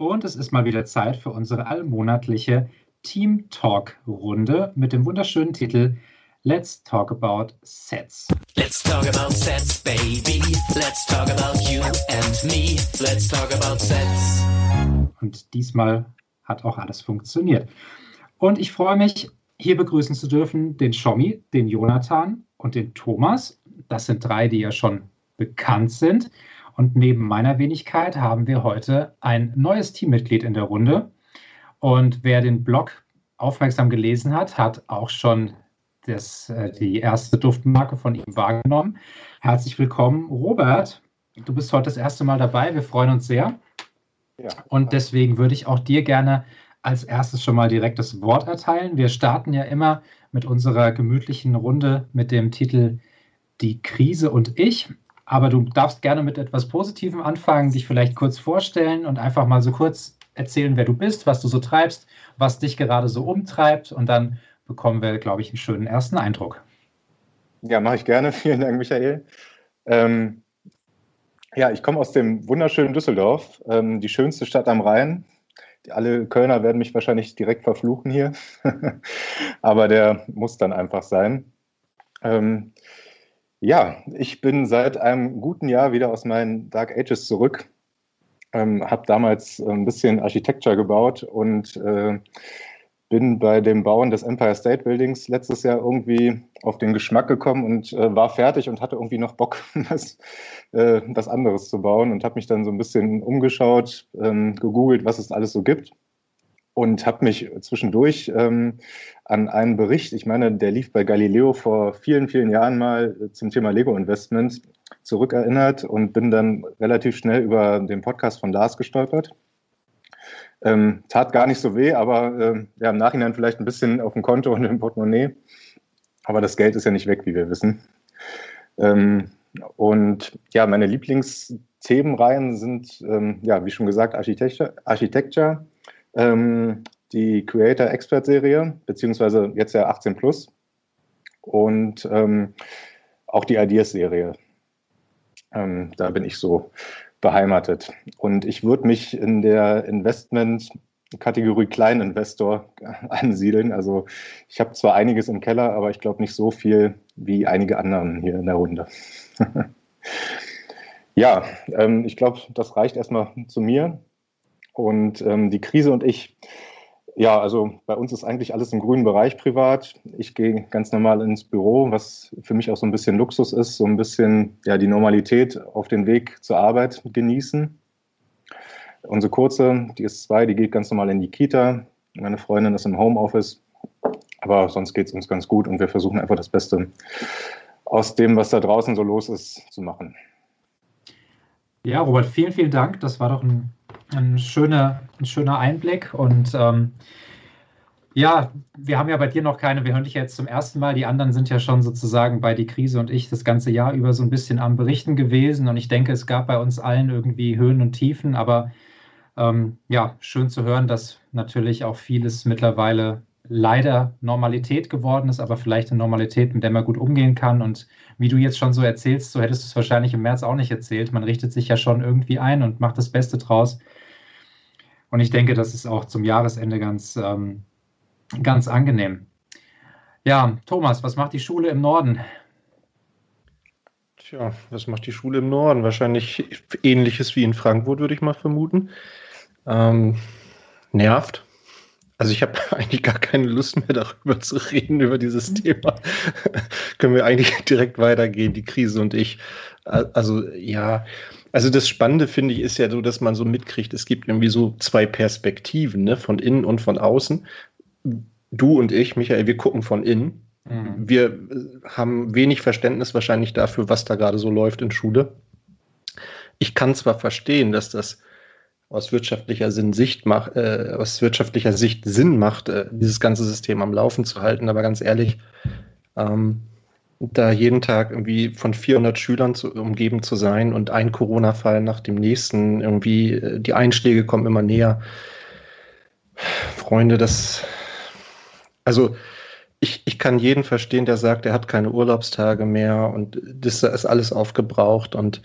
Und es ist mal wieder Zeit für unsere allmonatliche Team Talk Runde mit dem wunderschönen Titel Let's Talk About Sets. Let's talk about sets, baby. Let's talk about you and me. Let's talk about sets. Und diesmal hat auch alles funktioniert. Und ich freue mich, hier begrüßen zu dürfen den Schommi, den Jonathan und den Thomas. Das sind drei, die ja schon bekannt sind. Und neben meiner Wenigkeit haben wir heute ein neues Teammitglied in der Runde. Und wer den Blog aufmerksam gelesen hat, hat auch schon das, äh, die erste Duftmarke von ihm wahrgenommen. Herzlich willkommen, Robert. Du bist heute das erste Mal dabei. Wir freuen uns sehr. Ja. Und deswegen würde ich auch dir gerne als erstes schon mal direkt das Wort erteilen. Wir starten ja immer mit unserer gemütlichen Runde mit dem Titel Die Krise und ich. Aber du darfst gerne mit etwas Positivem anfangen, dich vielleicht kurz vorstellen und einfach mal so kurz erzählen, wer du bist, was du so treibst, was dich gerade so umtreibt. Und dann bekommen wir, glaube ich, einen schönen ersten Eindruck. Ja, mache ich gerne. Vielen Dank, Michael. Ähm, ja, ich komme aus dem wunderschönen Düsseldorf, ähm, die schönste Stadt am Rhein. Alle Kölner werden mich wahrscheinlich direkt verfluchen hier, aber der muss dann einfach sein. Ähm, ja, ich bin seit einem guten Jahr wieder aus meinen Dark Ages zurück. Ähm, habe damals ein bisschen Architecture gebaut und äh, bin bei dem Bauen des Empire State Buildings letztes Jahr irgendwie auf den Geschmack gekommen und äh, war fertig und hatte irgendwie noch Bock, was, äh, was anderes zu bauen und habe mich dann so ein bisschen umgeschaut, ähm, gegoogelt, was es alles so gibt und habe mich zwischendurch ähm, an einen Bericht, ich meine, der lief bei Galileo vor vielen, vielen Jahren mal zum Thema Lego Investments zurückerinnert und bin dann relativ schnell über den Podcast von Lars gestolpert ähm, tat gar nicht so weh, aber äh, ja, im Nachhinein vielleicht ein bisschen auf dem Konto und im Portemonnaie. Aber das Geld ist ja nicht weg, wie wir wissen. Ähm, und ja, meine Lieblingsthemenreihen sind, ähm, ja, wie schon gesagt, Architecture, Architecture ähm, die Creator Expert Serie, beziehungsweise jetzt ja 18 Plus und ähm, auch die Ideas Serie. Ähm, da bin ich so beheimatet. Und ich würde mich in der Investment-Kategorie Kleininvestor ansiedeln. Also ich habe zwar einiges im Keller, aber ich glaube nicht so viel wie einige anderen hier in der Runde. ja, ähm, ich glaube, das reicht erstmal zu mir. Und ähm, die Krise und ich, ja, also bei uns ist eigentlich alles im grünen Bereich privat. Ich gehe ganz normal ins Büro, was für mich auch so ein bisschen Luxus ist, so ein bisschen ja, die Normalität auf den Weg zur Arbeit genießen. Unsere Kurze, die ist zwei, die geht ganz normal in die Kita. Meine Freundin ist im Homeoffice. Aber sonst geht es uns ganz gut und wir versuchen einfach das Beste aus dem, was da draußen so los ist, zu machen. Ja, Robert, vielen, vielen Dank. Das war doch ein ein schöner, ein schöner Einblick. Und ähm, ja, wir haben ja bei dir noch keine, wir hören dich jetzt zum ersten Mal. Die anderen sind ja schon sozusagen bei die Krise und ich das ganze Jahr über so ein bisschen am Berichten gewesen. Und ich denke, es gab bei uns allen irgendwie Höhen und Tiefen. Aber ähm, ja, schön zu hören, dass natürlich auch vieles mittlerweile leider Normalität geworden ist, aber vielleicht eine Normalität, mit der man gut umgehen kann. Und wie du jetzt schon so erzählst, so hättest du es wahrscheinlich im März auch nicht erzählt. Man richtet sich ja schon irgendwie ein und macht das Beste draus. Und ich denke, das ist auch zum Jahresende ganz, ähm, ganz angenehm. Ja, Thomas, was macht die Schule im Norden? Tja, was macht die Schule im Norden? Wahrscheinlich ähnliches wie in Frankfurt, würde ich mal vermuten. Ähm, nervt. Also ich habe eigentlich gar keine Lust mehr darüber zu reden, über dieses Thema. Können wir eigentlich direkt weitergehen, die Krise und ich. Also ja, also das Spannende finde ich ist ja so, dass man so mitkriegt, es gibt irgendwie so zwei Perspektiven, ne, von innen und von außen. Du und ich, Michael, wir gucken von innen. Mhm. Wir äh, haben wenig Verständnis wahrscheinlich dafür, was da gerade so läuft in Schule. Ich kann zwar verstehen, dass das aus wirtschaftlicher Sinn Sicht macht, äh, aus wirtschaftlicher Sicht Sinn macht, äh, dieses ganze System am Laufen zu halten, aber ganz ehrlich, ähm, da jeden Tag irgendwie von 400 Schülern zu, umgeben zu sein und ein Corona-Fall nach dem nächsten, irgendwie äh, die Einschläge kommen immer näher. Freunde, das, also ich, ich kann jeden verstehen, der sagt, er hat keine Urlaubstage mehr und das ist alles aufgebraucht und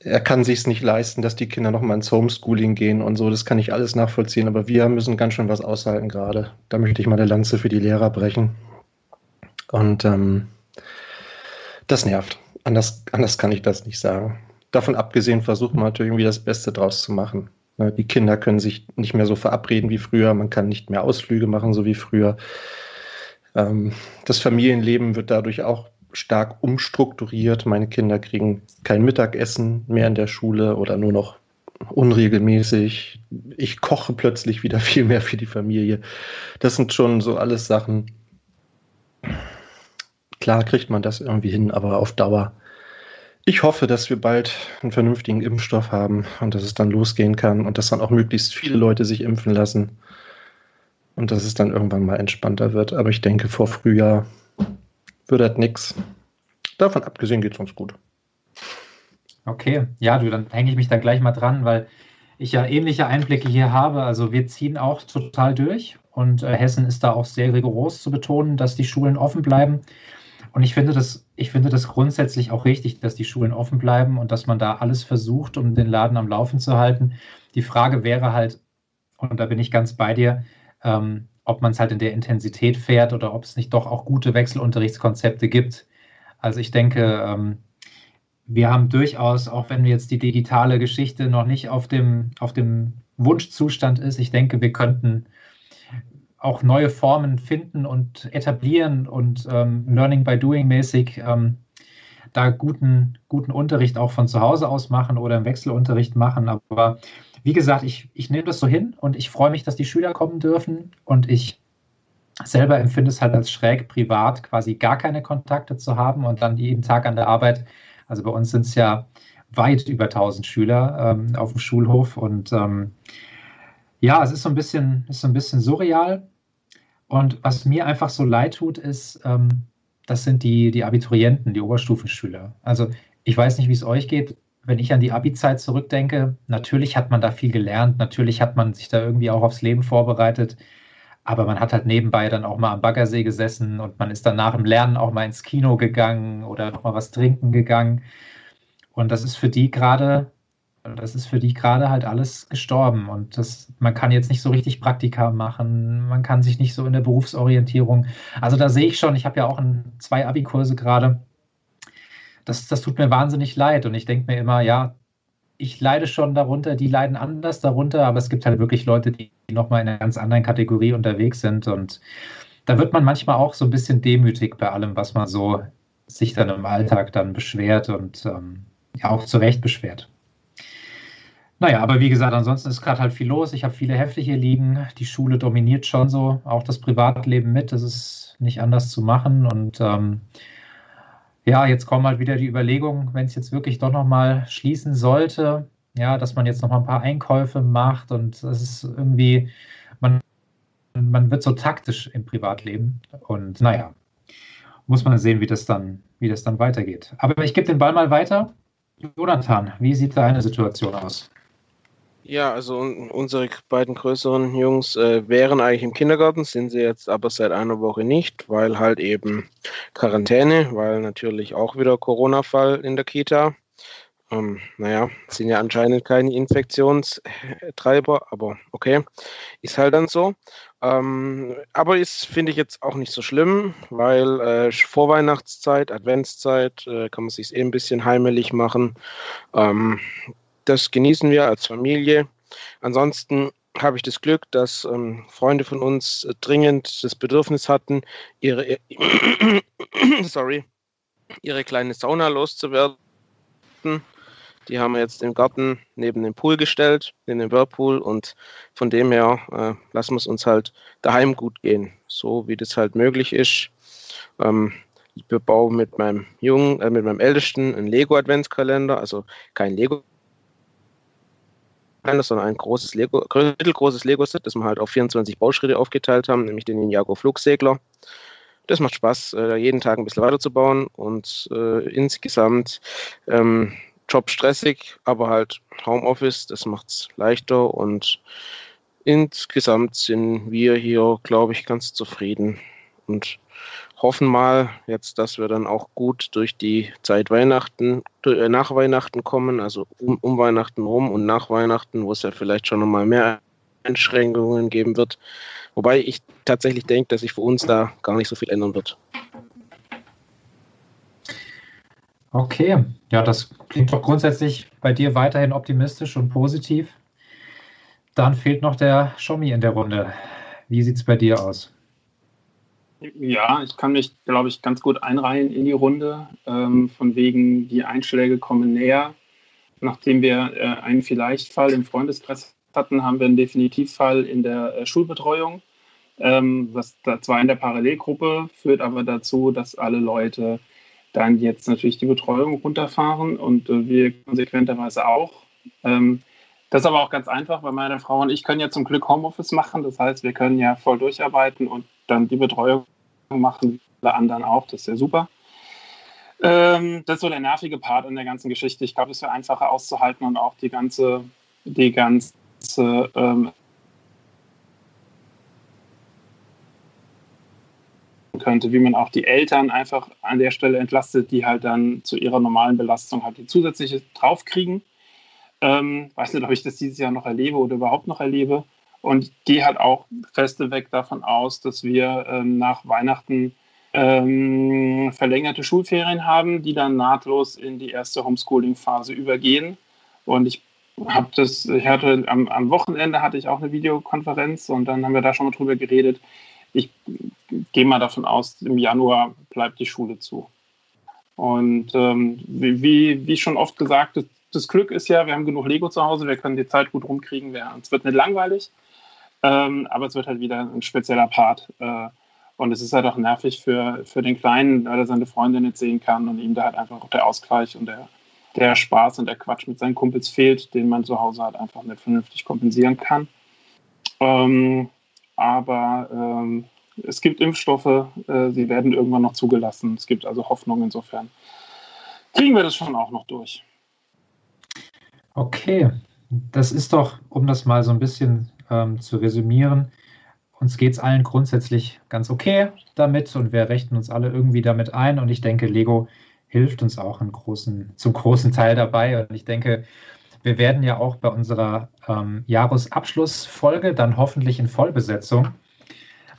er kann sich es nicht leisten, dass die Kinder noch mal ins Homeschooling gehen und so. Das kann ich alles nachvollziehen, aber wir müssen ganz schön was aushalten gerade. Da möchte ich mal eine Lanze für die Lehrer brechen. Und ähm, das nervt. Anders, anders kann ich das nicht sagen. Davon abgesehen versucht man natürlich irgendwie das Beste draus zu machen. Ne, die Kinder können sich nicht mehr so verabreden wie früher, man kann nicht mehr Ausflüge machen, so wie früher. Ähm, das Familienleben wird dadurch auch stark umstrukturiert. Meine Kinder kriegen kein Mittagessen mehr in der Schule oder nur noch unregelmäßig. Ich koche plötzlich wieder viel mehr für die Familie. Das sind schon so alles Sachen, Klar kriegt man das irgendwie hin, aber auf Dauer. Ich hoffe, dass wir bald einen vernünftigen Impfstoff haben und dass es dann losgehen kann und dass dann auch möglichst viele Leute sich impfen lassen und dass es dann irgendwann mal entspannter wird. Aber ich denke, vor Frühjahr wird das nichts. Davon abgesehen geht es uns gut. Okay, ja, du, dann hänge ich mich da gleich mal dran, weil ich ja ähnliche Einblicke hier habe. Also wir ziehen auch total durch und äh, Hessen ist da auch sehr rigoros zu betonen, dass die Schulen offen bleiben. Und ich finde das, ich finde das grundsätzlich auch richtig, dass die Schulen offen bleiben und dass man da alles versucht, um den Laden am Laufen zu halten. Die Frage wäre halt, und da bin ich ganz bei dir, ähm, ob man es halt in der Intensität fährt oder ob es nicht doch auch gute Wechselunterrichtskonzepte gibt. Also ich denke, ähm, wir haben durchaus, auch wenn jetzt die digitale Geschichte noch nicht auf dem, auf dem Wunschzustand ist, ich denke, wir könnten auch neue Formen finden und etablieren und ähm, Learning by Doing mäßig ähm, da guten, guten Unterricht auch von zu Hause aus machen oder im Wechselunterricht machen. Aber wie gesagt, ich, ich nehme das so hin und ich freue mich, dass die Schüler kommen dürfen und ich selber empfinde es halt als schräg, privat quasi gar keine Kontakte zu haben und dann jeden Tag an der Arbeit. Also bei uns sind es ja weit über 1000 Schüler ähm, auf dem Schulhof und ähm, ja, es ist so ein bisschen, ist so ein bisschen surreal. Und was mir einfach so leid tut, ist, ähm, das sind die, die Abiturienten, die Oberstufenschüler. Also ich weiß nicht, wie es euch geht. Wenn ich an die Abi-Zeit zurückdenke, natürlich hat man da viel gelernt, natürlich hat man sich da irgendwie auch aufs Leben vorbereitet. Aber man hat halt nebenbei dann auch mal am Baggersee gesessen und man ist dann nach dem Lernen auch mal ins Kino gegangen oder noch mal was trinken gegangen. Und das ist für die gerade, das ist für die gerade halt alles gestorben. Und das, man kann jetzt nicht so richtig Praktika machen, man kann sich nicht so in der Berufsorientierung. Also da sehe ich schon, ich habe ja auch ein, zwei Abi-Kurse gerade. Das, das tut mir wahnsinnig leid. Und ich denke mir immer, ja, ich leide schon darunter, die leiden anders darunter, aber es gibt halt wirklich Leute, die nochmal in einer ganz anderen Kategorie unterwegs sind. Und da wird man manchmal auch so ein bisschen demütig bei allem, was man so sich dann im Alltag dann beschwert und ähm, ja auch zu Recht beschwert. Naja, aber wie gesagt, ansonsten ist gerade halt viel los. Ich habe viele Hefte hier liegen. Die Schule dominiert schon so, auch das Privatleben mit. Das ist nicht anders zu machen. Und ähm, ja, jetzt kommen halt wieder die Überlegungen, wenn es jetzt wirklich doch nochmal schließen sollte, ja, dass man jetzt nochmal ein paar Einkäufe macht und das ist irgendwie, man, man wird so taktisch im Privatleben und naja, muss man sehen, wie das dann, wie das dann weitergeht. Aber ich gebe den Ball mal weiter. Jonathan, wie sieht deine Situation aus? Ja, also unsere beiden größeren Jungs äh, wären eigentlich im Kindergarten, sind sie jetzt aber seit einer Woche nicht, weil halt eben Quarantäne, weil natürlich auch wieder Corona-Fall in der Kita. Ähm, naja, sind ja anscheinend keine Infektionstreiber, aber okay, ist halt dann so. Ähm, aber ist, finde ich jetzt auch nicht so schlimm, weil äh, Vorweihnachtszeit, Adventszeit, äh, kann man sich eh ein bisschen heimelig machen. Ähm, das genießen wir als Familie. Ansonsten habe ich das Glück, dass ähm, Freunde von uns äh, dringend das Bedürfnis hatten, ihre, äh, sorry, ihre kleine Sauna loszuwerden. Die haben wir jetzt im Garten neben dem Pool gestellt, in den Whirlpool und von dem her äh, lassen wir es uns halt daheim gut gehen, so wie das halt möglich ist. Ähm, ich bebaue mit meinem Jungen, äh, mit meinem Ältesten einen Lego-Adventskalender, also kein Lego kleines, sondern ein großes Lego, mittelgroßes Lego-Set, das wir halt auf 24 Bauschritte aufgeteilt haben, nämlich den Ninjago Flugsegler. Das macht Spaß, äh, jeden Tag ein bisschen weiterzubauen und äh, insgesamt ähm, Job stressig, aber halt Homeoffice, das macht es leichter und insgesamt sind wir hier, glaube ich, ganz zufrieden und hoffen mal jetzt, dass wir dann auch gut durch die Zeit Weihnachten, äh, nach Weihnachten kommen, also um, um Weihnachten rum und nach Weihnachten, wo es ja vielleicht schon nochmal mehr Einschränkungen geben wird. Wobei ich tatsächlich denke, dass sich für uns da gar nicht so viel ändern wird. Okay, ja, das klingt doch grundsätzlich bei dir weiterhin optimistisch und positiv. Dann fehlt noch der Schommi in der Runde. Wie sieht es bei dir aus? Ja, ich kann mich, glaube ich, ganz gut einreihen in die Runde. Ähm, von wegen, die Einschläge kommen näher. Nachdem wir äh, einen Vielleicht-Fall im Freundeskreis hatten, haben wir einen Definitivfall in der äh, Schulbetreuung. Ähm, das zwar in der Parallelgruppe, führt aber dazu, dass alle Leute dann jetzt natürlich die Betreuung runterfahren und äh, wir konsequenterweise auch. Ähm, das ist aber auch ganz einfach, weil meine Frau und ich können ja zum Glück Homeoffice machen. Das heißt, wir können ja voll durcharbeiten und dann die Betreuung machen, alle anderen auch. Das ist ja super. Ähm, das ist so der nervige Part in der ganzen Geschichte. Ich glaube, es wäre einfacher auszuhalten und auch die ganze, die ganze ähm, könnte, wie man auch die Eltern einfach an der Stelle entlastet, die halt dann zu ihrer normalen Belastung halt die zusätzliche draufkriegen. Ähm, weiß nicht, ob ich das dieses Jahr noch erlebe oder überhaupt noch erlebe. Und ich gehe halt auch festeweg davon aus, dass wir ähm, nach Weihnachten ähm, verlängerte Schulferien haben, die dann nahtlos in die erste Homeschooling-Phase übergehen. Und ich habe das, ich hatte am, am, Wochenende hatte ich auch eine Videokonferenz und dann haben wir da schon mal drüber geredet. Ich gehe mal davon aus, im Januar bleibt die Schule zu. Und ähm, wie, wie schon oft gesagt, das, Glück ist ja, wir haben genug Lego zu Hause, wir können die Zeit gut rumkriegen. Es wird nicht langweilig, ähm, aber es wird halt wieder ein spezieller Part. Äh, und es ist halt auch nervig für, für den Kleinen, weil er seine Freundin nicht sehen kann und ihm da halt einfach auch der Ausgleich und der, der Spaß und der Quatsch mit seinen Kumpels fehlt, den man zu Hause halt einfach nicht vernünftig kompensieren kann. Ähm, aber ähm, es gibt Impfstoffe, äh, sie werden irgendwann noch zugelassen. Es gibt also Hoffnung insofern. Kriegen wir das schon auch noch durch. Okay, das ist doch, um das mal so ein bisschen ähm, zu resümieren, uns geht es allen grundsätzlich ganz okay damit und wir rechnen uns alle irgendwie damit ein. Und ich denke, Lego hilft uns auch großen, zum großen Teil dabei. Und ich denke, wir werden ja auch bei unserer ähm, Jahresabschlussfolge dann hoffentlich in Vollbesetzung.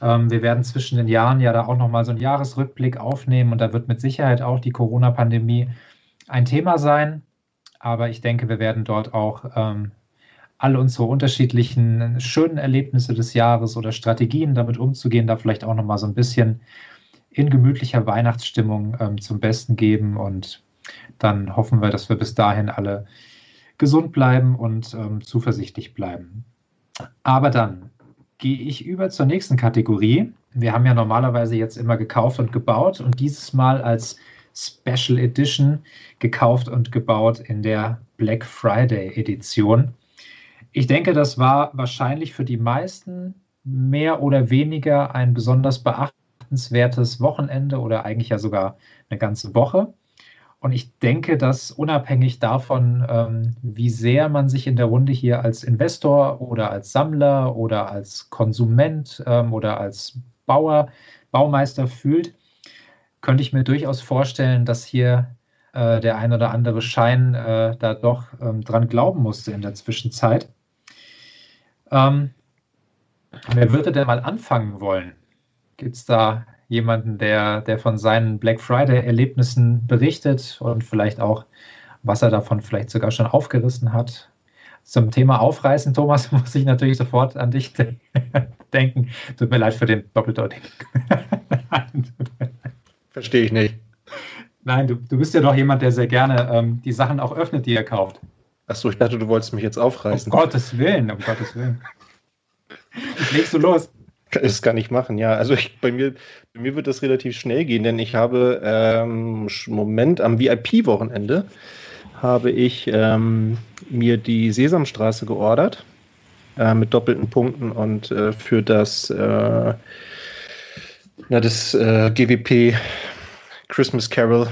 Ähm, wir werden zwischen den Jahren ja da auch nochmal so einen Jahresrückblick aufnehmen. Und da wird mit Sicherheit auch die Corona-Pandemie ein Thema sein. Aber ich denke, wir werden dort auch ähm, alle unsere unterschiedlichen schönen Erlebnisse des Jahres oder Strategien damit umzugehen, da vielleicht auch nochmal so ein bisschen in gemütlicher Weihnachtsstimmung ähm, zum Besten geben. Und dann hoffen wir, dass wir bis dahin alle gesund bleiben und ähm, zuversichtlich bleiben. Aber dann gehe ich über zur nächsten Kategorie. Wir haben ja normalerweise jetzt immer gekauft und gebaut und dieses Mal als Special Edition gekauft und gebaut in der Black Friday Edition. Ich denke, das war wahrscheinlich für die meisten mehr oder weniger ein besonders beachtenswertes Wochenende oder eigentlich ja sogar eine ganze Woche. Und ich denke, dass unabhängig davon, ähm, wie sehr man sich in der Runde hier als Investor oder als Sammler oder als Konsument ähm, oder als Bauer, Baumeister fühlt, könnte ich mir durchaus vorstellen, dass hier äh, der ein oder andere Schein äh, da doch ähm, dran glauben musste in der Zwischenzeit. Ähm, wer würde denn mal anfangen wollen? Gibt es da jemanden, der, der von seinen Black Friday-Erlebnissen berichtet und vielleicht auch, was er davon vielleicht sogar schon aufgerissen hat. Zum Thema Aufreißen, Thomas, muss ich natürlich sofort an dich denken. Tut mir leid für den doppeldeutigen. Verstehe ich nicht. Nein, du, du bist ja doch jemand, der sehr gerne ähm, die Sachen auch öffnet, die er kauft. Achso, ich dachte, du wolltest mich jetzt aufreißen. Um Gottes Willen, um Gottes Willen. Legst du los? Das kann ich machen, ja. Also ich, bei, mir, bei mir wird das relativ schnell gehen, denn ich habe ähm, Moment am VIP-Wochenende habe ich ähm, mir die Sesamstraße geordert äh, mit doppelten Punkten und äh, für das, äh, na, das äh, GWP Christmas Carol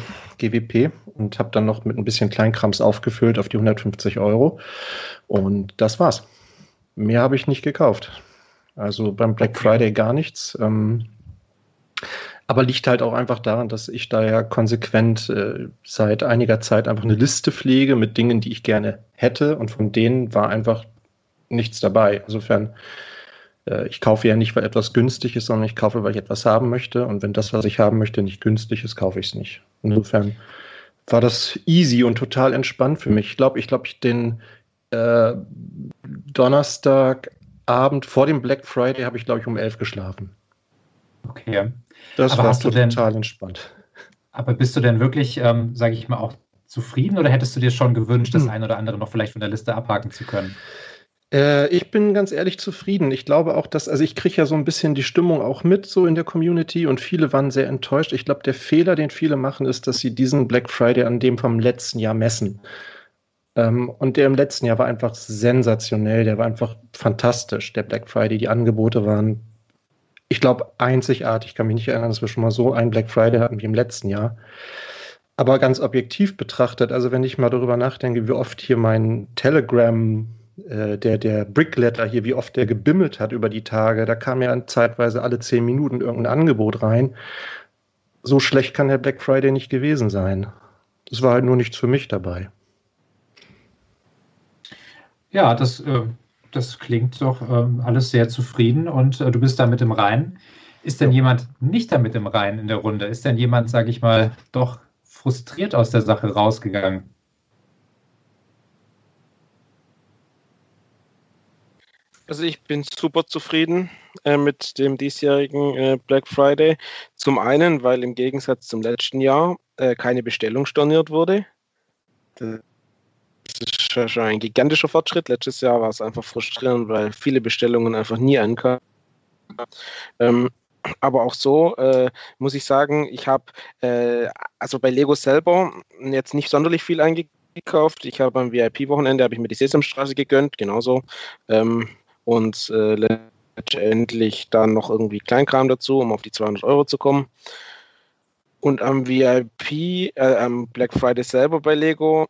GWP und habe dann noch mit ein bisschen Kleinkrams aufgefüllt auf die 150 Euro und das war's. Mehr habe ich nicht gekauft. Also beim Black Friday gar nichts. Ähm, aber liegt halt auch einfach daran, dass ich da ja konsequent äh, seit einiger Zeit einfach eine Liste pflege mit Dingen, die ich gerne hätte und von denen war einfach nichts dabei. Insofern, ich kaufe ja nicht, weil etwas günstig ist, sondern ich kaufe, weil ich etwas haben möchte und wenn das, was ich haben möchte, nicht günstig ist, kaufe ich es nicht. Insofern war das easy und total entspannt für mich. Ich glaube, ich glaube, ich den äh, Donnerstag Abend vor dem Black Friday habe ich, glaube ich, um elf geschlafen. Okay. Das aber war total denn, entspannt. Aber bist du denn wirklich, ähm, sage ich mal, auch zufrieden oder hättest du dir schon gewünscht, das hm. ein oder andere noch vielleicht von der Liste abhaken zu können? Äh, ich bin ganz ehrlich zufrieden. Ich glaube auch, dass, also ich kriege ja so ein bisschen die Stimmung auch mit, so in der Community und viele waren sehr enttäuscht. Ich glaube, der Fehler, den viele machen, ist, dass sie diesen Black Friday an dem vom letzten Jahr messen. Ähm, und der im letzten Jahr war einfach sensationell, der war einfach fantastisch, der Black Friday. Die Angebote waren, ich glaube, einzigartig. Ich kann mich nicht erinnern, dass wir schon mal so einen Black Friday hatten wie im letzten Jahr. Aber ganz objektiv betrachtet, also wenn ich mal darüber nachdenke, wie oft hier mein Telegram, äh, der, der Brickletter hier, wie oft der gebimmelt hat über die Tage, da kam ja zeitweise alle zehn Minuten irgendein Angebot rein. So schlecht kann der Black Friday nicht gewesen sein. Das war halt nur nichts für mich dabei. Ja, das, äh, das klingt doch äh, alles sehr zufrieden und äh, du bist damit im Reinen. Ist denn jemand nicht damit im Reinen in der Runde? Ist denn jemand, sage ich mal, doch frustriert aus der Sache rausgegangen? Also ich bin super zufrieden äh, mit dem diesjährigen äh, Black Friday. Zum einen, weil im Gegensatz zum letzten Jahr äh, keine Bestellung storniert wurde. Das ist schon ein gigantischer Fortschritt. Letztes Jahr war es einfach frustrierend, weil viele Bestellungen einfach nie ankamen. Ähm, aber auch so äh, muss ich sagen, ich habe äh, also bei Lego selber jetzt nicht sonderlich viel eingekauft. Ich habe am VIP-Wochenende habe ich mir die Sesamstraße gegönnt, genauso. Ähm, und äh, letztendlich dann noch irgendwie Kleinkram dazu, um auf die 200 Euro zu kommen. Und am VIP, äh, am Black Friday selber bei Lego,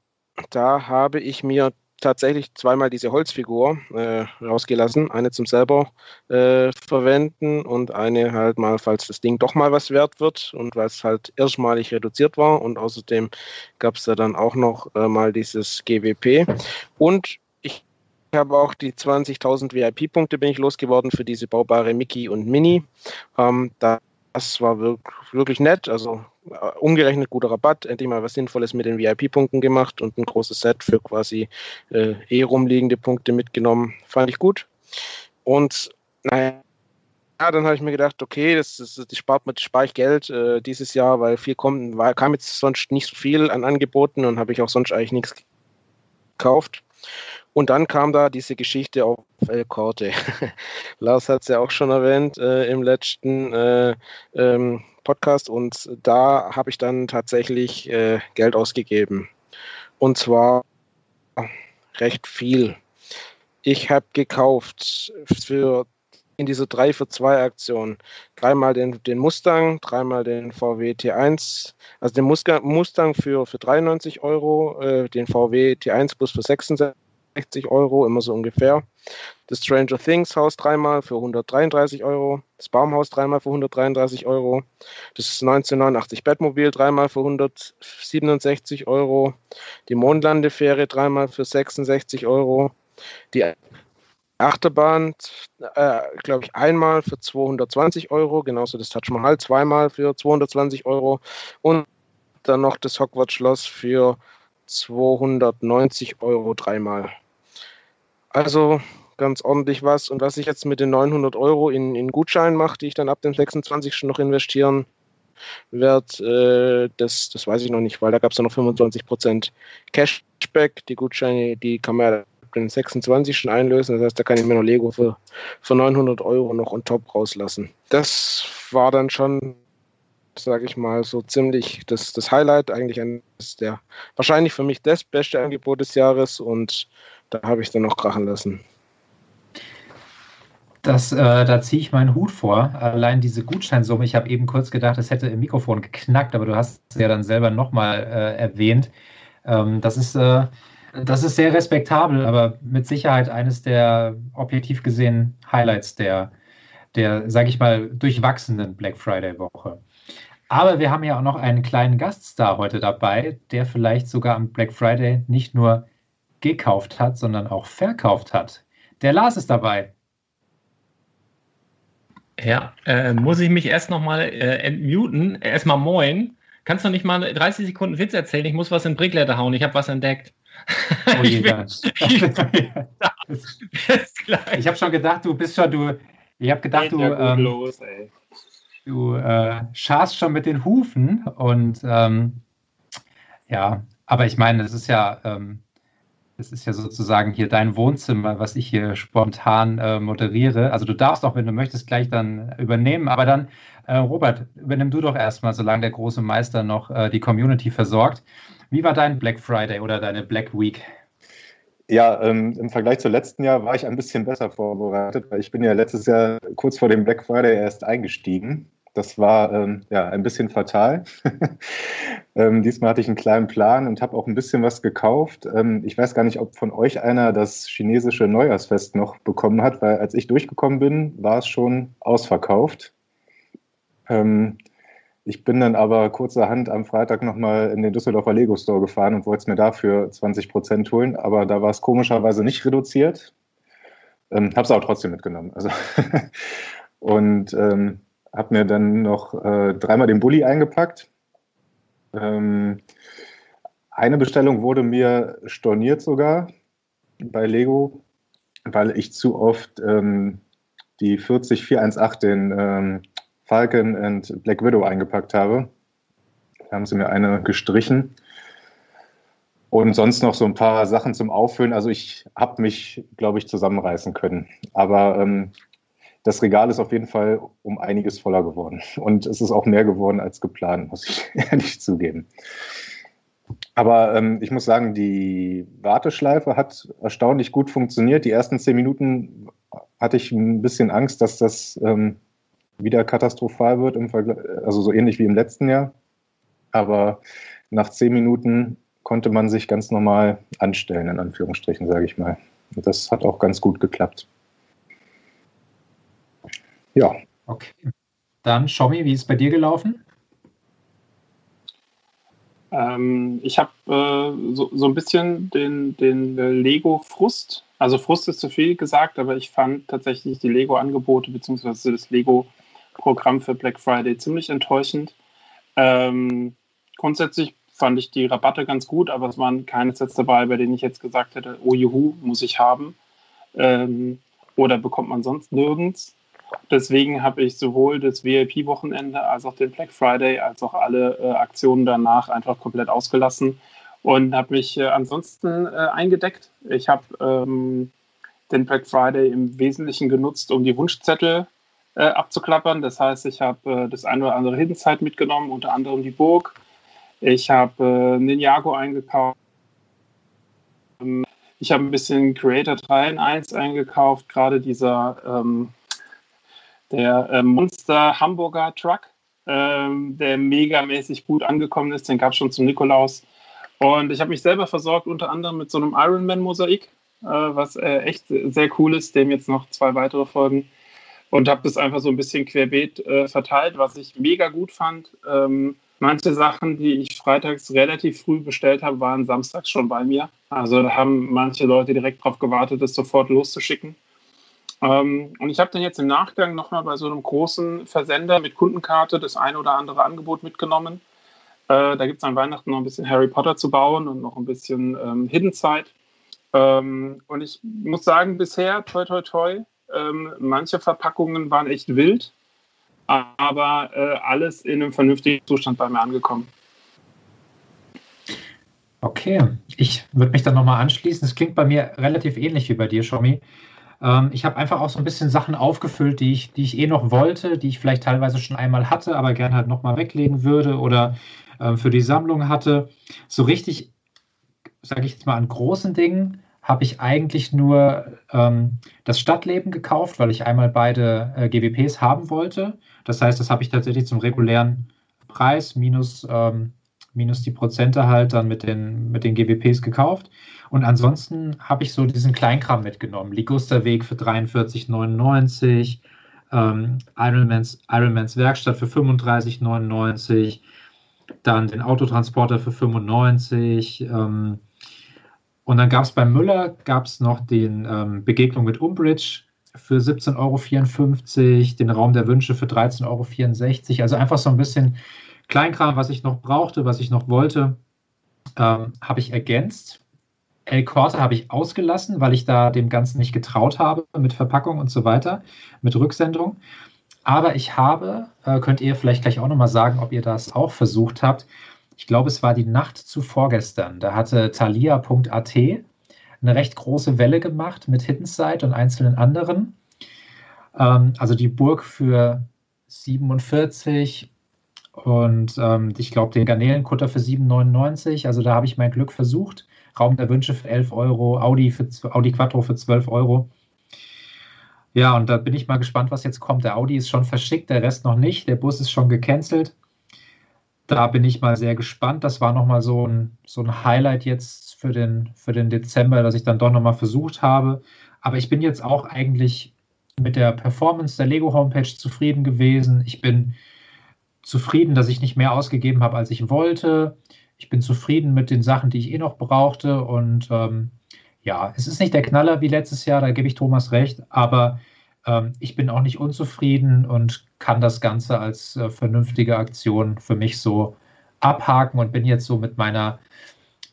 da habe ich mir tatsächlich zweimal diese Holzfigur äh, rausgelassen. Eine zum selber äh, verwenden und eine halt mal, falls das Ding doch mal was wert wird und weil es halt erstmalig reduziert war. Und außerdem gab es da dann auch noch äh, mal dieses GWP. Und habe auch die 20.000 VIP-Punkte bin ich losgeworden für diese baubare Mickey und Mini. Ähm, da das war wirklich nett. Also äh, umgerechnet guter Rabatt. Endlich mal was Sinnvolles mit den VIP-Punkten gemacht und ein großes Set für quasi äh, eh rumliegende Punkte mitgenommen. Fand ich gut. Und naja, dann habe ich mir gedacht, okay, das, das, das spart man, spare ich Geld äh, dieses Jahr, weil viel kommt, war, kam jetzt sonst nicht so viel an Angeboten und habe ich auch sonst eigentlich nichts gekauft. Und dann kam da diese Geschichte auf El Corte. Lars hat es ja auch schon erwähnt äh, im letzten äh, ähm, Podcast und da habe ich dann tatsächlich äh, Geld ausgegeben. Und zwar recht viel. Ich habe gekauft für in dieser 3 für 2 Aktion dreimal den, den Mustang, dreimal den VW T1, also den Mustang für, für 93 Euro, äh, den VW T1 Plus für 66 60 Euro, immer so ungefähr. Das Stranger Things Haus dreimal für 133 Euro. Das Baumhaus dreimal für 133 Euro. Das 1989 Bettmobil dreimal für 167 Euro. Die Mondlandefähre dreimal für 66 Euro. Die Achterbahn, äh, glaube ich, einmal für 220 Euro, genauso das Taj Mahal zweimal für 220 Euro und dann noch das Hogwarts Schloss für 290 Euro dreimal. Also ganz ordentlich was. Und was ich jetzt mit den 900 Euro in, in Gutschein mache, die ich dann ab dem 26. noch investieren werde, äh, das, das weiß ich noch nicht, weil da gab es ja noch 25% Cashback. Die Gutscheine, die kann man ja ab dem 26. schon einlösen. Das heißt, da kann ich mir noch Lego für, für 900 Euro noch on top rauslassen. Das war dann schon sage ich mal, so ziemlich das, das Highlight, eigentlich eines der wahrscheinlich für mich das beste Angebot des Jahres und da habe ich dann noch krachen lassen. Das, äh, da ziehe ich meinen Hut vor. Allein diese Gutscheinsumme, ich habe eben kurz gedacht, es hätte im Mikrofon geknackt, aber du hast es ja dann selber nochmal äh, erwähnt. Ähm, das, ist, äh, das ist sehr respektabel, aber mit Sicherheit eines der objektiv gesehen Highlights der, der sage ich mal, durchwachsenen Black Friday-Woche. Aber wir haben ja auch noch einen kleinen Gaststar heute dabei, der vielleicht sogar am Black Friday nicht nur gekauft hat, sondern auch verkauft hat. Der Lars ist dabei. Ja, äh, muss ich mich erst nochmal äh, entmuten. Erstmal moin. Kannst du nicht mal 30 Sekunden Witz erzählen? Ich muss was in Brickletter hauen. Ich habe was entdeckt. Oh je, ich, ich habe schon gedacht, du bist schon, du, ich habe gedacht, du, ähm, los, du äh, scharst schon mit den Hufen und ähm, ja, aber ich meine, das ist ja, ähm, das ist ja sozusagen hier dein Wohnzimmer, was ich hier spontan äh, moderiere. Also du darfst auch, wenn du möchtest, gleich dann übernehmen. Aber dann, äh, Robert, übernimm du doch erstmal, solange der große Meister noch äh, die Community versorgt. Wie war dein Black Friday oder deine Black Week? Ja, ähm, im Vergleich zu letzten Jahr war ich ein bisschen besser vorbereitet, weil ich bin ja letztes Jahr kurz vor dem Black Friday erst eingestiegen. Das war ähm, ja ein bisschen fatal. ähm, diesmal hatte ich einen kleinen Plan und habe auch ein bisschen was gekauft. Ähm, ich weiß gar nicht, ob von euch einer das chinesische Neujahrsfest noch bekommen hat, weil als ich durchgekommen bin, war es schon ausverkauft. Ähm, ich bin dann aber kurzerhand am Freitag nochmal in den Düsseldorfer Lego Store gefahren und wollte es mir dafür 20 Prozent holen, aber da war es komischerweise nicht reduziert. Ähm, habe es aber trotzdem mitgenommen. Also und ähm, habe mir dann noch äh, dreimal den Bulli eingepackt. Ähm, eine Bestellung wurde mir storniert sogar bei Lego. weil ich zu oft ähm, die 40418, den ähm, Falcon and Black Widow eingepackt habe. Da haben sie mir eine gestrichen. Und sonst noch so ein paar Sachen zum Auffüllen. Also ich habe mich, glaube ich, zusammenreißen können. Aber ähm, das Regal ist auf jeden Fall um einiges voller geworden. Und es ist auch mehr geworden als geplant, muss ich ehrlich zugeben. Aber ähm, ich muss sagen, die Warteschleife hat erstaunlich gut funktioniert. Die ersten zehn Minuten hatte ich ein bisschen Angst, dass das ähm, wieder katastrophal wird, im also so ähnlich wie im letzten Jahr. Aber nach zehn Minuten konnte man sich ganz normal anstellen, in Anführungsstrichen, sage ich mal. Das hat auch ganz gut geklappt. Ja. Okay. Dann, Shomi, wie ist es bei dir gelaufen? Ähm, ich habe äh, so, so ein bisschen den, den Lego-Frust. Also Frust ist zu viel gesagt, aber ich fand tatsächlich die Lego-Angebote bzw. das Lego-Programm für Black Friday ziemlich enttäuschend. Ähm, grundsätzlich fand ich die Rabatte ganz gut, aber es waren keine Sets dabei, bei denen ich jetzt gesagt hätte, oh juhu, muss ich haben. Ähm, oder bekommt man sonst nirgends. Deswegen habe ich sowohl das VIP-Wochenende als auch den Black Friday als auch alle äh, Aktionen danach einfach komplett ausgelassen und habe mich äh, ansonsten äh, eingedeckt. Ich habe ähm, den Black Friday im Wesentlichen genutzt, um die Wunschzettel äh, abzuklappern. Das heißt, ich habe äh, das eine oder andere Hidden Side mitgenommen, unter anderem die Burg. Ich habe äh, Ninjago eingekauft. Ich habe ein bisschen Creator 3 in 1 eingekauft, gerade dieser ähm, der äh, Monster Hamburger Truck, ähm, der megamäßig gut angekommen ist. Den gab es schon zum Nikolaus. Und ich habe mich selber versorgt, unter anderem mit so einem Ironman-Mosaik, äh, was äh, echt sehr cool ist, dem jetzt noch zwei weitere folgen. Und habe das einfach so ein bisschen querbeet äh, verteilt, was ich mega gut fand. Ähm, Manche Sachen, die ich freitags relativ früh bestellt habe, waren samstags schon bei mir. Also da haben manche Leute direkt darauf gewartet, das sofort loszuschicken. Ähm, und ich habe dann jetzt im Nachgang nochmal bei so einem großen Versender mit Kundenkarte das eine oder andere Angebot mitgenommen. Äh, da gibt es an Weihnachten noch ein bisschen Harry Potter zu bauen und noch ein bisschen ähm, Hidden Side. Ähm, und ich muss sagen, bisher, toi, toi, toi, ähm, manche Verpackungen waren echt wild aber äh, alles in einem vernünftigen Zustand bei mir angekommen. Okay, ich würde mich dann nochmal anschließen. Es klingt bei mir relativ ähnlich wie bei dir, Shomi. Ähm, ich habe einfach auch so ein bisschen Sachen aufgefüllt, die ich, die ich eh noch wollte, die ich vielleicht teilweise schon einmal hatte, aber gerne halt nochmal weglegen würde oder äh, für die Sammlung hatte. So richtig, sage ich jetzt mal, an großen Dingen habe ich eigentlich nur ähm, das Stadtleben gekauft, weil ich einmal beide äh, GWPs haben wollte. Das heißt, das habe ich tatsächlich zum regulären Preis minus, ähm, minus die Prozente halt dann mit den, mit den GWPs gekauft. Und ansonsten habe ich so diesen Kleinkram mitgenommen. Ligusterweg für 43,99, ähm, Ironmans, Ironmans Werkstatt für 35,99, dann den Autotransporter für 95, ähm, und dann gab es bei Müller gab's noch den ähm, Begegnung mit Umbridge für 17,54 Euro, den Raum der Wünsche für 13,64 Euro. Also einfach so ein bisschen Kleinkram, was ich noch brauchte, was ich noch wollte, ähm, habe ich ergänzt. El Corte habe ich ausgelassen, weil ich da dem Ganzen nicht getraut habe mit Verpackung und so weiter, mit Rücksendung. Aber ich habe, äh, könnt ihr vielleicht gleich auch nochmal sagen, ob ihr das auch versucht habt, ich glaube, es war die Nacht zu vorgestern. Da hatte Thalia.at eine recht große Welle gemacht mit Hidden Side und einzelnen anderen. Ähm, also die Burg für 47 und ähm, ich glaube den Garnelenkutter für 7,99. Also da habe ich mein Glück versucht. Raum der Wünsche für 11 Euro, Audi, für, Audi Quattro für 12 Euro. Ja, und da bin ich mal gespannt, was jetzt kommt. Der Audi ist schon verschickt, der Rest noch nicht. Der Bus ist schon gecancelt. Da bin ich mal sehr gespannt. Das war nochmal so ein, so ein Highlight jetzt für den, für den Dezember, dass ich dann doch nochmal versucht habe. Aber ich bin jetzt auch eigentlich mit der Performance der Lego Homepage zufrieden gewesen. Ich bin zufrieden, dass ich nicht mehr ausgegeben habe, als ich wollte. Ich bin zufrieden mit den Sachen, die ich eh noch brauchte. Und ähm, ja, es ist nicht der Knaller wie letztes Jahr, da gebe ich Thomas recht, aber ähm, ich bin auch nicht unzufrieden und kann das Ganze als äh, vernünftige Aktion für mich so abhaken und bin jetzt so mit meiner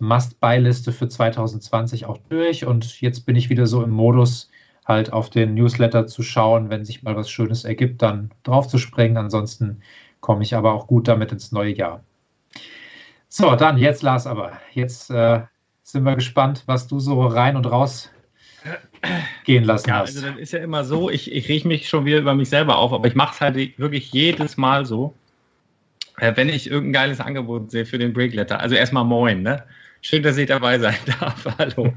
Must-Buy-Liste für 2020 auch durch. Und jetzt bin ich wieder so im Modus, halt auf den Newsletter zu schauen, wenn sich mal was Schönes ergibt, dann drauf zu springen. Ansonsten komme ich aber auch gut damit ins neue Jahr. So, dann jetzt Lars aber. Jetzt äh, sind wir gespannt, was du so rein und raus gehen lassen Ja, hast. also das ist ja immer so, ich, ich rieche mich schon wieder über mich selber auf, aber ich mache es halt wirklich jedes Mal so, äh, wenn ich irgendein geiles Angebot sehe für den Breakletter. Also erstmal moin, ne? Schön, dass ich dabei sein darf. Hallo.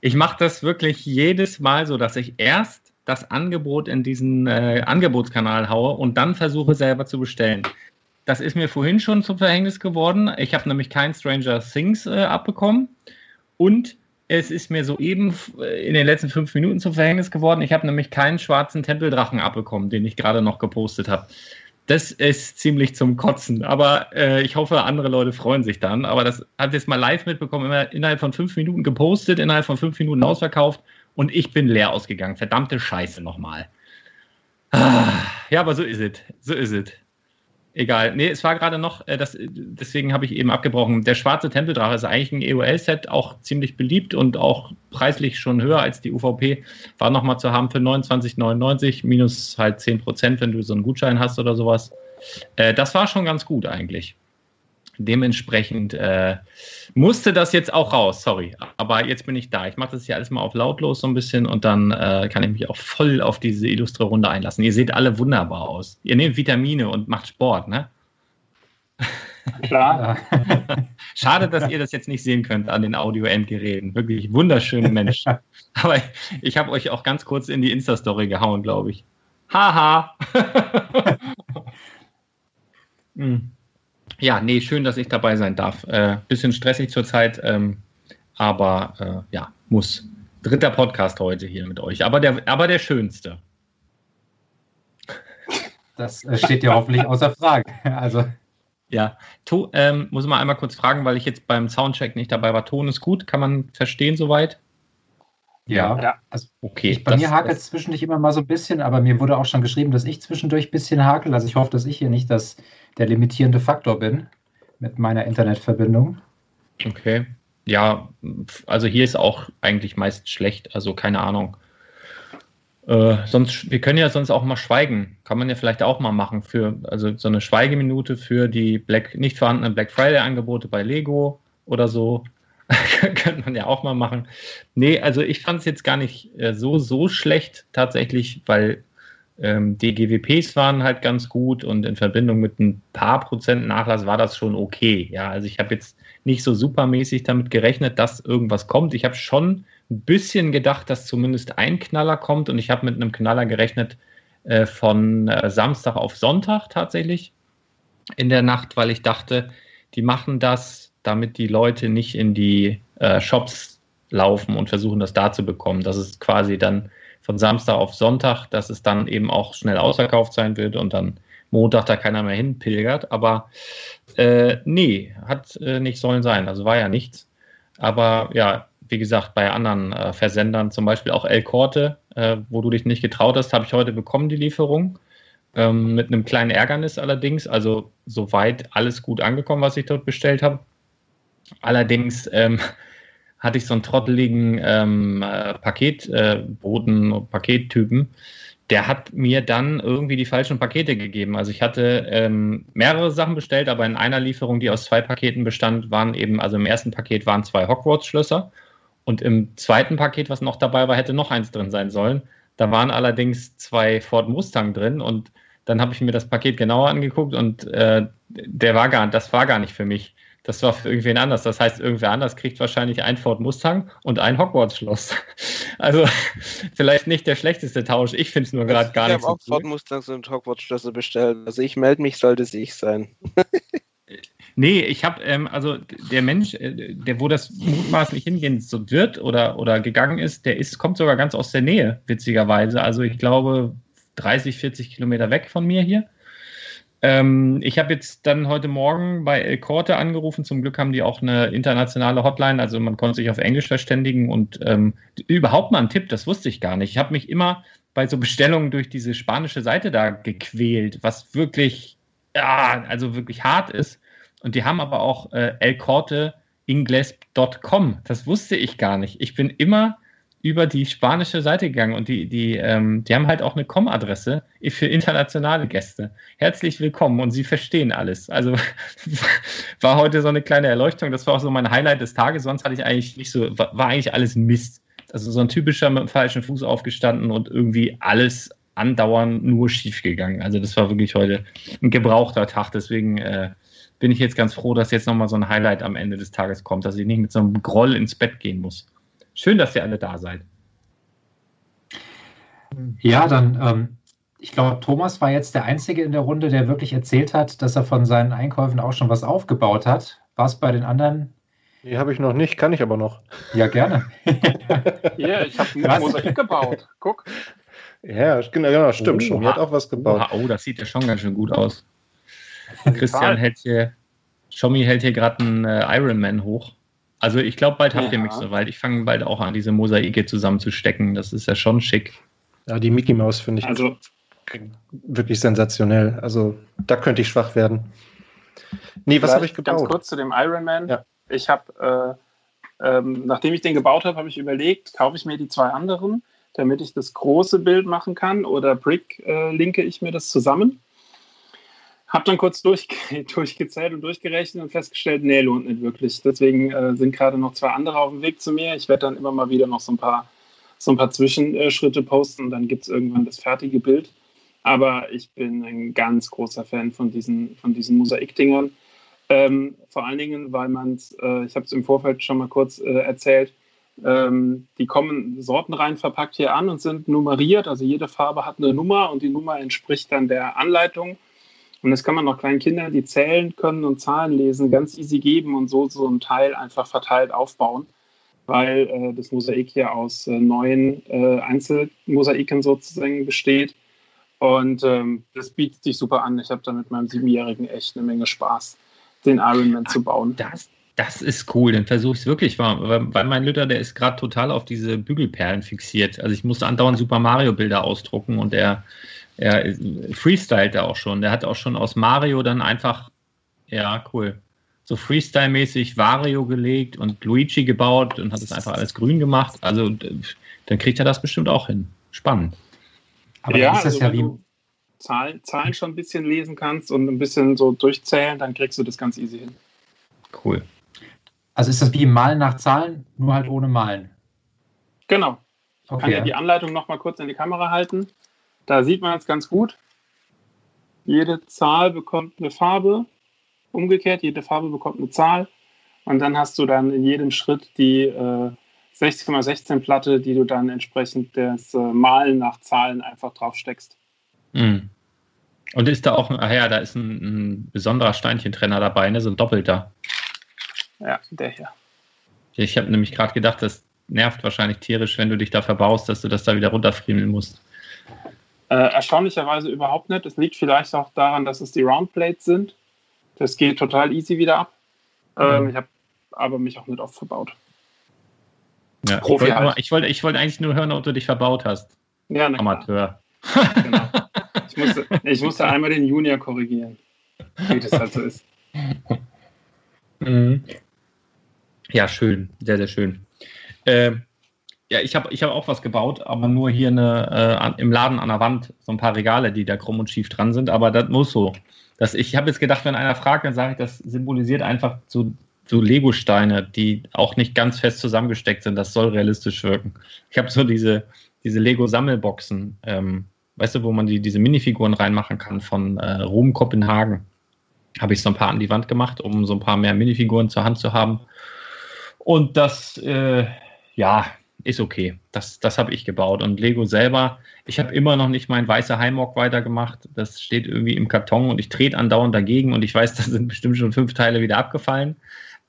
Ich mache das wirklich jedes Mal so, dass ich erst das Angebot in diesen äh, Angebotskanal haue und dann versuche selber zu bestellen. Das ist mir vorhin schon zum Verhängnis geworden. Ich habe nämlich kein Stranger Things äh, abbekommen und es ist mir soeben äh, in den letzten fünf Minuten zum Verhängnis geworden. Ich habe nämlich keinen schwarzen Tempeldrachen abbekommen, den ich gerade noch gepostet habe. Das ist ziemlich zum Kotzen. Aber äh, ich hoffe, andere Leute freuen sich dann. Aber das hat jetzt mal live mitbekommen, immer innerhalb von fünf Minuten gepostet, innerhalb von fünf Minuten ausverkauft und ich bin leer ausgegangen. Verdammte Scheiße nochmal. Ah, ja, aber so ist es. So ist es. Egal. Nee, es war gerade noch, äh, das, deswegen habe ich eben abgebrochen. Der schwarze Tempeldrache ist eigentlich ein EOL-Set, auch ziemlich beliebt und auch preislich schon höher als die UVP. War nochmal zu haben für 29,99 minus halt 10%, wenn du so einen Gutschein hast oder sowas. Äh, das war schon ganz gut eigentlich. Dementsprechend äh, musste das jetzt auch raus, sorry. Aber jetzt bin ich da. Ich mache das hier alles mal auf lautlos so ein bisschen und dann äh, kann ich mich auch voll auf diese illustre Runde einlassen. Ihr seht alle wunderbar aus. Ihr nehmt Vitamine und macht Sport, ne? Klar. Schade, dass ihr das jetzt nicht sehen könnt an den Audio-Endgeräten. Wirklich wunderschöne Menschen. Aber ich, ich habe euch auch ganz kurz in die Insta-Story gehauen, glaube ich. Haha. Hm. Ja, nee, schön, dass ich dabei sein darf. Äh, bisschen stressig zurzeit, ähm, aber äh, ja, muss. Dritter Podcast heute hier mit euch, aber der, aber der schönste. Das äh, steht ja hoffentlich außer Frage. Also, Ja, to, ähm, muss ich mal einmal kurz fragen, weil ich jetzt beim Soundcheck nicht dabei war. Ton ist gut, kann man verstehen soweit? ja. Ja. Also, Okay. ich, bei das- mir hakelt es zwischendurch immer mal so ein bisschen, aber mir wurde auch schon geschrieben, dass ich zwischendurch ein bisschen hakel. Also ich hoffe, dass ich hier nicht das, der limitierende Faktor bin mit meiner Internetverbindung. Okay. Ja, also hier ist auch eigentlich meist schlecht, also keine Ahnung. Äh, sonst, wir können ja sonst auch mal schweigen. Kann man ja vielleicht auch mal machen für, also so eine Schweigeminute für die Black, nicht vorhandenen Black Friday-Angebote bei Lego oder so. Könnte man ja auch mal machen. Nee, also ich fand es jetzt gar nicht äh, so, so schlecht tatsächlich, weil ähm, die GWPs waren halt ganz gut und in Verbindung mit ein paar Prozent Nachlass war das schon okay. Ja, also ich habe jetzt nicht so supermäßig damit gerechnet, dass irgendwas kommt. Ich habe schon ein bisschen gedacht, dass zumindest ein Knaller kommt und ich habe mit einem Knaller gerechnet äh, von äh, Samstag auf Sonntag tatsächlich in der Nacht, weil ich dachte, die machen das, damit die Leute nicht in die äh, Shops laufen und versuchen, das da zu bekommen. Das ist quasi dann von Samstag auf Sonntag, dass es dann eben auch schnell ausverkauft sein wird und dann Montag da keiner mehr hinpilgert. Aber äh, nee, hat äh, nicht sollen sein. Also war ja nichts. Aber ja, wie gesagt, bei anderen äh, Versendern, zum Beispiel auch El Corte, äh, wo du dich nicht getraut hast, habe ich heute bekommen, die Lieferung. Ähm, mit einem kleinen Ärgernis allerdings. Also soweit alles gut angekommen, was ich dort bestellt habe. Allerdings ähm, hatte ich so einen trotteligen ähm, äh, Paketboten, äh, Pakettypen, der hat mir dann irgendwie die falschen Pakete gegeben. Also ich hatte ähm, mehrere Sachen bestellt, aber in einer Lieferung, die aus zwei Paketen bestand, waren eben, also im ersten Paket waren zwei Hogwarts-Schlösser und im zweiten Paket, was noch dabei war, hätte noch eins drin sein sollen. Da waren allerdings zwei Ford Mustang drin und dann habe ich mir das Paket genauer angeguckt und äh, der war gar, das war gar nicht für mich. Das war für irgendwen anders. Das heißt, irgendwer anders kriegt wahrscheinlich ein Ford Mustang und ein Hogwarts-Schloss. Also vielleicht nicht der schlechteste Tausch. Ich finde es nur gerade gar ich nicht habe so auch Ford Mustangs und Hogwarts-Schlösser bestellt. Also ich melde mich, sollte es ich sein. Nee, ich habe, ähm, also der Mensch, äh, der wo das mutmaßlich hingehen so wird oder, oder gegangen ist, der ist, kommt sogar ganz aus der Nähe, witzigerweise. Also ich glaube 30, 40 Kilometer weg von mir hier. Ähm, ich habe jetzt dann heute Morgen bei El Corte angerufen. Zum Glück haben die auch eine internationale Hotline, also man konnte sich auf Englisch verständigen und ähm, überhaupt mal ein Tipp, das wusste ich gar nicht. Ich habe mich immer bei so Bestellungen durch diese spanische Seite da gequält, was wirklich, ja, also wirklich hart ist. Und die haben aber auch äh, elcorteingles.com. Das wusste ich gar nicht. Ich bin immer über die spanische Seite gegangen und die, die, ähm, die haben halt auch eine Com-Adresse für internationale Gäste. Herzlich willkommen und sie verstehen alles. Also war heute so eine kleine Erleuchtung. Das war auch so mein Highlight des Tages. Sonst hatte ich eigentlich nicht so, war, eigentlich alles Mist. Also so ein typischer mit dem falschen Fuß aufgestanden und irgendwie alles andauernd nur schief gegangen. Also das war wirklich heute ein gebrauchter Tag. Deswegen äh, bin ich jetzt ganz froh, dass jetzt nochmal so ein Highlight am Ende des Tages kommt, dass ich nicht mit so einem Groll ins Bett gehen muss. Schön, dass ihr alle da seid. Ja, dann, ähm, ich glaube, Thomas war jetzt der Einzige in der Runde, der wirklich erzählt hat, dass er von seinen Einkäufen auch schon was aufgebaut hat. War es bei den anderen? Die habe ich noch nicht, kann ich aber noch. Ja, gerne. Ja, ich habe ein Mosaik gebaut. Guck. Ja, genau, ja, stimmt Oh, schon. Die hat auch was gebaut. Oh, das sieht ja schon ganz schön gut aus. Christian hält hier, Schommi hält hier gerade einen äh, Ironman hoch. Also ich glaube, bald habt ihr Ja. mich soweit. Ich fange bald auch an, diese Mosaike zusammenzustecken. Das ist ja schon schick. Ja, die Mickey Maus finde ich Also, wirklich sensationell. Also da könnte ich schwach werden. Nee, was habe ich vielleicht Ganz gebaut? kurz zu dem Ironman. Ja. Ich habe, äh, ähm, nachdem ich den gebaut habe, habe ich überlegt, kaufe ich mir die zwei anderen, damit ich das große Bild machen kann oder Brick äh, linke ich mir das zusammen. Habe dann kurz durch, durchgezählt und durchgerechnet und festgestellt, nee, lohnt nicht wirklich. Deswegen äh, sind gerade noch zwei andere auf dem Weg zu mir. Ich werde dann immer mal wieder noch so ein paar, so ein paar Zwischenschritte posten und dann gibt es irgendwann das fertige Bild. Aber ich bin ein ganz großer Fan von diesen, von diesen Mosaikdingern. Ähm, vor allen Dingen, weil man es, äh, ich habe es im Vorfeld schon mal kurz äh, erzählt, ähm, die kommen sortenrein verpackt hier an und sind nummeriert. Also jede Farbe hat eine Nummer und die Nummer entspricht dann der Anleitung. Und das kann man noch kleinen Kindern, die zählen können und Zahlen lesen, ganz easy geben und so so ein Teil einfach verteilt aufbauen, weil äh, das Mosaik hier aus äh, neun äh, Einzelmosaiken sozusagen besteht. Und ähm, das bietet sich super an. Ich habe da mit meinem Siebenjährigen echt eine Menge Spaß, den Ironman zu bauen. Das, das ist cool, dann versuche ich es wirklich mal. Weil, mein Lütter, der ist gerade total auf diese Bügelperlen fixiert. Also ich musste andauernd Super Mario-Bilder ausdrucken und er, er freestylt da auch schon. Der hat auch schon aus Mario dann einfach, ja, cool, so Freestyle-mäßig Wario gelegt und Luigi gebaut und hat es einfach alles grün gemacht. Also dann kriegt er das bestimmt auch hin. Spannend. Aber dann ist das also ja wenn wie, du Zahlen, Zahlen schon ein bisschen lesen kannst und ein bisschen so durchzählen, dann kriegst du das ganz easy hin. Cool. also ist das wie Malen nach Zahlen, nur halt ohne Malen. Genau. Ich kann Okay. ja die Anleitung noch mal kurz in die Kamera halten. Da sieht man es ganz gut. Jede Zahl bekommt eine Farbe. Umgekehrt, jede Farbe bekommt eine Zahl. Und dann hast du dann in jedem Schritt die äh, 60,16 Platte, die du dann entsprechend das äh, Malen nach Zahlen einfach draufsteckst. Mhm. Und ist da auch, ach ja, da ist ein, ein besonderer Steinchentrenner dabei, ne? so ein doppelter. Ja, der hier. Ich habe nämlich gerade gedacht, das nervt wahrscheinlich tierisch, wenn du dich da verbaust, dass du das da wieder runterfriemeln musst. Äh, erstaunlicherweise überhaupt nicht. Es liegt vielleicht auch daran, dass es die Roundplates sind. Das geht total easy wieder ab. Ähm, Mhm. ich habe aber mich auch nicht oft verbaut. Ja, ich Profi wollte halt. ich wollte ich wollte eigentlich nur hören, ob du dich verbaut hast. Ja, klar. Amateur. Genau. Ich musste, ich musste einmal den Junior korrigieren, wie das halt so ist. Mhm. Ja, schön, sehr, sehr schön. Ähm, ja, ich habe ich hab auch was gebaut, aber nur hier eine, äh, im Laden an der Wand so ein paar Regale, die da krumm und schief dran sind, aber das muss so. Das, ich habe jetzt gedacht, wenn einer fragt, dann sage ich, das symbolisiert einfach so, so Lego-Steine, die auch nicht ganz fest zusammengesteckt sind. Das soll realistisch wirken. Ich habe so diese, diese Lego-Sammelboxen, ähm, weißt du, wo man die, diese Minifiguren reinmachen kann von äh, Rom Kopenhagen. Habe ich so ein paar an die Wand gemacht, um so ein paar mehr Minifiguren zur Hand zu haben. Und das, äh, ja, ist okay. Das, das habe ich gebaut. Und Lego selber, ich habe immer noch nicht mein weißer Heimrock weitergemacht. Das steht irgendwie im Karton und ich trete andauernd dagegen und ich weiß, da sind bestimmt schon fünf Teile wieder abgefallen.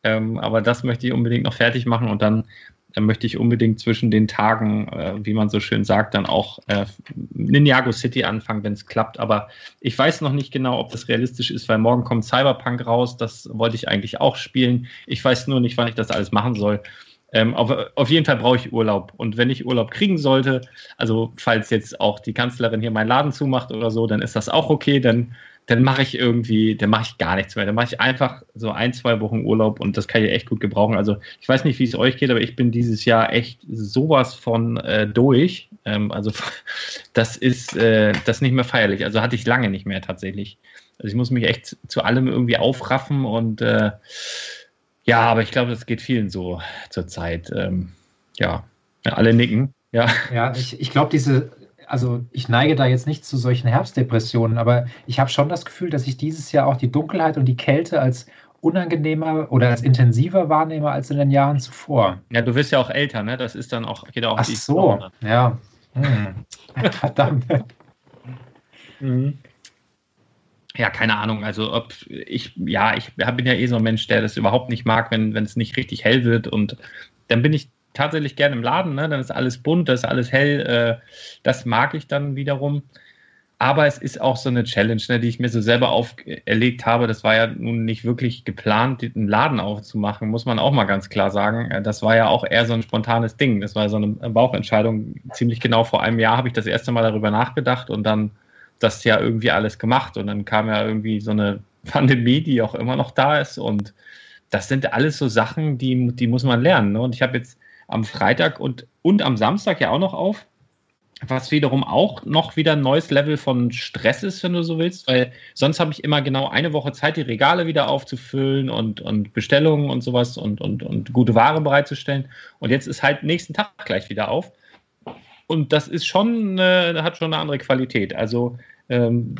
Ähm, aber das möchte ich unbedingt noch fertig machen und dann dann möchte ich unbedingt zwischen den Tagen, äh, wie man so schön sagt, dann auch äh, Ninjago City anfangen, wenn es klappt. Aber ich weiß noch nicht genau, ob das realistisch ist, weil morgen kommt Cyberpunk raus. Das wollte ich eigentlich auch spielen. Ich weiß nur nicht, wann ich das alles machen soll. Ähm, aber auf jeden Fall brauche ich Urlaub. Und wenn ich Urlaub kriegen sollte, also falls jetzt auch die Kanzlerin hier meinen Laden zumacht oder so, dann ist das auch okay. Dann dann mache ich irgendwie, dann mache ich gar nichts mehr. Dann mache ich einfach so ein, zwei Wochen Urlaub und das kann ich echt gut gebrauchen. Also ich weiß nicht, wie es euch geht, aber ich bin dieses Jahr echt sowas von äh, durch. Ähm, also das ist äh, das nicht mehr feierlich. Also hatte ich lange nicht mehr tatsächlich. Also ich muss mich echt zu allem irgendwie aufraffen und äh, ja, aber ich glaube, das geht vielen so zurzeit. Ähm, ja. alle nicken. Ja, ja ich, ich glaube, diese, also ich neige da jetzt nicht zu solchen Herbstdepressionen, aber ich habe schon das Gefühl, dass ich dieses Jahr auch die Dunkelheit und die Kälte als unangenehmer oder als intensiver wahrnehme als in den Jahren zuvor. Ja, du wirst ja auch älter, ne? Das ist dann auch, geht auch Ach so, ja. Hm. Verdammt. Mhm. Ja, keine Ahnung. Also ob ich, ja, ich bin ja eh so ein Mensch, der das überhaupt nicht mag, wenn wenn es nicht richtig hell wird. Und dann bin ich tatsächlich gerne im Laden, ne? Dann ist alles bunt, das ist alles hell. Äh, das mag ich dann wiederum. Aber es ist auch so eine Challenge, ne, die ich mir so selber auferlegt habe. Das war ja nun nicht wirklich geplant, einen Laden aufzumachen, muss man auch mal ganz klar sagen. Äh, das war ja auch eher so ein spontanes Ding. Das war so eine Bauchentscheidung. Ziemlich genau vor einem Jahr habe ich das erste Mal darüber nachgedacht und dann das ja irgendwie alles gemacht. Und dann kam ja irgendwie so eine Pandemie, die auch immer noch da ist. Und das sind alles so Sachen, die, die muss man lernen. Ne? Und ich habe jetzt am Freitag und, und am Samstag ja auch noch auf, was wiederum auch noch wieder ein neues Level von Stress ist, wenn du so willst, weil sonst habe ich immer genau eine Woche Zeit, die Regale wieder aufzufüllen und, und Bestellungen und sowas und, und, und gute Ware bereitzustellen. Und jetzt ist halt nächsten Tag gleich wieder auf. Und das ist schon, äh, hat schon eine andere Qualität. Also ähm,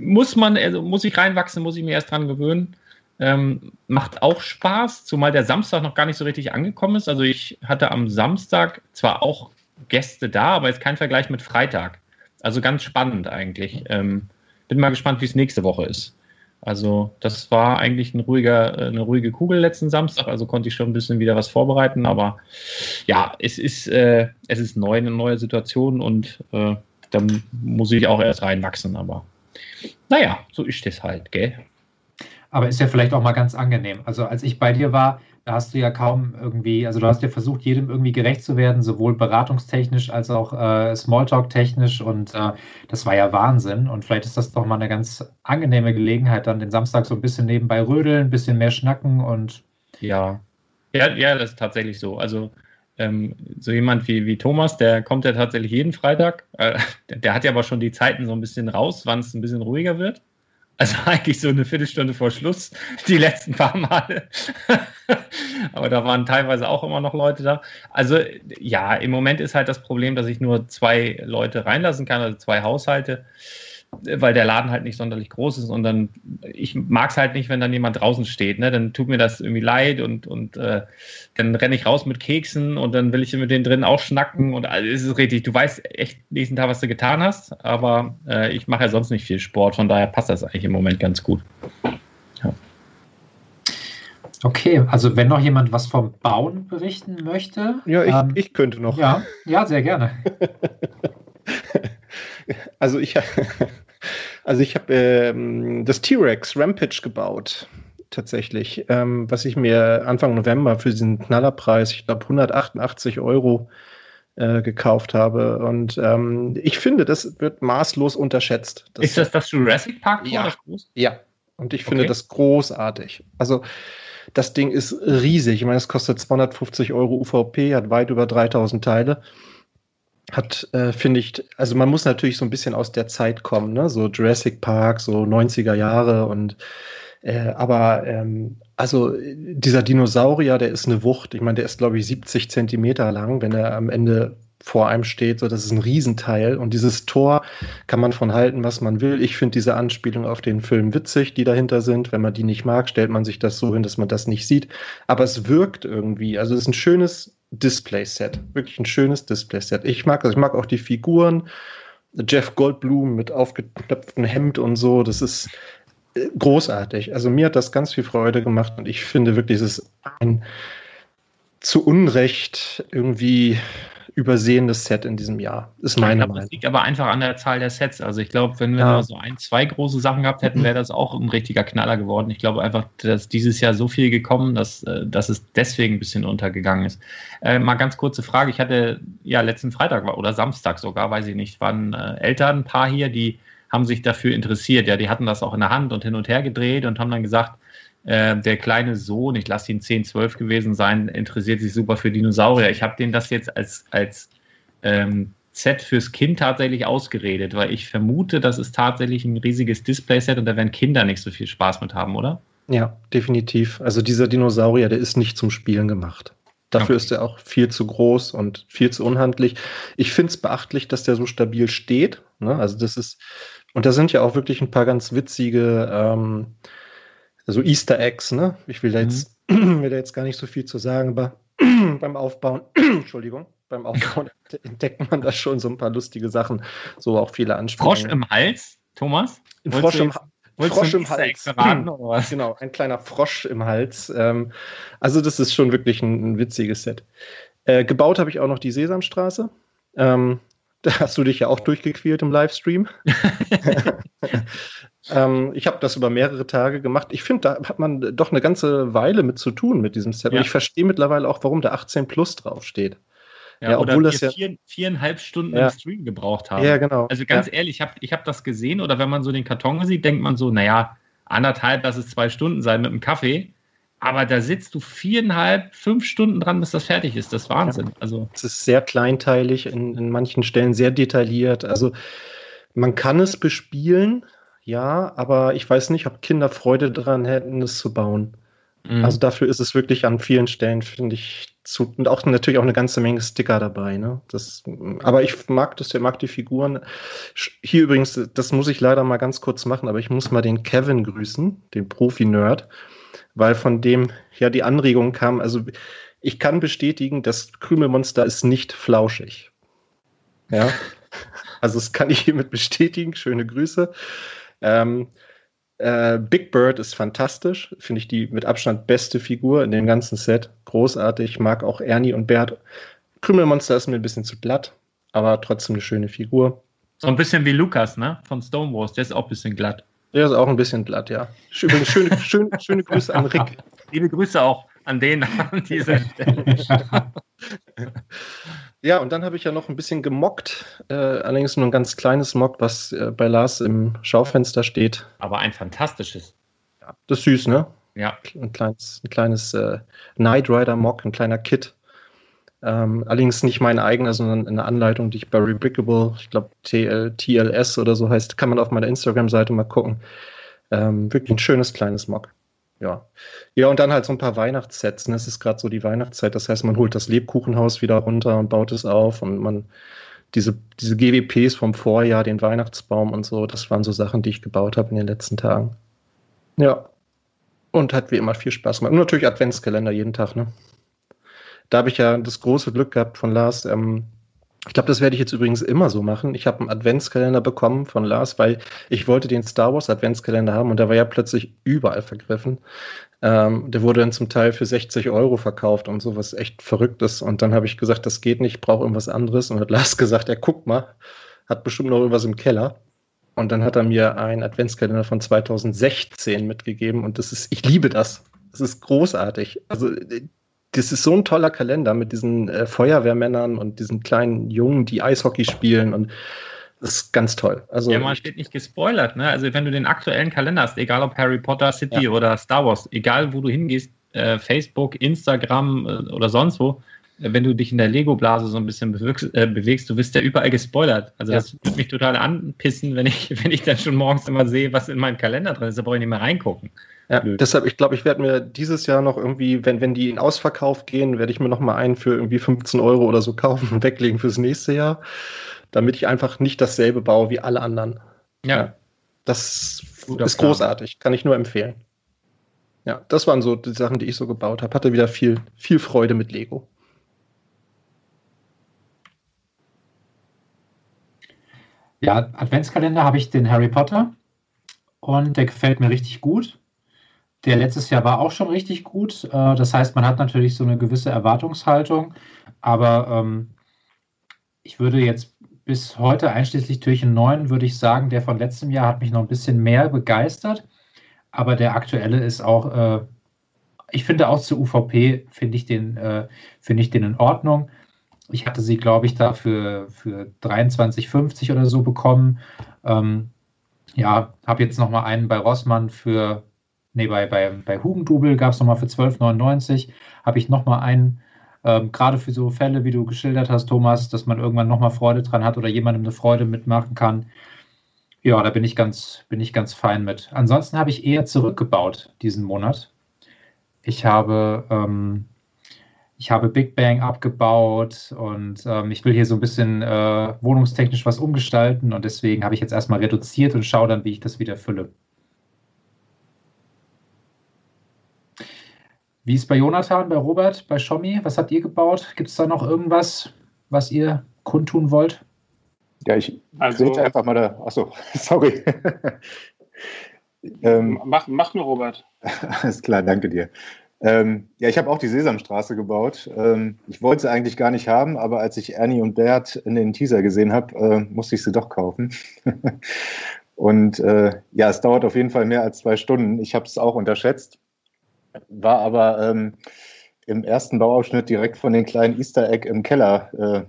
muss man, also muss ich reinwachsen, muss ich mir erst dran gewöhnen. Ähm, macht auch Spaß, zumal der Samstag noch gar nicht so richtig angekommen ist. Also ich hatte am Samstag zwar auch Gäste da, aber jetzt kein Vergleich mit Freitag. Also ganz spannend eigentlich. Ähm, bin mal gespannt, wie es nächste Woche ist. Also das war eigentlich ein ruhiger, äh, eine ruhige Kugel letzten Samstag, also konnte ich schon ein bisschen wieder was vorbereiten, aber ja, es ist, äh, es ist neu, eine neue Situation und äh, dann muss ich auch erst reinwachsen, aber naja, so ist das halt, gell? Aber ist ja vielleicht auch mal ganz angenehm. Also als ich bei dir war, da hast du ja kaum irgendwie, also du hast ja versucht, jedem irgendwie gerecht zu werden, sowohl beratungstechnisch als auch äh, Smalltalk-technisch und äh, das war ja Wahnsinn. Und vielleicht ist das doch mal eine ganz angenehme Gelegenheit, dann den Samstag so ein bisschen nebenbei rödeln, ein bisschen mehr schnacken und. Ja, ja, ja, das ist tatsächlich so. Also ähm, so jemand wie, wie Thomas, der kommt ja tatsächlich jeden Freitag. Äh, der hat ja aber schon die Zeiten so ein bisschen raus, wann es ein bisschen ruhiger wird. Also eigentlich so eine Viertelstunde vor Schluss, die letzten paar Male. Aber da waren teilweise auch immer noch Leute da. Also ja, im Moment ist halt das Problem, dass ich nur zwei Leute reinlassen kann, also zwei Haushalte weil der Laden halt nicht sonderlich groß ist und dann, ich mag es halt nicht, wenn dann jemand draußen steht, ne? dann tut mir das irgendwie leid und, und äh, dann renne ich raus mit Keksen und dann will ich mit denen drin auch schnacken und also ist es richtig, du weißt echt nächsten Tag, was du getan hast, aber äh, ich mache ja sonst nicht viel Sport, von daher passt das eigentlich im Moment ganz gut. Ja. Okay, also wenn noch jemand was vom Bauen berichten möchte. Ja, ich, ähm, ich könnte noch. Ja, ja sehr gerne. Also ich, also ich habe ähm, das T-Rex Rampage gebaut, tatsächlich, ähm, was ich mir Anfang November für diesen Knallerpreis, ich glaube 188 Euro äh, gekauft habe. Und ähm, ich finde, das wird maßlos unterschätzt. Das ist das das Jurassic Park? Ja, ja. Und ich finde okay. das großartig. Also das Ding ist riesig. Ich meine, es kostet 250 Euro UVP, hat weit über 3000 Teile hat, äh, finde ich, also man muss natürlich so ein bisschen aus der Zeit kommen, ne? so Jurassic Park, so 90er Jahre und äh, aber ähm, also dieser Dinosaurier, der ist eine Wucht. Ich meine, der ist, glaube ich, 70 Zentimeter lang, wenn er am Ende vor einem steht. So, das ist ein Riesenteil. Und dieses Tor kann man von halten, was man will. Ich finde diese Anspielung auf den Film witzig, die dahinter sind. Wenn man die nicht mag, stellt man sich das so hin, dass man das nicht sieht. Aber es wirkt irgendwie. Also es ist ein schönes Display-Set. Wirklich ein schönes Display-Set. Ich mag das. Ich mag auch die Figuren. Jeff Goldblum mit aufgeknöpftem Hemd und so. Das ist äh, großartig. Also mir hat das ganz viel Freude gemacht und ich finde wirklich, es ist ein zu Unrecht irgendwie übersehenes Set in diesem Jahr. Ist meine glaub, Meinung. Das liegt aber einfach an der Zahl der Sets. Also ich glaube, wenn wir ja. so ein, zwei große Sachen gehabt hätten, wäre das auch ein richtiger Knaller geworden. Ich glaube einfach, dass dieses Jahr so viel gekommen, dass, äh, dass es deswegen ein bisschen untergegangen ist. Äh, mal ganz kurze Frage. Ich hatte ja letzten Freitag oder Samstag sogar, weiß ich nicht, waren äh, Eltern, ein paar hier, die haben sich dafür interessiert. Ja, die hatten das auch in der Hand und hin und her gedreht und haben dann gesagt, äh, der kleine Sohn, ich lasse ihn 10, 12 gewesen sein, interessiert sich super für Dinosaurier. Ich habe denen das jetzt als, als ähm, Set fürs Kind tatsächlich ausgeredet, weil ich vermute, das ist tatsächlich ein riesiges Display-Set und da werden Kinder nicht so viel Spaß mit haben, oder? Ja, definitiv. Also dieser Dinosaurier, der ist nicht zum Spielen gemacht. Dafür okay. ist er auch viel zu groß und viel zu unhandlich. Ich finde es beachtlich, dass der so stabil steht. Ne? Also das ist, und da sind ja auch wirklich ein paar ganz witzige ähm, so Easter Eggs, ne? Ich will da jetzt, mhm. will da jetzt gar nicht so viel zu sagen, aber beim Aufbauen, Entschuldigung, beim Aufbauen entdeckt man da schon so ein paar lustige Sachen, so auch viele Anspielungen. Frosch im Hals, Thomas? Frosch im, Frosch im Hals. Verraten, genau, ein kleiner Frosch im Hals. Ähm, also das ist schon wirklich ein, ein witziges Set. Äh, gebaut habe ich auch noch die Sesamstraße. Ähm, da hast du dich ja auch durchgequält im Livestream. ähm, ich habe das über mehrere Tage gemacht. Ich finde, da hat man doch eine ganze Weile mit zu tun mit diesem Set. Ja. Und ich verstehe mittlerweile auch, warum da 18 Plus draufsteht. Ja, ja obwohl das ja vier, viereinhalb Stunden ja. im Stream gebraucht haben. Ja, genau. Also ganz ja. ehrlich, ich habe ich hab das gesehen oder wenn man so den Karton sieht, denkt man so, naja, anderthalb, lass es zwei Stunden sein mit einem Kaffee. Aber da sitzt du viereinhalb, fünf Stunden dran, bis das fertig ist. Das ist Wahnsinn. Also es ist sehr kleinteilig, in, in manchen Stellen sehr detailliert. Also man kann es bespielen, ja, aber ich weiß nicht, ob Kinder Freude daran hätten, es zu bauen. Mhm. Also dafür ist es wirklich an vielen Stellen, finde ich, zu, und auch natürlich auch eine ganze Menge Sticker dabei. Ne? Das, aber ich mag das, ich mag die Figuren. Hier übrigens, das muss ich leider mal ganz kurz machen, aber ich muss mal den Kevin grüßen, den Profi-Nerd, weil von dem ja die Anregung kam. Also ich kann bestätigen, das Krümelmonster ist nicht flauschig. Ja, also das kann ich hiermit bestätigen. Schöne Grüße. Ähm, äh, Big Bird ist fantastisch, finde ich die mit Abstand beste Figur in dem ganzen Set. Großartig, mag auch Ernie und Bert. Krümelmonster ist mir ein bisschen zu glatt, aber trotzdem eine schöne Figur. So ein bisschen wie Lukas, ne? Von Stonewalls, der ist auch ein bisschen glatt. Der ist auch ein bisschen glatt, ja. Schöne, schöne, schöne, schöne Grüße an Rick. Liebe Grüße auch an den an dieser Stelle. Ja, und dann habe ich ja noch ein bisschen gemockt, äh, allerdings nur ein ganz kleines Mock, was äh, bei Lars im Schaufenster steht. Aber ein fantastisches. Ja, das ist süß, ne? Ja. Ein kleines, ein kleines äh, Knight Rider Mock, ein kleiner Kit. Ähm, allerdings nicht mein eigener, sondern eine Anleitung, die ich bei Rebrickable, ich glaube TLS oder so heißt, kann man auf meiner Instagram-Seite mal gucken. Ähm, wirklich ein schönes kleines Mock ja. Ja, und dann halt so ein paar Weihnachtssets. Ne? Es ist gerade so die Weihnachtszeit. Das heißt, man holt das Lebkuchenhaus wieder runter und baut es auf und man diese, diese GWPs vom Vorjahr, den Weihnachtsbaum und so, das waren so Sachen, die ich gebaut habe in den letzten Tagen. Ja. Und hat wie immer viel Spaß gemacht. Und natürlich Adventskalender jeden Tag, ne? Da habe ich ja das große Glück gehabt von Lars, ähm, ich glaube, das werde ich jetzt übrigens immer so machen. Ich habe einen Adventskalender bekommen von Lars, weil ich wollte den Star Wars Adventskalender haben und der war ja plötzlich überall vergriffen. Ähm, der wurde dann zum Teil für 60 Euro verkauft und so, was echt verrückt ist. Und dann habe ich gesagt, das geht nicht, ich brauche irgendwas anderes. Und hat Lars gesagt, ja, guck mal, hat bestimmt noch irgendwas im Keller. Und dann hat er mir einen Adventskalender von 2016 mitgegeben und das ist, ich liebe das. Das ist großartig. Also das ist so ein toller Kalender mit diesen äh, Feuerwehrmännern und diesen kleinen Jungen, die Eishockey spielen und das ist ganz toll. Also, ja, man steht nicht gespoilert, ne? Also wenn du den aktuellen Kalender hast, egal ob Harry Potter City ja. oder Star Wars, egal wo du hingehst, äh, Facebook, Instagram äh, oder sonst wo, wenn du dich in der Lego-Blase so ein bisschen bewegst, äh, bewegst, du wirst ja überall gespoilert. Also ja. das würde mich total anpissen, wenn ich, wenn ich dann schon morgens immer sehe, was in meinem Kalender drin ist, da brauche ich nicht mehr reingucken. Ja, Blöd. deshalb, ich glaube, ich werde mir dieses Jahr noch irgendwie, wenn, wenn die in Ausverkauf gehen, werde ich mir noch mal einen für irgendwie 15 Euro oder so kaufen und weglegen fürs nächste Jahr, damit ich einfach nicht dasselbe baue wie alle anderen. Ja. ja das Guter ist Plan. großartig, kann ich nur empfehlen. Ja, das waren so die Sachen, die ich so gebaut habe. Hatte wieder viel, viel Freude mit Lego. Ja, Adventskalender habe ich den Harry Potter und der gefällt mir richtig gut. Der letztes Jahr war auch schon richtig gut. Äh, das heißt, man hat natürlich so eine gewisse Erwartungshaltung. Aber ähm, ich würde jetzt bis heute, einschließlich Türchen 9, würde ich sagen, der von letztem Jahr hat mich noch ein bisschen mehr begeistert. Aber der aktuelle ist auch, äh, ich finde auch zu UVP, finde ich, äh, find ich den in Ordnung. Ich hatte sie, glaube ich, da für, für 23,50 oder so bekommen. Ähm, ja, habe jetzt nochmal einen bei Rossmann für, nee, bei, bei, bei Hugendubel gab es nochmal für 12,99. Habe ich nochmal einen, ähm, gerade für so Fälle, wie du geschildert hast, Thomas, dass man irgendwann nochmal Freude dran hat oder jemandem eine Freude mitmachen kann. Ja, da bin ich ganz, bin ich ganz fein mit. Ansonsten habe ich eher zurückgebaut diesen Monat. Ich habe, ähm, ich habe Big Bang abgebaut und ähm, ich will hier so ein bisschen äh, wohnungstechnisch was umgestalten und deswegen habe ich jetzt erstmal reduziert und schaue dann, wie ich das wieder fülle. Wie ist bei Jonathan, bei Robert, bei Schommi? Was habt ihr gebaut? Gibt es da noch irgendwas, was ihr kundtun wollt? Ja, ich Also- also, einfach mal da. Achso, sorry. ähm, Mach, mach nur, Robert. alles klar, danke dir. Ähm, ja, ich habe auch die Sesamstraße gebaut. Ähm, ich wollte sie eigentlich gar nicht haben, aber als ich Ernie und Bert in den Teaser gesehen habe, äh, musste ich sie doch kaufen. und äh, ja, es dauert auf jeden Fall mehr als zwei Stunden. Ich habe es auch unterschätzt, war aber ähm, im ersten Bauabschnitt direkt von den kleinen Easter Egg im Keller äh,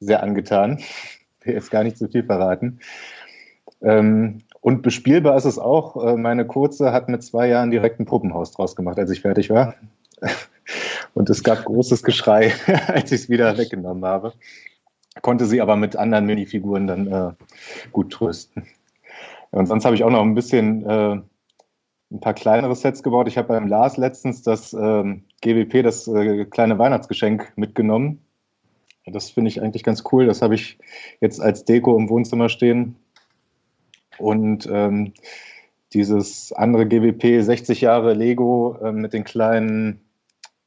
sehr angetan. will jetzt gar nicht zu viel verraten. Ähm, und bespielbar ist es auch. Äh, Meine Kurze hat mit zwei Jahren direkt ein Puppenhaus draus gemacht, als ich fertig war. Und es gab großes Geschrei, als ich es wieder weggenommen habe. Konnte sie aber mit anderen Minifiguren dann äh, gut trösten. Und sonst habe ich auch noch ein bisschen äh, ein paar kleinere Sets gebaut. Ich habe beim Lars letztens das ähm, GWP, das äh, kleine Weihnachtsgeschenk mitgenommen. Das finde ich eigentlich ganz cool. Das habe ich jetzt als Deko im Wohnzimmer stehen. Und ähm, dieses andere GWP, 60 Jahre Lego äh, mit dem kleinen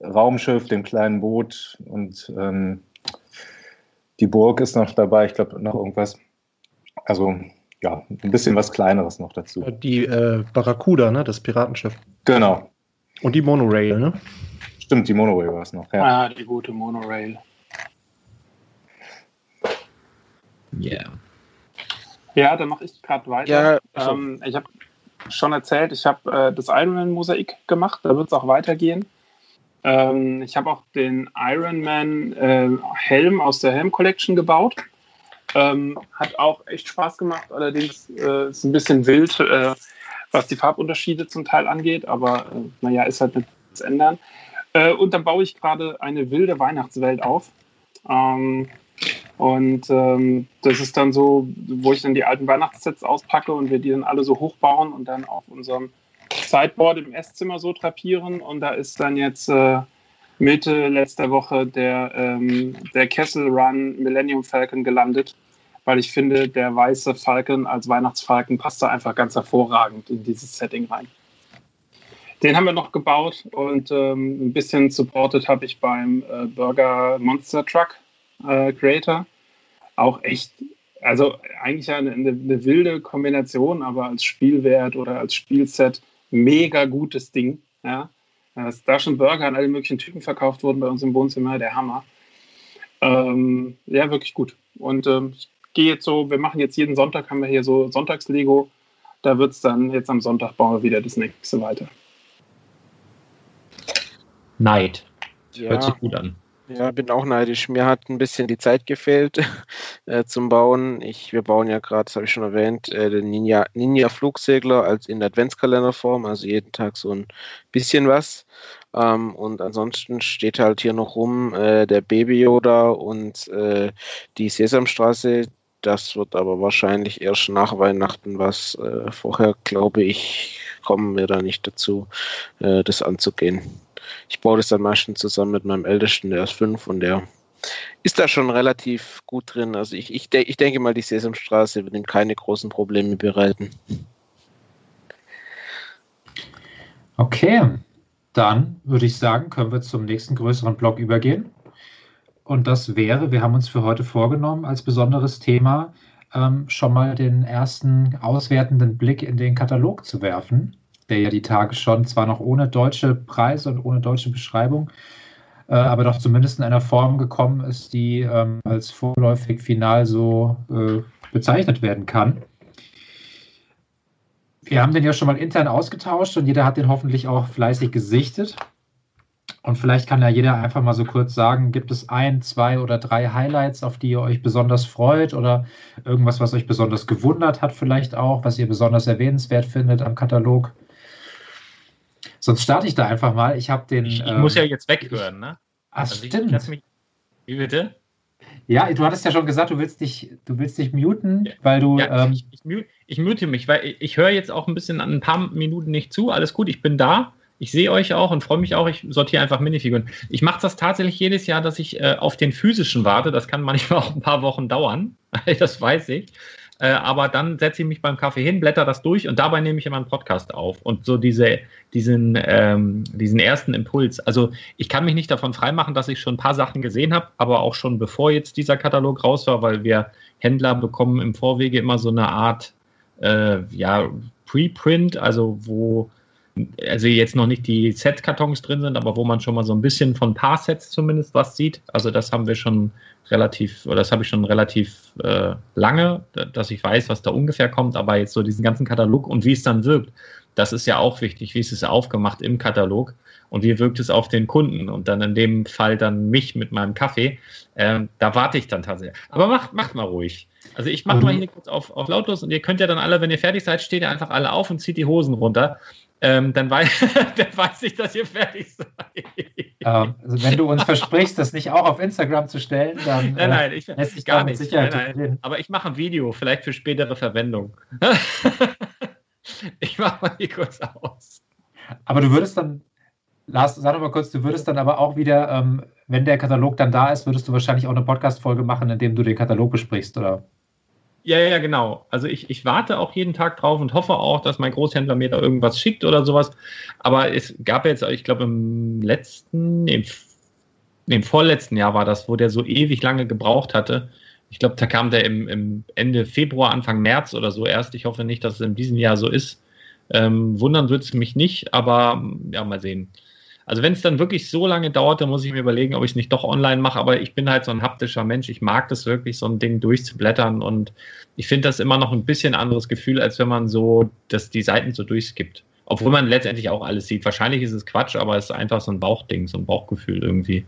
Raumschiff, dem kleinen Boot und ähm, die Burg ist noch dabei. Ich glaube, noch irgendwas. Also, ja, ein bisschen was Kleineres noch dazu. Die äh, Barracuda, ne? Das Piratenschiff. Genau. Und die Monorail, ne? Stimmt, die Monorail war es noch. Ja. Ah, die gute Monorail. Yeah. Ja, dann mache ich gerade weiter. Ja, ähm, ich habe schon erzählt, ich habe äh, das Ironman-Mosaik gemacht, da wird es auch weitergehen. Ähm, ich habe auch den Ironman-Helm aus der Helm Collection gebaut. Ähm, hat auch echt Spaß gemacht, allerdings äh, ist ein bisschen wild, äh, was die Farbunterschiede zum Teil angeht, aber äh, naja, ist halt nichts ändern. Äh, und dann baue ich gerade eine wilde Weihnachtswelt auf. Ähm, und ähm, das ist dann so, wo ich dann die alten Weihnachtssets auspacke und wir die dann alle so hochbauen und dann auf unserem Sideboard im Esszimmer so drapieren. Und da ist dann jetzt äh, Mitte letzter Woche der, ähm, der Kessel Run Millennium Falcon gelandet, weil ich finde, der weiße Falcon als Weihnachtsfalcon passt da einfach ganz hervorragend in dieses Setting rein. Den haben wir noch gebaut und ähm, ein bisschen supported habe ich beim äh, Burger Monster Truck äh, Creator. Auch echt, also eigentlich eine, eine, eine wilde Kombination, aber als Spielwert oder als Spielset mega gutes Ding. Ja. Dass da schon Burger an alle möglichen Typen verkauft wurden bei uns im Wohnzimmer, der Hammer. Ähm, ja, wirklich gut. Und ähm, ich gehe jetzt so, wir machen jetzt jeden Sonntag, haben wir hier so Sonntagslego. Da wird es dann jetzt am Sonntag bauen wir wieder das nächste weiter. Neid. Ja. Hört sich gut an. Ja, bin auch neidisch. Mir hat ein bisschen die Zeit gefehlt äh, zum Bauen. Ich, wir bauen ja gerade, das habe ich schon erwähnt, äh, den Ninja, Ninja Flugsegler als in Adventskalenderform, also jeden Tag so ein bisschen was. Ähm, und ansonsten steht halt hier noch rum äh, der Baby Yoda und äh, die Sesamstraße. Das wird aber wahrscheinlich erst nach Weihnachten was. Äh, vorher glaube ich, kommen wir da nicht dazu, äh, das anzugehen ich baue das dann meistens zusammen mit meinem Ältesten, der ist fünf und der ist da schon relativ gut drin. Also ich, ich, ich denke mal, die Sesamstraße wird ihm keine großen Probleme bereiten. Okay, dann würde ich sagen, können wir zum nächsten größeren Block übergehen. Und das wäre, wir haben uns für heute vorgenommen, als besonderes Thema ähm, schon mal den ersten auswertenden Blick in den Katalog zu werfen, der ja die Tage schon zwar noch ohne deutsche Preise und ohne deutsche Beschreibung, äh, aber doch zumindest in einer Form gekommen ist, die ähm, als vorläufig final so äh, bezeichnet werden kann. Wir haben den ja schon mal intern ausgetauscht und jeder hat den hoffentlich auch fleißig gesichtet. Und vielleicht kann ja jeder einfach mal so kurz sagen, gibt es ein, zwei oder drei Highlights, auf die ihr euch besonders freut oder irgendwas, was euch besonders gewundert hat vielleicht auch, was ihr besonders erwähnenswert findet am Katalog? Sonst starte ich da einfach mal. Ich habe den. Ich, ich ähm, muss ja jetzt weghören, ne? Ach, also stimmt. Ich, mich, wie bitte? Ja, du hattest ja schon gesagt, du willst dich, du willst dich muten, weil du. Ja, ähm, ich, ich, mute, ich mute mich, weil ich, ich höre jetzt auch ein bisschen an ein paar Minuten nicht zu. Alles gut, ich bin da. Ich sehe euch auch und freue mich auch. Ich sortiere einfach Minifiguren. Ich mache das tatsächlich jedes Jahr, dass ich äh, auf den physischen warte. Das kann manchmal auch ein paar Wochen dauern. das weiß ich. Äh, aber dann setze ich mich beim Kaffee hin, blätter das durch und dabei nehme ich immer einen Podcast auf. Und so diese, diesen, ähm, diesen ersten Impuls. Also ich kann mich nicht davon freimachen, dass ich schon ein paar Sachen gesehen habe, aber auch schon bevor jetzt dieser Katalog raus war, weil wir Händler bekommen im Vorwege immer so eine Art äh, ja, Preprint, also wo also jetzt noch nicht die Set-Kartons drin sind, aber wo man schon mal so ein bisschen von ein paar Sets zumindest was sieht. Also das haben wir schon relativ, oder das habe ich schon relativ äh, lange, dass ich weiß, was da ungefähr kommt, aber jetzt so diesen ganzen Katalog und wie es dann wirkt, das ist ja auch wichtig. Wie ist es aufgemacht im Katalog und wie wirkt es auf den Kunden und dann in dem Fall dann mich mit meinem Kaffee. Äh, da warte ich dann tatsächlich. Aber macht, macht mal ruhig. Also ich mache mal hier kurz auf, auf lautlos und ihr könnt ja dann alle, wenn ihr fertig seid, steht ihr einfach alle auf und zieht die Hosen runter ähm, dann, weiß, dann weiß ich, dass ihr fertig seid. Ähm, also wenn du uns versprichst, das nicht auch auf Instagram zu stellen, dann nein, nein, ich, lässt sich gar nicht. Nein, nein. Aber ich mache ein Video, vielleicht für spätere Verwendung. ich mache mal hier kurz aus. Aber du würdest dann, Lars, sag doch mal kurz, du würdest dann aber auch wieder, ähm, wenn der Katalog dann da ist, würdest du wahrscheinlich auch eine Podcast-Folge machen, in dem du den Katalog besprichst, oder? Ja, ja, genau. Also ich, ich warte auch jeden Tag drauf und hoffe auch, dass mein Großhändler mir da irgendwas schickt oder sowas. Aber es gab jetzt, ich glaube, im letzten, im, im vorletzten Jahr war das, wo der so ewig lange gebraucht hatte. Ich glaube, da kam der im, im, Ende Februar, Anfang März oder so erst. Ich hoffe nicht, dass es in diesem Jahr so ist. Ähm, wundern wird es mich nicht, aber ja, mal sehen. Also wenn es dann wirklich so lange dauert, dann muss ich mir überlegen, ob ich es nicht doch online mache. Aber ich bin halt so ein haptischer Mensch. Ich mag das wirklich, so ein Ding durchzublättern. Und ich finde das immer noch ein bisschen anderes Gefühl, als wenn man so dass die Seiten so durchskippt. Obwohl man letztendlich auch alles sieht. Wahrscheinlich ist es Quatsch, aber es ist einfach so ein Bauchding, so ein Bauchgefühl irgendwie.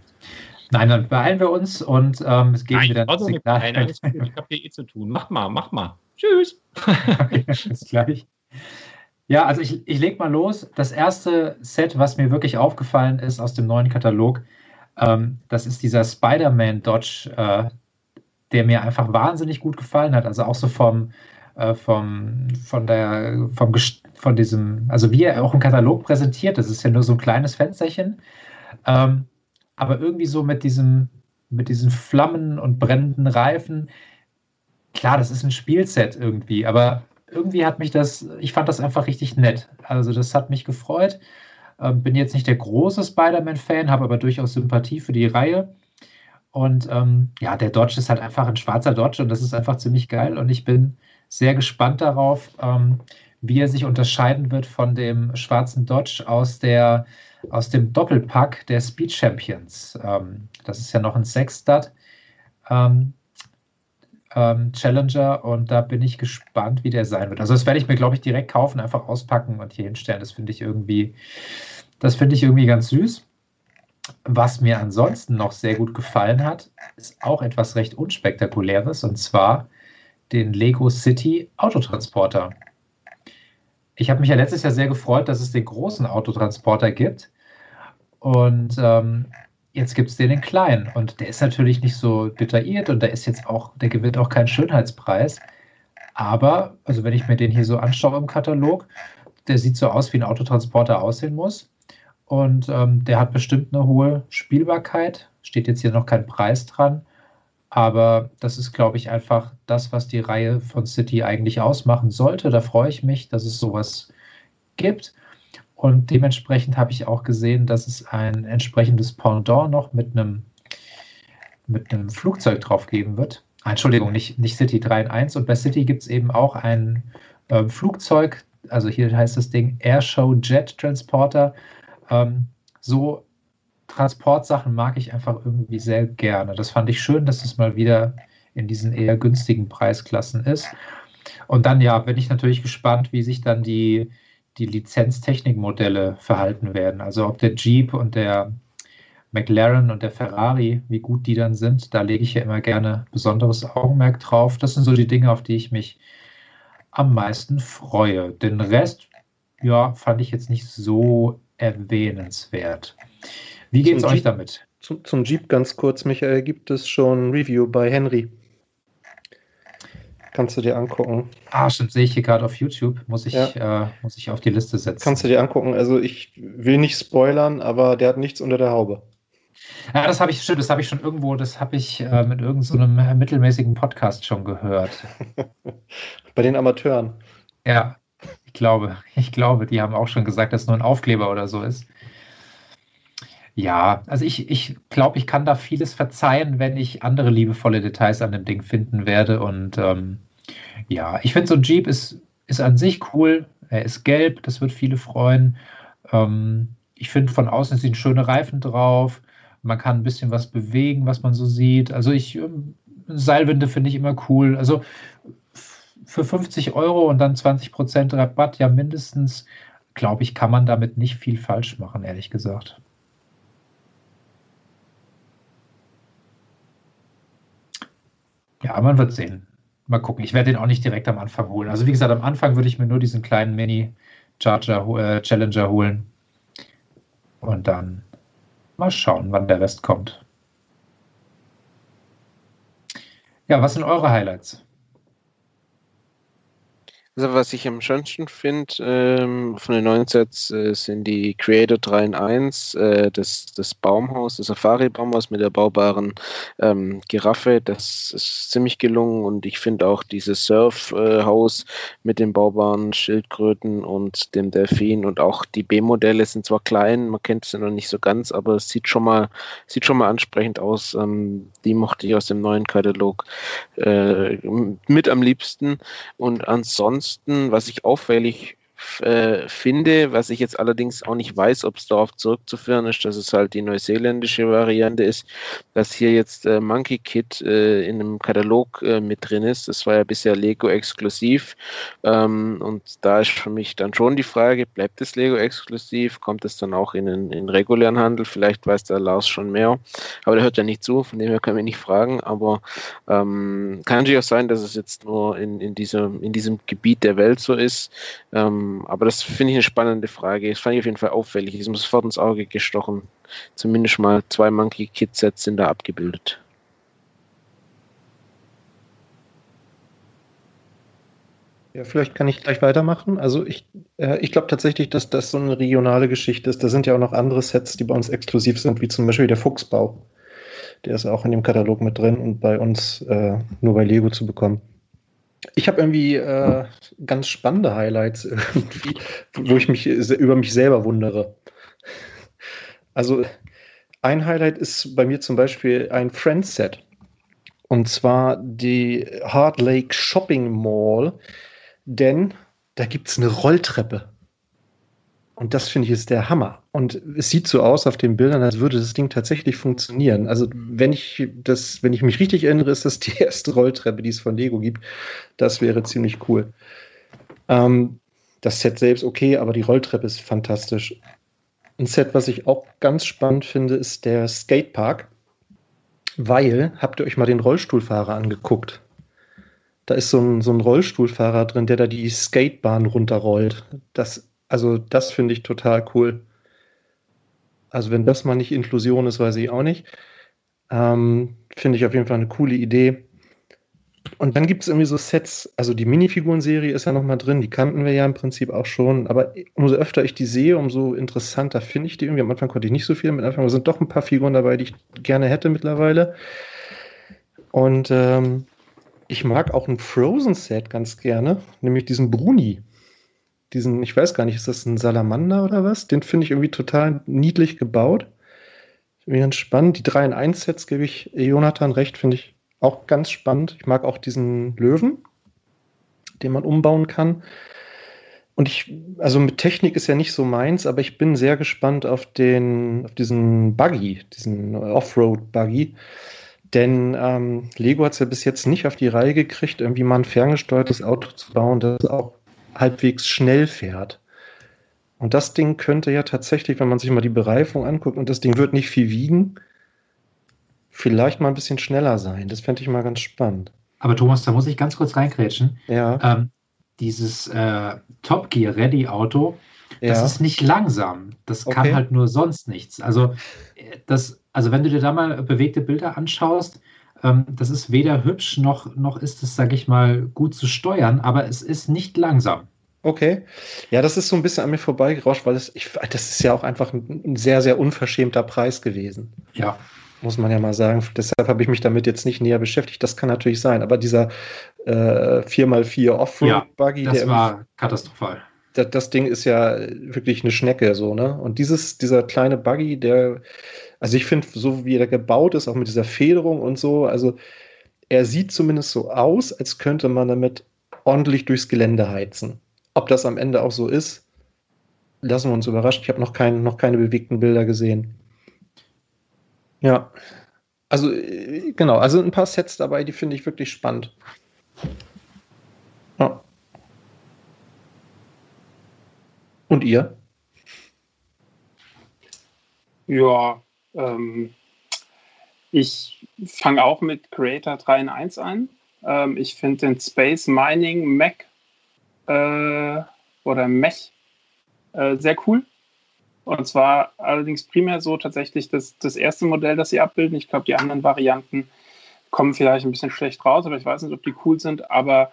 Nein, dann beeilen wir uns und ähm, es geht wieder also Signal. Nein, ich habe hier eh zu tun. Mach mal, mach mal. Tschüss. okay, bis gleich. Ja, also ich, ich lege mal los. Das erste Set, was mir wirklich aufgefallen ist aus dem neuen Katalog, ähm, das ist dieser Spider-Man Dodge, äh, der mir einfach wahnsinnig gut gefallen hat. Also auch so vom, äh, vom, von der, vom, von diesem, also wie er auch im Katalog präsentiert, das ist ja nur so ein kleines Fensterchen, ähm, aber irgendwie so mit diesem, mit diesen Flammen und brennenden Reifen. Klar, das ist ein Spielset irgendwie, aber irgendwie hat mich das, ich fand das einfach richtig nett. Also das hat mich gefreut. Ähm, bin jetzt nicht der große Spider-Man-Fan, habe aber durchaus Sympathie für die Reihe. Und ähm, ja, der Dodge ist halt einfach ein schwarzer Dodge und das ist einfach ziemlich geil. Und ich bin sehr gespannt darauf, ähm, wie er sich unterscheiden wird von dem schwarzen Dodge aus, der, aus dem Doppelpack der Speed Champions. Ähm, das ist ja noch ein Sexstud. Ähm, Challenger und da bin ich gespannt, wie der sein wird. Also das werde ich mir, glaube ich, direkt kaufen, einfach auspacken und hier hinstellen. Das finde ich irgendwie, das finde ich irgendwie ganz süß. Was mir ansonsten noch sehr gut gefallen hat, ist auch etwas recht unspektakuläres und zwar den Lego City Autotransporter. Ich habe mich ja letztes Jahr sehr gefreut, dass es den großen Autotransporter gibt. Und ähm, Jetzt gibt es den in klein und der ist natürlich nicht so detailliert und der ist jetzt auch, der gewinnt auch keinen Schönheitspreis. Aber, also wenn ich mir den hier so anschaue im Katalog, der sieht so aus, wie ein Autotransporter aussehen muss. Und ähm, der hat bestimmt eine hohe Spielbarkeit. Steht jetzt hier noch kein Preis dran. Aber das ist, glaube ich, einfach das, was die Reihe von City eigentlich ausmachen sollte. Da freue ich mich, dass es sowas gibt. Und dementsprechend habe ich auch gesehen, dass es ein entsprechendes Pendant noch mit einem, mit einem Flugzeug drauf geben wird. Ah, Entschuldigung, nicht, nicht City 3 in 1. Und bei City gibt es eben auch ein äh, Flugzeug, also hier heißt das Ding Airshow Jet Transporter. Ähm, so Transportsachen mag ich einfach irgendwie sehr gerne. Das fand ich schön, dass es mal wieder in diesen eher günstigen Preisklassen ist. Und dann, ja, bin ich natürlich gespannt, wie sich dann die, die Lizenztechnikmodelle verhalten werden. Also ob der Jeep und der, McLaren und der Ferrari, wie gut die dann sind. Da lege ich ja immer gerne besonderes Augenmerk drauf. Das sind so die Dinge, auf die ich mich am meisten freue. Den Rest, ja, fand ich jetzt nicht so erwähnenswert. Wie geht's Zum euch damit? Zum, zum Jeep ganz kurz, Michael, gibt es schon Review bei Henry. Kannst du dir angucken. Ah, stimmt, sehe ich hier gerade auf YouTube. Muss ich, äh, muss ich auf die Liste setzen. Kannst du dir angucken. Also ich will nicht spoilern, aber der hat nichts unter der Haube. Ja, das habe ich, stimmt, das habe ich schon irgendwo, das habe ich äh, mit irgendeinem so einem mittelmäßigen Podcast schon gehört. Bei den Amateuren. Ja, ich glaube, ich glaube, die haben auch schon gesagt, dass es nur ein Aufkleber oder so ist. Ja, also ich, ich glaube, ich kann da vieles verzeihen, wenn ich andere liebevolle Details an dem Ding finden werde. Und ähm, ja, ich finde so ein Jeep ist, ist an sich cool. Er ist gelb, das wird viele freuen. Ähm, ich finde von außen sind schöne Reifen drauf. Man kann ein bisschen was bewegen, was man so sieht. Also ich, ähm, Seilwinde finde ich immer cool. Also für 50 Euro und dann 20% Rabatt, ja mindestens, glaube ich, kann man damit nicht viel falsch machen, ehrlich gesagt. Ja, man wird sehen. Mal gucken. Ich werde den auch nicht direkt am Anfang holen. Also wie gesagt, am Anfang würde ich mir nur diesen kleinen Mini-Charger, äh, Challenger holen. Und dann mal schauen, wann der Rest kommt. Ja, was sind eure Highlights? Also was ich am schönsten finde ähm, von den neuen Sets äh, sind die Creator 3 in 1, äh, das, das Baumhaus, das Safari-Baumhaus mit der baubaren ähm, Giraffe. Das ist ziemlich gelungen und ich finde auch dieses Surf-Haus mit den baubaren Schildkröten und dem Delfin und auch die B-Modelle sind zwar klein, man kennt sie noch nicht so ganz, aber es sieht schon mal, sieht schon mal ansprechend aus. Ähm, die mochte ich aus dem neuen Katalog äh, mit am liebsten. Und ansonsten, was ich auffällig äh, finde, was ich jetzt allerdings auch nicht weiß, ob es darauf zurückzuführen ist, dass es halt die neuseeländische Variante ist, dass hier jetzt äh, Monkey Kid äh, in einem Katalog äh, mit drin ist. Das war ja bisher Lego exklusiv. Ähm, und da ist für mich dann schon die Frage, bleibt es Lego exklusiv? Kommt es dann auch in den regulären Handel? Vielleicht weiß der Lars schon mehr. Aber der hört ja nicht zu, von dem her können wir nicht fragen. Aber ähm, kann natürlich auch sein, dass es jetzt nur in, in, diesem, in diesem Gebiet der Welt so ist. Ähm, aber das finde ich eine spannende Frage. Das fand ich auf jeden Fall auffällig. Ist mir sofort ins Auge gestochen. Zumindest mal zwei Monkey Kid Sets sind da abgebildet. Ja, vielleicht kann ich gleich weitermachen. Also ich, äh, ich glaube tatsächlich, dass das so eine regionale Geschichte ist. Da sind ja auch noch andere Sets, die bei uns exklusiv sind, wie zum Beispiel der Fuchsbau. Der ist auch in dem Katalog mit drin und bei uns äh, nur bei Lego zu bekommen. Ich habe irgendwie äh, ganz spannende Highlights irgendwie, wo ich mich über mich selber wundere. Also ein Highlight ist bei mir zum Beispiel ein Friends-Set. Und zwar die Hard Lake Shopping Mall, denn da gibt es eine Rolltreppe. Und das finde ich ist der Hammer. Und es sieht so aus auf den Bildern, als würde das Ding tatsächlich funktionieren. Also wenn ich das, wenn ich mich richtig erinnere, ist das die erste Rolltreppe, die es von Lego gibt. Das wäre ziemlich cool. Ähm, das Set selbst okay, aber die Rolltreppe ist fantastisch. Ein Set, was ich auch ganz spannend finde, ist der Skatepark. Weil, habt ihr euch mal den Rollstuhlfahrer angeguckt? Da ist so ein, so ein Rollstuhlfahrer drin, der da die Skatebahn runterrollt. Das, also, das finde ich total cool. Also, wenn das mal nicht Inklusion ist, weiß ich auch nicht. Ähm, finde ich auf jeden Fall eine coole Idee. Und dann gibt es irgendwie so Sets, also die Minifiguren-Serie ist ja noch mal drin, die kannten wir ja im Prinzip auch schon, aber umso öfter ich die sehe, umso interessanter finde ich die irgendwie. Am Anfang konnte ich nicht so viel damit anfangen, aber sind doch ein paar Figuren dabei, die ich gerne hätte mittlerweile. Und ähm, ich mag auch ein Frozen-Set ganz gerne, nämlich diesen Bruni. Diesen, ich weiß gar nicht, ist das ein Salamander oder was? Den finde ich irgendwie total niedlich gebaut. Irgendwie ganz spannend. Die 3 in 1 Sets gebe ich Jonathan recht, finde ich auch ganz spannend. Ich mag auch diesen Löwen, den man umbauen kann. Und ich, also mit Technik ist ja nicht so meins, aber ich bin sehr gespannt auf den, auf diesen Buggy, diesen Offroad-Buggy. Denn ähm, Lego hat es ja bis jetzt nicht auf die Reihe gekriegt, irgendwie mal ein ferngesteuertes Auto zu bauen, das auch halbwegs schnell fährt. Und das Ding könnte ja tatsächlich, wenn man sich mal die Bereifung anguckt, und das Ding wird nicht viel wiegen, vielleicht mal ein bisschen schneller sein. Das fände ich mal ganz spannend. Aber Thomas, da muss ich ganz kurz reingrätschen. Ja. Ähm, dieses äh, Top Gear Ready Auto, das Ja. ist nicht langsam. Das kann Okay. halt nur sonst nichts. Also, äh, das, also wenn du dir da mal bewegte Bilder anschaust, ähm, das ist weder hübsch noch, noch ist es, sag ich mal, gut zu steuern, aber es ist nicht langsam. Okay. Ja, das ist so ein bisschen an mir vorbeigerauscht, weil es, ich, das ist ja auch einfach ein, ein sehr, sehr unverschämter Preis gewesen. Ja. Muss man ja mal sagen. Deshalb habe ich mich damit jetzt nicht näher beschäftigt. Das kann natürlich sein. Aber dieser äh, 4x4 Offroad-Buggy, das der war katastrophal. das, das Ding ist ja wirklich eine Schnecke, so, ne? Und dieses, dieser kleine Buggy, der, also ich finde, so wie er gebaut ist, auch mit dieser Federung und so, also er sieht zumindest so aus, als könnte man damit ordentlich durchs Gelände heizen. Ob das am Ende auch so ist, lassen wir uns überraschen. Ich habe noch, kein, noch keine bewegten Bilder gesehen. Ja. Also, äh, genau, also ein paar Sets dabei, die finde ich wirklich spannend. Ja. Und ihr? Ja, ähm, ich fange auch mit Creator 3 in 1 an. Ähm, ich finde den Space Mining Mac äh, oder Mech äh, sehr cool. Und zwar allerdings primär so tatsächlich das, das erste Modell, das sie abbilden. Ich glaube, die anderen Varianten kommen vielleicht ein bisschen schlecht raus, aber ich weiß nicht, ob die cool sind. Aber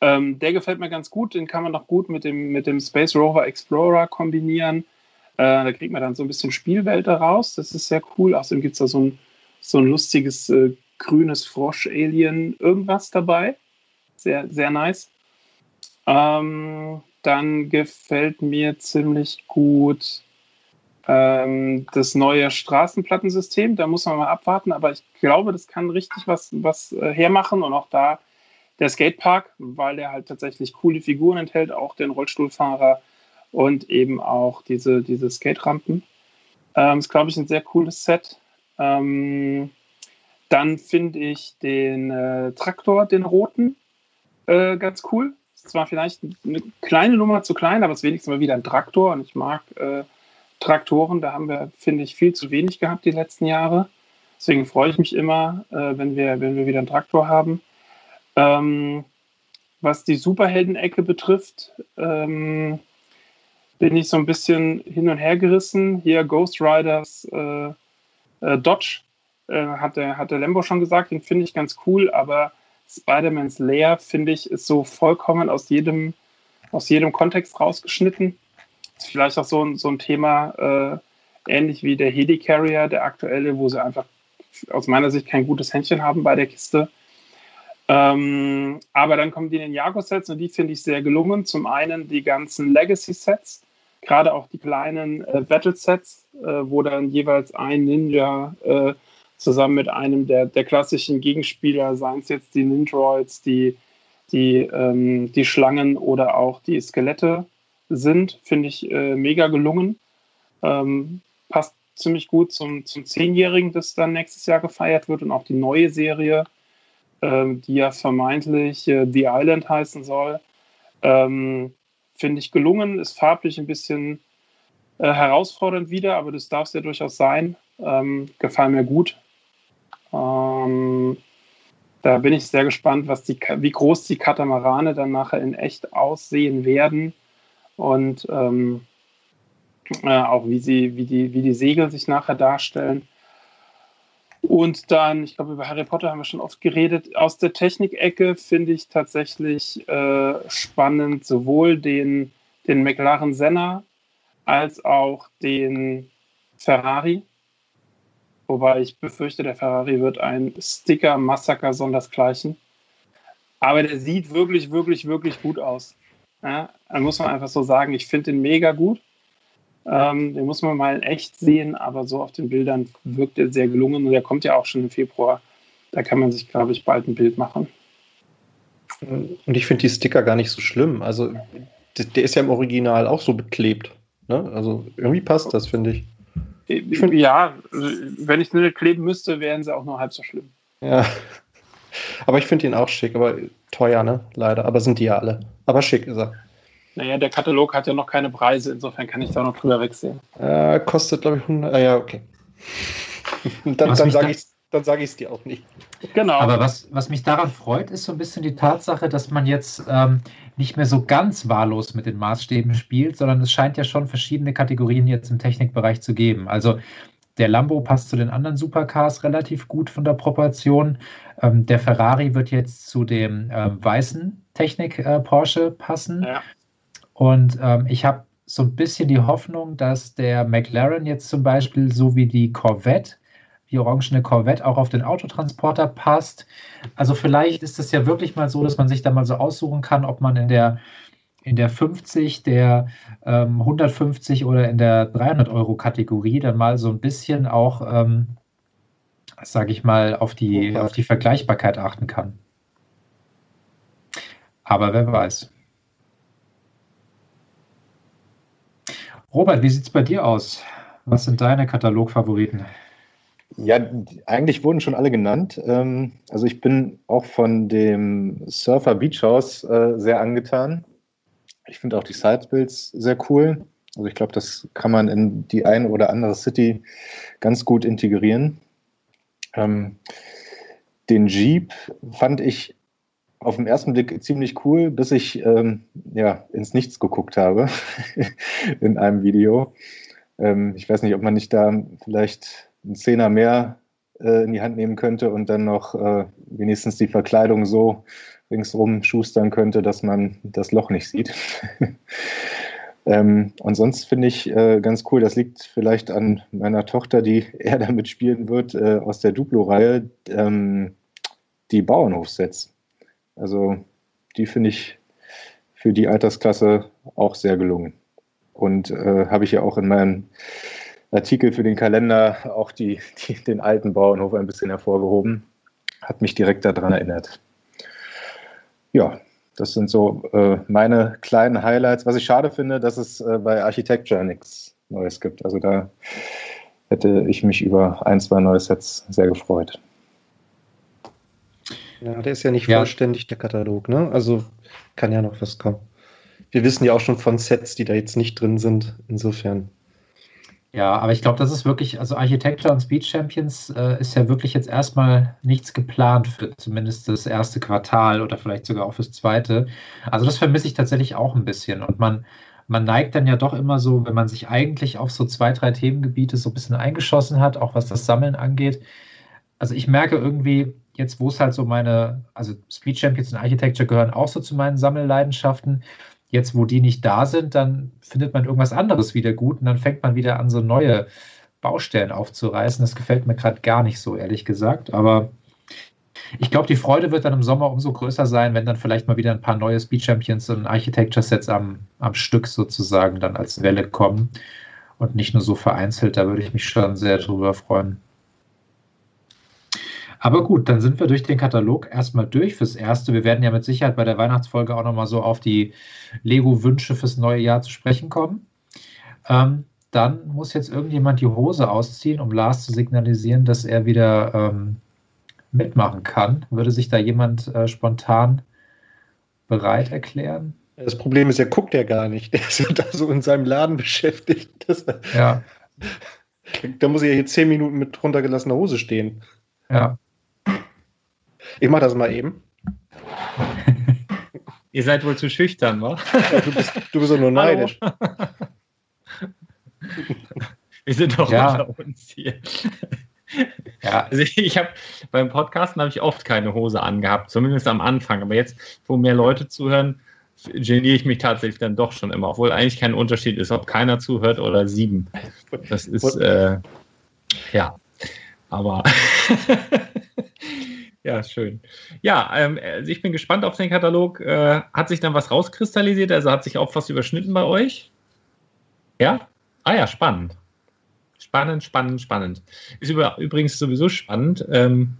ähm, der gefällt mir ganz gut. Den kann man noch gut mit dem, mit dem Space Rover Explorer kombinieren. Äh, da kriegt man dann so ein bisschen Spielwelt raus. Das ist sehr cool. Außerdem gibt es da so ein, so ein lustiges äh, grünes Frosch-Alien irgendwas dabei. Sehr, sehr nice. Ähm, dann gefällt mir ziemlich gut ähm, das neue Straßenplattensystem. Da muss man mal abwarten, aber ich glaube, das kann richtig was, was äh, hermachen und auch da der Skatepark, weil der halt tatsächlich coole Figuren enthält, auch den Rollstuhlfahrer und eben auch diese, diese Skate-Rampen. Ähm, ist, glaube ich, ein sehr cooles Set. Ähm, dann finde ich den äh, Traktor, den roten, äh, ganz cool. Ist zwar vielleicht eine kleine Nummer zu klein, aber es ist wenigstens mal wieder ein Traktor und ich mag äh, Traktoren. Da haben wir, finde ich, viel zu wenig gehabt die letzten Jahre. Deswegen freue ich mich immer, äh, wenn, wir, wenn wir wieder einen Traktor haben. Ähm, was die Superhelden-Ecke betrifft, ähm, bin ich so ein bisschen hin und her gerissen. Hier Ghost Riders äh, äh, Dodge äh, hat, der, hat der Lembo schon gesagt, den finde ich ganz cool, aber Spider-Man's Lair, finde ich, ist so vollkommen aus jedem, aus jedem Kontext rausgeschnitten. Ist vielleicht auch so ein, so ein Thema, äh, ähnlich wie der Helicarrier, der aktuelle, wo sie einfach aus meiner Sicht kein gutes Händchen haben bei der Kiste. Ähm, aber dann kommen die Ninjago-Sets und die finde ich sehr gelungen. Zum einen die ganzen Legacy-Sets, gerade auch die kleinen äh, Battle-Sets, äh, wo dann jeweils ein Ninja äh, zusammen mit einem der, der klassischen Gegenspieler, seien es jetzt die Nindroids, die, die, ähm, die Schlangen oder auch die Skelette sind, finde ich äh, mega gelungen. Ähm, passt ziemlich gut zum, zum Zehnjährigen, das dann nächstes Jahr gefeiert wird und auch die neue Serie, ähm, die ja vermeintlich äh, The Island heißen soll. Ähm, finde ich gelungen, ist farblich ein bisschen äh, herausfordernd wieder, aber das darf es ja durchaus sein. Ähm, gefallen mir gut. Ähm, da bin ich sehr gespannt, was die, wie groß die Katamarane dann nachher in echt aussehen werden und ähm, äh, auch wie, sie, wie, die, wie die Segel sich nachher darstellen. Und dann, ich glaube, über Harry Potter haben wir schon oft geredet. Aus der Technikecke finde ich tatsächlich äh, spannend sowohl den, den McLaren Senna als auch den Ferrari. Wobei ich befürchte, der Ferrari wird ein Sticker-Massaker sondersgleichen. Aber der sieht wirklich, wirklich, wirklich gut aus. Ja, da muss man einfach so sagen, ich finde den mega gut. Ähm, den muss man mal echt sehen, aber so auf den Bildern wirkt er sehr gelungen und der kommt ja auch schon im Februar. Da kann man sich, glaube ich, bald ein Bild machen. Und ich finde die Sticker gar nicht so schlimm. Also, der, ist ja im Original auch so beklebt. Ne? Also, irgendwie passt das, finde ich. Ich find, ja, wenn ich nur kleben müsste, wären sie auch nur halb so schlimm. Ja. Aber ich finde ihn auch schick, aber teuer, ne? Leider. Aber sind die ja alle. Aber schick ist er. Naja, der Katalog hat ja noch keine Preise, insofern kann ich da noch drüber wegsehen. Äh, kostet, glaube ich, 100. Ah, ja, okay. dann Was dann sage da- ich es dann sag ich's dir auch nicht. Genau. Aber was, was mich daran freut, ist so ein bisschen die Tatsache, dass man jetzt ähm, nicht mehr so ganz wahllos mit den Maßstäben spielt, sondern es scheint ja schon verschiedene Kategorien jetzt im Technikbereich zu geben. Also der Lambo passt zu den anderen Supercars relativ gut von der Proportion. Ähm, der Ferrari wird jetzt zu dem ähm, weißen Technik äh, Porsche passen. Ja. Und ähm, ich habe so ein bisschen die Hoffnung, dass der McLaren jetzt zum Beispiel so wie die Corvette, die orangene Corvette, auch auf den Autotransporter passt. Also vielleicht ist es ja wirklich mal so, dass man sich da mal so aussuchen kann, ob man in der, in der 50, der ähm, 150 oder in der 300 Euro Kategorie dann mal so ein bisschen auch, ähm, sage ich mal, auf die, auf die Vergleichbarkeit achten kann. Aber wer weiß. Robert, wie sieht es bei dir aus? Was sind deine Katalogfavoriten? Ja, eigentlich wurden schon alle genannt. Ähm, also ich bin auch von dem Surfer Beach House äh, sehr angetan. Ich finde auch die Sidebuilds sehr cool. Also ich glaube, das kann man in die eine oder andere City ganz gut integrieren. Ähm, den Jeep fand ich auf den ersten Blick ziemlich cool, bis ich ähm, ja, ins Nichts geguckt habe in einem Video. Ähm, ich weiß nicht, ob man nicht da vielleicht einen Zehner mehr äh, in die Hand nehmen könnte und dann noch äh, wenigstens die Verkleidung so ringsrum schustern könnte, dass man das Loch nicht sieht. ähm, und sonst finde ich äh, ganz cool, das liegt vielleicht an meiner Tochter, die eher damit spielen wird, äh, aus der Duplo-Reihe, ähm, die Bauernhofsets. Also die finde ich für die Altersklasse auch sehr gelungen. Und äh, habe ich ja auch in meinem Artikel für den Kalender auch die, die, den alten Bauernhof ein bisschen hervorgehoben. Hat mich direkt daran erinnert. Ja, das sind so äh, meine kleinen Highlights. Was ich schade finde, dass es äh, bei Architecture nichts Neues gibt. Also da hätte ich mich über ein, zwei neue Sets sehr gefreut. Ja, der ist ja nicht Ja. vollständig, der Katalog, ne? Also kann ja noch was kommen. Wir wissen ja auch schon von Sets, die da jetzt nicht drin sind. Insofern. Ja, aber ich glaube, das ist wirklich, also Architecture und Speed Champions äh, ist ja wirklich jetzt erstmal nichts geplant für zumindest das erste Quartal oder vielleicht sogar auch fürs zweite. Also das vermisse ich tatsächlich auch ein bisschen. Und man, man neigt dann ja doch immer so, wenn man sich eigentlich auf so zwei, drei Themengebiete so ein bisschen eingeschossen hat, auch was das Sammeln angeht. Also ich merke irgendwie, jetzt wo es halt so meine, also Speed Champions und Architecture gehören auch so zu meinen Sammelleidenschaften. Jetzt, wo die nicht da sind, dann findet man irgendwas anderes wieder gut und dann fängt man wieder an, so neue Baustellen aufzureißen. Das gefällt mir gerade gar nicht so, ehrlich gesagt. Aber ich glaube, die Freude wird dann im Sommer umso größer sein, wenn dann vielleicht mal wieder ein paar neue Speed Champions und Architecture Sets am, am Stück sozusagen dann als Welle kommen und nicht nur so vereinzelt. Da würde ich mich schon sehr drüber freuen. Aber gut, dann sind wir durch den Katalog erstmal durch fürs Erste. Wir werden ja mit Sicherheit bei der Weihnachtsfolge auch nochmal so auf die Lego-Wünsche fürs neue Jahr zu sprechen kommen. Ähm, dann muss jetzt irgendjemand die Hose ausziehen, um Lars zu signalisieren, dass er wieder ähm, mitmachen kann. Würde sich da jemand äh, spontan bereit erklären? Das Problem ist, er guckt ja gar nicht. Der ist ja da so in seinem Laden beschäftigt. Das, Ja, da muss er ja hier zehn Minuten mit runtergelassener Hose stehen. ja. Ich mach das mal eben. Ihr seid wohl zu schüchtern, wa? Ja, du, bist, du bist doch nur neidisch. Wir sind doch Ja. unter uns hier. Ja, Also ich habe beim Podcasten habe ich oft keine Hose angehabt, zumindest am Anfang. Aber jetzt, wo mehr Leute zuhören, geniere ich mich tatsächlich dann doch schon immer, obwohl eigentlich kein Unterschied ist, ob keiner zuhört oder sieben. Das ist äh, ja, aber ja schön. Ja, ähm, also ich bin gespannt auf den Katalog. Äh, hat sich dann was rauskristallisiert? Also hat sich auch was überschnitten bei euch? Ja. Ah ja, spannend. Spannend, spannend, spannend. Ist über, übrigens sowieso spannend, ähm,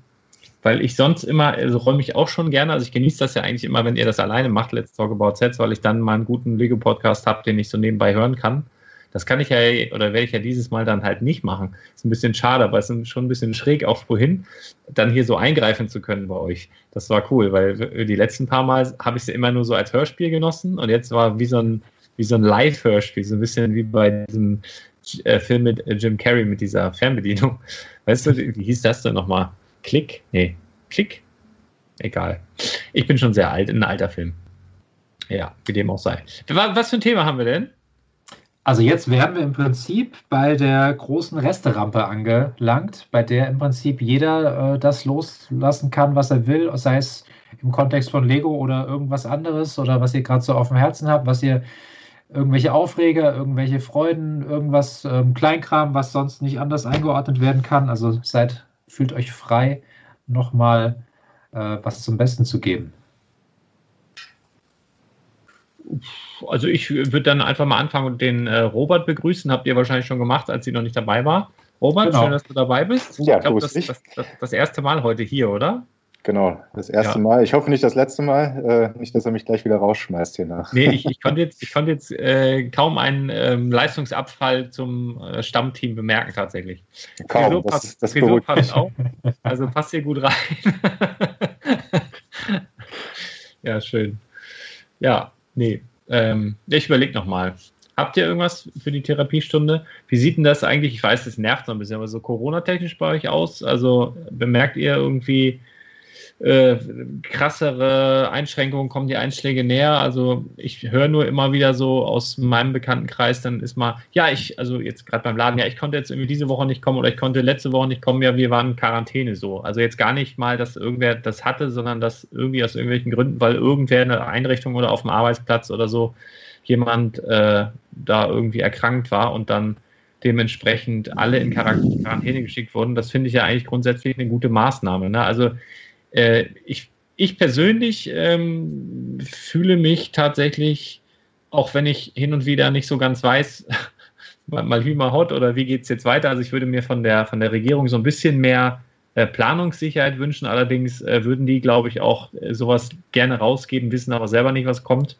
weil ich sonst immer, also räume ich auch schon gerne, also ich genieße das ja eigentlich immer, wenn ihr das alleine macht, Let's Talk About Sets, weil ich dann mal einen guten Lego-Podcast habe, den ich so nebenbei hören kann. Das kann ich ja, oder werde ich ja dieses Mal dann halt nicht machen. Ist ein bisschen schade, aber es ist schon ein bisschen schräg, auch wohin, dann hier so eingreifen zu können bei euch. Das war cool, weil die letzten paar Mal habe ich ja immer nur so als Hörspiel genossen und jetzt war wie so ein, wie so ein Live-Hörspiel, so ein bisschen wie bei diesem äh, Film mit Jim Carrey mit dieser Fernbedienung. Weißt du, wie hieß das denn nochmal? Klick? Nee, Klick? Egal. Ich bin schon sehr alt, ein alter Film. Ja, wie dem auch sei. Was für ein Thema haben wir denn? Also jetzt wären wir im Prinzip bei der großen Resterampe angelangt, bei der im Prinzip jeder äh, das loslassen kann, was er will, sei es im Kontext von Lego oder irgendwas anderes oder was ihr gerade so auf dem Herzen habt, was ihr irgendwelche Aufreger, irgendwelche Freuden, irgendwas ähm, Kleinkram, was sonst nicht anders eingeordnet werden kann. Also seid, fühlt euch frei, nochmal äh, was zum Besten zu geben. Also ich würde dann einfach mal anfangen und den äh, Robert begrüßen. Habt ihr wahrscheinlich schon gemacht, als sie noch nicht dabei war. Robert, genau. schön, dass du dabei bist. Ja, ich glaube, das, das, das, das erste Mal heute hier, oder? Genau, das erste ja. Mal. Ich hoffe nicht das letzte Mal. Äh, nicht, dass er mich gleich wieder rausschmeißt hier nach. Nee, ich, ich konnte jetzt, ich konnte jetzt äh, kaum einen ähm, Leistungsabfall zum äh, Stammteam bemerken, tatsächlich. Kaum, Frisur das, passt, das Frisur passt auch. Also passt hier gut rein. ja, schön. Ja, nee. Ähm, ich überlege nochmal. Habt ihr irgendwas für die Therapiestunde? Wie sieht denn das eigentlich? Ich weiß, das nervt so ein bisschen, aber so Corona-technisch bei euch aus? Also bemerkt ihr irgendwie äh, krassere Einschränkungen, kommen die Einschläge näher. Also ich höre nur immer wieder so aus meinem Bekanntenkreis, dann ist mal, ja, ich, also jetzt gerade beim Laden, ja, ich konnte jetzt irgendwie diese Woche nicht kommen oder ich konnte letzte Woche nicht kommen, ja, wir waren in Quarantäne so. Also jetzt gar nicht mal, dass irgendwer das hatte, sondern dass irgendwie aus irgendwelchen Gründen, weil irgendwer in der Einrichtung oder auf dem Arbeitsplatz oder so jemand äh, da irgendwie erkrankt war und dann dementsprechend alle in Quarantäne geschickt wurden. Das finde ich ja eigentlich grundsätzlich eine gute Maßnahme. Ne? Also äh, ich, ich persönlich ähm, fühle mich tatsächlich, auch wenn ich hin und wieder nicht so ganz weiß, mal Hü, mal Hot oder wie geht es jetzt weiter. Also ich würde mir von der, von der Regierung so ein bisschen mehr äh, Planungssicherheit wünschen. Allerdings äh, würden die, glaube ich, auch äh, sowas gerne rausgeben, wissen aber selber nicht, was kommt.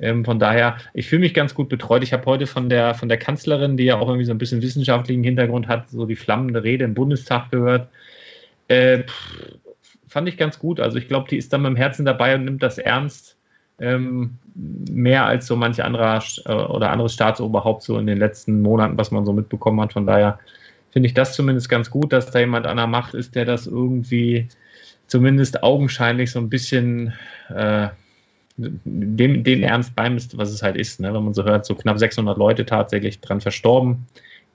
Ähm, von daher, ich fühle mich ganz gut betreut. Ich habe heute von der, von der Kanzlerin, die ja auch irgendwie so ein bisschen wissenschaftlichen Hintergrund hat, so die flammende Rede im Bundestag gehört. Äh, fand ich ganz gut. Also ich glaube, die ist dann mit dem Herzen dabei und nimmt das ernst. Ähm, mehr als so manche anderer äh, oder anderes Staatsoberhaupt so in den letzten Monaten, was man so mitbekommen hat. Von daher finde ich das zumindest ganz gut, dass da jemand an der Macht ist, der das irgendwie zumindest augenscheinlich so ein bisschen äh, dem, dem Ernst beimisst, was es halt ist. Ne? Wenn man so hört, so knapp 600 Leute tatsächlich dran verstorben.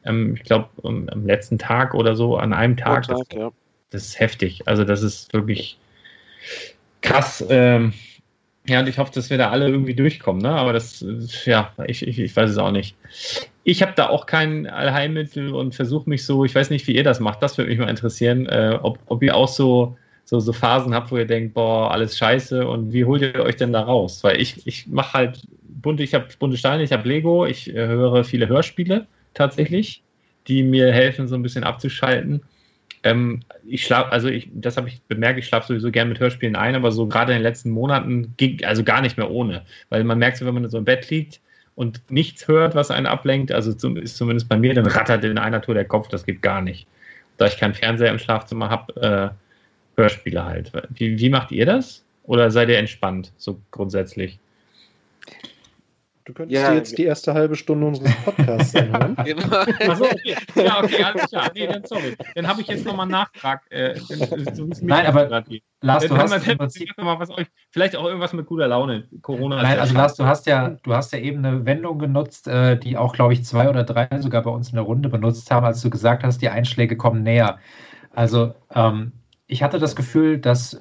Ähm, ich glaube, am letzten Tag oder so, an einem Tag. Tag ja das ist heftig. Also das ist wirklich krass. Ähm, ja, und ich hoffe, dass wir da alle irgendwie durchkommen. Ne? Aber das, ja, ich, ich, ich weiß es auch nicht. Ich habe da auch kein Allheilmittel und versuche mich so, ich weiß nicht, wie ihr das macht, das würde mich mal interessieren, äh, ob, ob ihr auch so, so, so Phasen habt, wo ihr denkt, boah, alles scheiße und wie holt ihr euch denn da raus? Weil ich, ich mache halt bunte, ich habe bunte Steine, ich habe Lego, ich äh, höre viele Hörspiele tatsächlich, die mir helfen, so ein bisschen abzuschalten. Ähm, ich schlafe, also ich, das habe ich bemerkt, ich schlafe sowieso gern mit Hörspielen ein, aber so gerade in den letzten Monaten ging also gar nicht mehr ohne. Weil man merkt so, wenn man so im Bett liegt und nichts hört, was einen ablenkt, also zum, ist zumindest bei mir, dann rattert in einer Tour der Kopf, das geht gar nicht. Da ich keinen Fernseher im Schlafzimmer habe, äh, Hörspiele halt. Wie, wie macht ihr das? Oder seid ihr entspannt, so grundsätzlich? Du könntest ja, dir jetzt die erste halbe Stunde unseres Podcasts anhören. genau. Achso, okay. Ja, okay, alles klar. Nee, dann sorry. Dann habe ich jetzt nochmal einen Nachtrag. Äh, so Nein, aber Lars, du hast im Prinzip mal was euch, vielleicht auch irgendwas mit guter Laune. Corona. Nein, also Lars, du hast ja, du hast ja eben eine Wendung genutzt, äh, die auch, glaube ich, zwei oder drei sogar bei uns in der Runde benutzt haben, als du gesagt hast, die Einschläge kommen näher. Also ähm, ich hatte das Gefühl, dass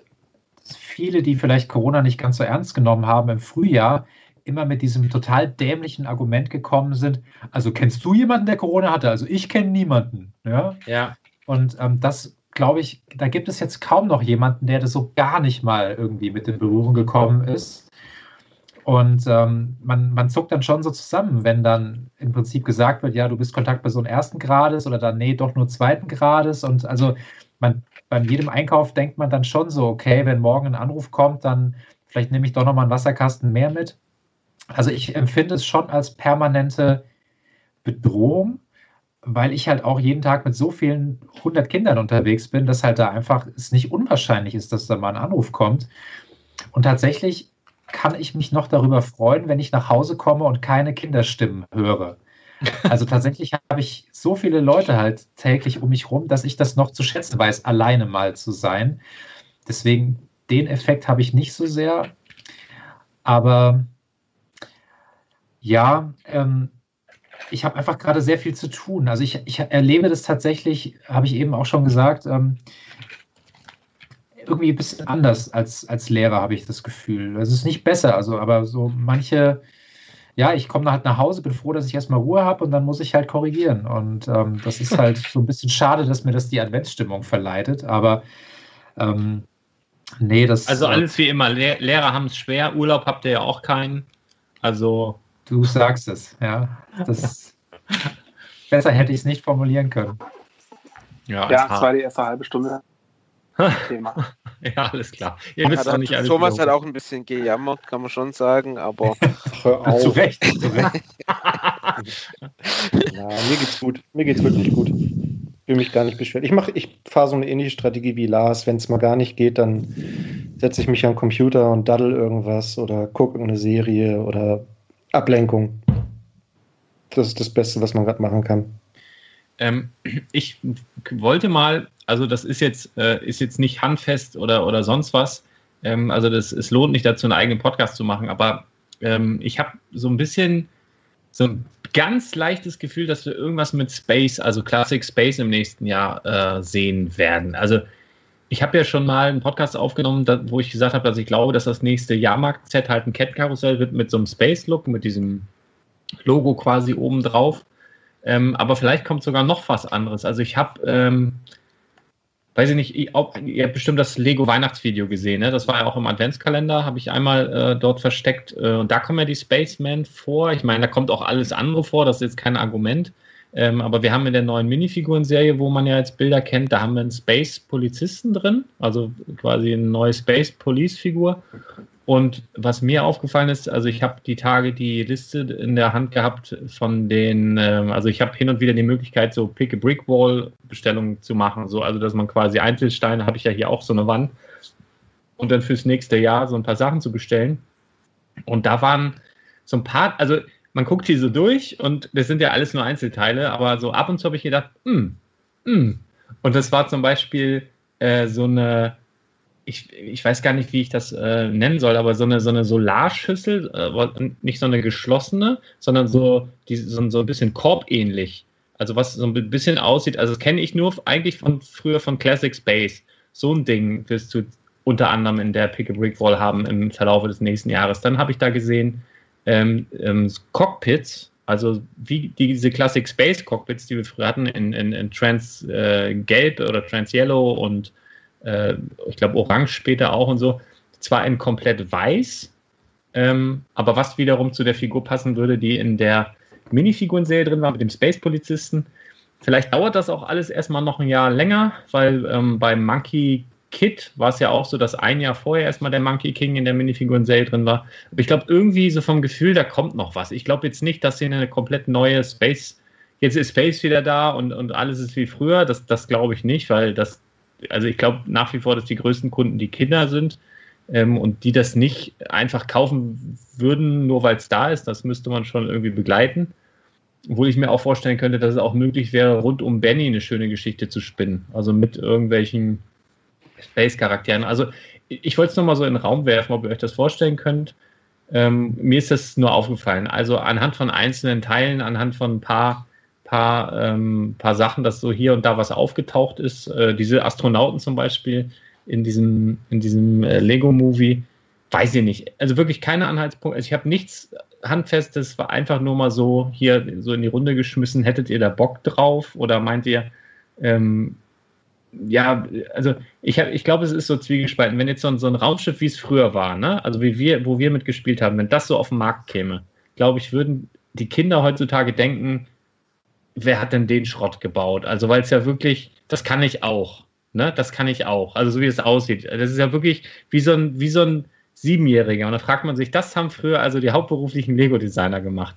viele, die vielleicht Corona nicht ganz so ernst genommen haben im Frühjahr, immer mit diesem total dämlichen Argument gekommen sind. Also kennst du jemanden, der Corona hatte? Also ich kenne niemanden. Ja. ja. Und ähm, das glaube ich, da gibt es jetzt kaum noch jemanden, der das so gar nicht mal irgendwie mit in Berührung gekommen ist. Und ähm, man, man zuckt dann schon so zusammen, wenn dann im Prinzip gesagt wird, ja, du bist Kontaktperson ersten Grades oder dann, nee, doch nur zweiten Grades. Und also man, bei jedem Einkauf denkt man dann schon so, okay, wenn morgen ein Anruf kommt, dann vielleicht nehme ich doch nochmal einen Wasserkasten mehr mit. Also ich empfinde es schon als permanente Bedrohung, weil ich halt auch jeden Tag mit so vielen hundert Kindern unterwegs bin, dass halt da einfach es nicht unwahrscheinlich ist, dass da mal ein Anruf kommt. Und tatsächlich kann ich mich noch darüber freuen, wenn ich nach Hause komme und keine Kinderstimmen höre. Also tatsächlich habe ich so viele Leute halt täglich um mich rum, dass ich das noch zu schätzen weiß, alleine mal zu sein. Deswegen den Effekt habe ich nicht so sehr. Aber ja, ähm, ich habe einfach gerade sehr viel zu tun. Also ich, ich erlebe das tatsächlich, habe ich eben auch schon gesagt, ähm, irgendwie ein bisschen anders als, als Lehrer, habe ich das Gefühl. Es ist nicht besser, also aber so manche, ja, ich komme halt nach Hause, bin froh, dass ich erstmal Ruhe habe und dann muss ich halt korrigieren. Und ähm, das ist halt so ein bisschen schade, dass mir das die Adventsstimmung verleitet, aber ähm, nee, das. Also alles wie immer, Le Lehrer haben es schwer, Urlaub habt ihr ja auch keinen. Also. Du sagst es, ja. Das, besser hätte ich es nicht formulieren können. Ja, ja es war die erste halbe Stunde. Thema. ja, alles klar. Ihr wisst ja, doch nicht alles. Thomas hat auch ein bisschen gejammert, kann man schon sagen, aber. zu Recht, zu Recht. ja, mir geht's gut. Mir geht's wirklich gut. Ich will mich gar nicht beschweren. Ich mache, ich fahre so eine ähnliche Strategie wie Lars. Wenn es mal gar nicht geht, dann setze ich mich am Computer und daddel irgendwas oder gucke irgendeine Serie oder Ablenkung. Das ist das Beste, was man gerade machen kann. Ähm, ich wollte mal, also das ist jetzt, äh, ist jetzt nicht handfest oder, oder sonst was. Ähm, also das, es lohnt nicht dazu, einen eigenen Podcast zu machen, aber ähm, ich habe so ein bisschen so ein ganz leichtes Gefühl, dass wir irgendwas mit Space, also Classic Space im nächsten Jahr äh, sehen werden. Also ich habe ja schon mal einen Podcast aufgenommen, da, wo ich gesagt habe, dass ich glaube, dass das nächste Jahrmarkt-Set halt ein Kettenkarussell wird mit so einem Space-Look, mit diesem Logo quasi oben drauf. Ähm, aber vielleicht kommt sogar noch was anderes. Also ich habe, ähm, weiß ich nicht, ich, auch, ihr habt bestimmt das Lego Weihnachtsvideo gesehen, ne? Das war ja auch im Adventskalender, habe ich einmal äh, dort versteckt. Äh, und da kommen ja die Spacemen vor. Ich meine, da kommt auch alles andere vor, das ist jetzt kein Argument. Ähm, aber wir haben in der neuen Minifiguren-Serie, wo man ja jetzt Bilder kennt, da haben wir einen Space-Polizisten drin, also quasi eine neue Space-Police-Figur. Und was mir aufgefallen ist, also ich habe die Tage die Liste in der Hand gehabt von den, ähm, also ich habe hin und wieder die Möglichkeit, so Pick a Brick Wall Bestellungen zu machen, so also dass man quasi Einzelsteine habe ich ja hier auch so eine Wand und dann fürs nächste Jahr so ein paar Sachen zu bestellen. Und da waren so ein paar, also man guckt hier so durch und das sind ja alles nur Einzelteile, aber so ab und zu habe ich gedacht, hm, hm. Und das war zum Beispiel äh, so eine ich, ich weiß gar nicht, wie ich das äh, nennen soll, aber so eine, so eine Solarschüssel, äh, nicht so eine geschlossene, sondern so, die, so, so ein bisschen korbähnlich. Also was so ein bisschen aussieht, also das kenne ich nur eigentlich von früher von Classic Space. So ein Ding wirst du unter anderem in der Pick a Brick Wall haben im Verlauf des nächsten Jahres. Dann habe ich da gesehen ähm, ähm, Cockpits, also wie diese Classic Space Cockpits, die wir früher hatten in, in, in Trans äh, Gelb oder Trans Yellow und äh, ich glaube Orange später auch und so, zwar in komplett weiß, ähm, aber was wiederum zu der Figur passen würde, die in der Minifiguren-Serie drin war mit dem Space-Polizisten. Vielleicht dauert das auch alles erstmal noch ein Jahr länger, weil ähm, beim Monkey Kid war es ja auch so, dass ein Jahr vorher erstmal der Monkey King in der Minifiguren-Serie drin war. Aber ich glaube, irgendwie so vom Gefühl, da kommt noch was. Ich glaube jetzt nicht, dass hier eine komplett neue Space, jetzt ist Space wieder da und, und alles ist wie früher. Das, das glaube ich nicht, weil das, also ich glaube nach wie vor, dass die größten Kunden die Kinder sind ähm, und die das nicht einfach kaufen würden, nur weil es da ist. Das müsste man schon irgendwie begleiten. Obwohl ich mir auch vorstellen könnte, dass es auch möglich wäre, rund um Benny eine schöne Geschichte zu spinnen. Also mit irgendwelchen Space-Charakteren. Also ich wollte es nochmal so in den Raum werfen, ob ihr euch das vorstellen könnt. Ähm, mir ist das nur aufgefallen. Also anhand von einzelnen Teilen, anhand von ein paar paar, ähm, paar Sachen, dass so hier und da was aufgetaucht ist. Äh, diese Astronauten zum Beispiel in diesem, in diesem äh, Lego-Movie, weiß ich nicht. Also wirklich keine Anhaltspunkte. Also ich habe nichts Handfestes, war einfach nur mal so hier so in die Runde geschmissen. Hättet ihr da Bock drauf? Oder meint ihr, ähm, ja, also ich, ich glaube, es ist so zwiegespalten. Wenn jetzt so ein, so ein Raumschiff, wie es früher war, ne? also wie wir, wo wir mitgespielt haben, wenn das so auf den Markt käme, glaube ich, würden die Kinder heutzutage denken, wer hat denn den Schrott gebaut? Also, weil es ja wirklich, das kann ich auch. Ne? Das kann ich auch. Also, so wie es aussieht. Das ist ja wirklich wie so ein, wie so ein Siebenjähriger. Und da fragt man sich, das haben früher also die hauptberuflichen Lego-Designer gemacht.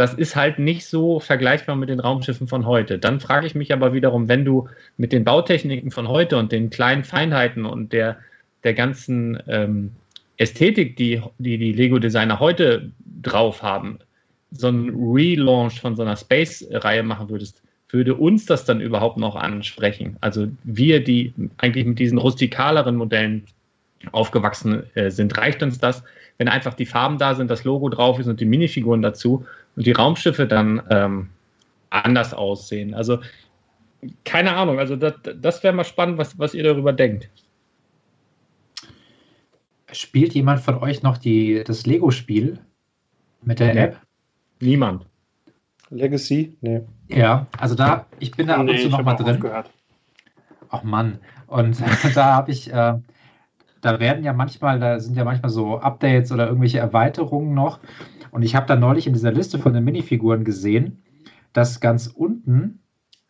Das ist halt nicht so vergleichbar mit den Raumschiffen von heute. Dann frage ich mich aber wiederum, wenn du mit den Bautechniken von heute und den kleinen Feinheiten und der, der ganzen ähm, Ästhetik, die, die die Lego-Designer heute drauf haben, so einen Relaunch von so einer Space-Reihe machen würdest, würde uns das dann überhaupt noch ansprechen? Also wir, die eigentlich mit diesen rustikaleren Modellen aufgewachsen äh, sind, reicht uns das, wenn einfach die Farben da sind, das Logo drauf ist und die Minifiguren dazu die Raumschiffe dann ähm, anders aussehen? Also keine Ahnung, also das, das wäre mal spannend, was, was ihr darüber denkt. Spielt jemand von euch noch die, das Lego-Spiel mit der App? Niemand. Legacy? Nee. Ja, also da, ich bin da ab und Nee, zu ich noch hab mal auch drin. aufgehört. Ach Mann. Und da habe ich, äh, da werden ja manchmal, da sind ja manchmal so Updates oder irgendwelche Erweiterungen noch. Und ich habe da neulich in dieser Liste von den Minifiguren gesehen, dass ganz unten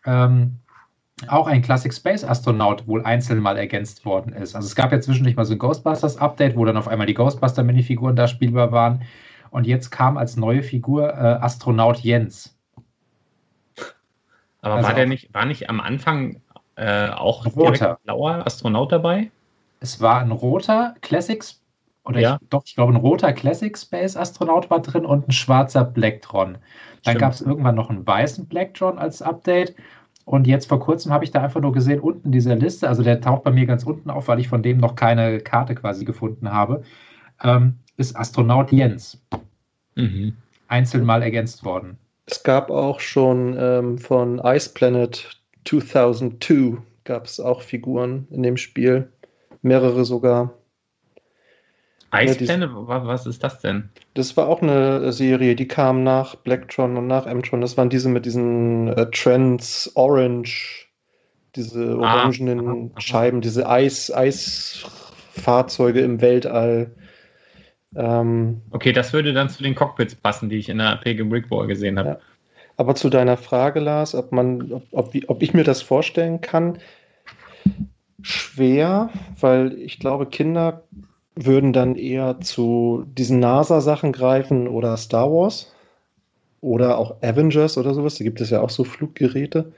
ähm, auch ein Classic Space Astronaut wohl einzeln mal ergänzt worden ist. Also es gab ja zwischendurch mal so ein Ghostbusters Update, wo dann auf einmal die Ghostbuster Minifiguren da spielbar waren. Und jetzt kam als neue Figur äh, Astronaut Jens. Aber Also war der nicht, war nicht am Anfang äh, auch roter. blauer Astronaut dabei? Es war ein roter Classics, oder Ja. ich, doch, ich glaube, ein roter Classic Space Astronaut war drin und ein schwarzer Blacktron. Dann gab es irgendwann noch einen weißen Blacktron als Update. Und jetzt vor kurzem habe ich da einfach nur gesehen, unten dieser Liste, also der taucht bei mir ganz unten auf, weil ich von dem noch keine Karte quasi gefunden habe, ähm, ist Astronaut Jens Mhm. einzeln mal ergänzt worden. Es gab auch schon ähm, von Ice Planet 2002 gab es auch Figuren in dem Spiel. Mehrere sogar. Ice Ja, was ist das denn? Das war auch eine Serie, die kam nach Blacktron und nach M-Tron. Das waren diese mit diesen äh, Trends Orange, diese Ah, orangenen aha. Scheiben, diese Eis, Eisfahrzeuge im Weltall. Ähm, Okay, das würde dann zu den Cockpits passen, die ich in der Pilgrim Rickball gesehen habe. Ja. aber zu deiner Frage, Lars, ob man, ob, ob, ob ich mir das vorstellen kann, schwer, weil ich glaube, Kinder würden dann eher zu diesen NASA-Sachen greifen oder Star Wars oder auch Avengers oder sowas. Da gibt es ja auch so Fluggeräte.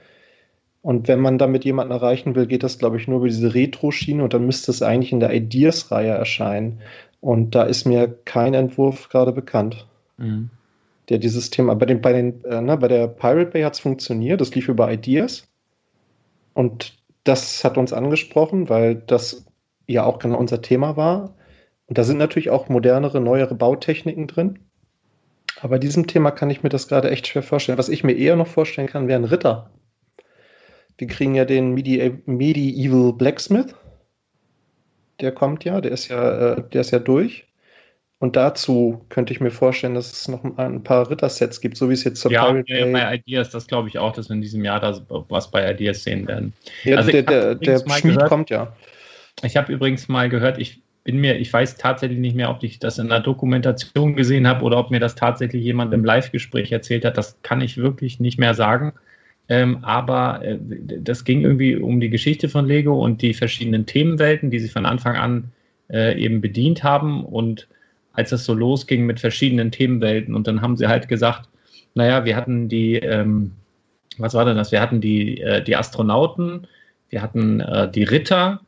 Und wenn man damit jemanden erreichen will, geht das, glaube ich, nur über diese Retro-Schiene und dann müsste es eigentlich in der Ideas-Reihe erscheinen. Und da ist mir kein Entwurf gerade bekannt Mhm. der dieses Thema, bei, den, bei, den, äh, ne, bei der Pirate Bay hat es funktioniert, das lief über Ideas. Und das hat uns angesprochen, weil das ja auch genau unser Thema war. Und da sind natürlich auch modernere, neuere Bautechniken drin. Aber diesem Thema kann ich mir das gerade echt schwer vorstellen. Was ich mir eher noch vorstellen kann, wäre ein Ritter. Wir kriegen ja den Medi Medieval Blacksmith. Der kommt ja, der ist ja, äh, der ist ja durch. Und dazu könnte ich mir vorstellen, dass es noch ein paar Rittersets gibt, so wie es jetzt zur Ja, Pirate ja, bei Ideas, das glaube ich auch, dass wir in diesem Jahr da was bei Ideas sehen werden. Ja, Also der, der, der Schmied gehört- kommt ja. Ich habe übrigens mal gehört, ich bin mir, ich weiß tatsächlich nicht mehr, ob ich das in einer Dokumentation gesehen habe oder ob mir das tatsächlich jemand im Live-Gespräch erzählt hat. Das kann ich wirklich nicht mehr sagen. Ähm, aber äh, das ging irgendwie um die Geschichte von Lego und die verschiedenen Themenwelten, die sie von Anfang an äh, eben bedient haben. Und als es so losging mit verschiedenen Themenwelten, und dann haben sie halt gesagt, naja, wir hatten die, ähm, was war denn das? Wir hatten die, äh, die Astronauten, wir hatten äh, die Ritter,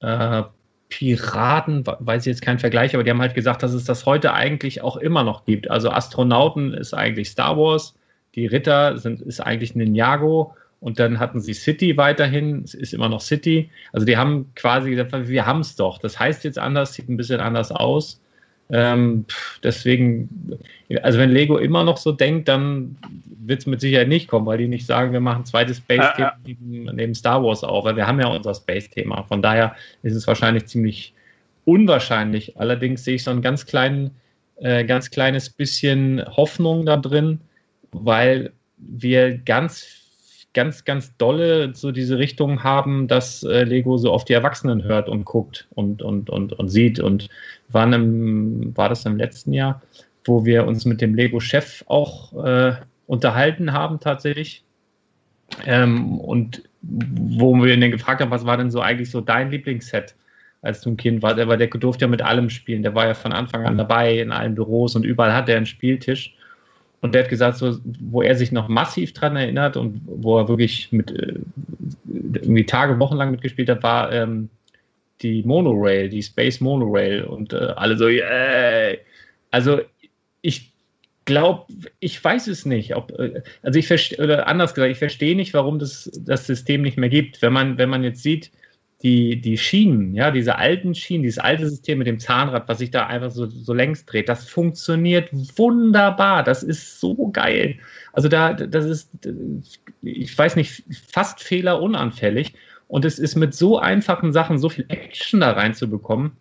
äh, Piraten, we- weiß ich jetzt keinen Vergleich, aber die haben halt gesagt, dass es das heute eigentlich auch immer noch gibt. Also Astronauten ist eigentlich Star Wars, die Ritter sind, ist eigentlich Ninjago und dann hatten sie City weiterhin, es ist immer noch City. Also die haben quasi gesagt, wir haben es doch. Das heißt jetzt anders, sieht ein bisschen anders aus. Ähm, deswegen, also wenn Lego immer noch so denkt, dann wird es mit Sicherheit nicht kommen, weil die nicht sagen, wir machen ein zweites Space-Thema Ja, ja. neben, neben Star Wars auf, weil wir haben ja unser Space-Thema. Von daher ist es wahrscheinlich ziemlich unwahrscheinlich. Allerdings sehe ich so ein ganz, kleinen, äh, ganz kleines bisschen Hoffnung da drin, weil wir ganz, ganz, ganz dolle so diese Richtung haben, dass äh, Lego so auf die Erwachsenen hört und guckt und, und, und, und sieht. Und waren im, war das im letzten Jahr, wo wir uns mit dem Lego-Chef auch äh, unterhalten haben tatsächlich. Ähm, und wo wir ihn gefragt haben, was war denn so eigentlich so dein Lieblingsset, als du ein Kind warst? Aber der durfte ja mit allem spielen. Der war ja von Anfang an dabei in allen Büros und überall hat er einen Spieltisch. Und der hat gesagt, so, wo er sich noch massiv dran erinnert und wo er wirklich mit äh, irgendwie Tage, Wochen lang mitgespielt hat, war ähm, die Monorail, die Space Monorail. Und äh, alle so, yeah. Also ich glaube, ich weiß es nicht. Ob, äh, also ich verstehe, oder anders gesagt, ich verstehe nicht, warum das, das System nicht mehr gibt. Wenn man, wenn man jetzt sieht, die, die Schienen, ja, diese alten Schienen, dieses alte System mit dem Zahnrad, was sich da einfach so, so längs dreht, das funktioniert wunderbar. Das ist so geil. Also da, das ist, ich weiß nicht, fast fehlerunanfällig. Und es ist mit so einfachen Sachen so viel Action da reinzubekommen.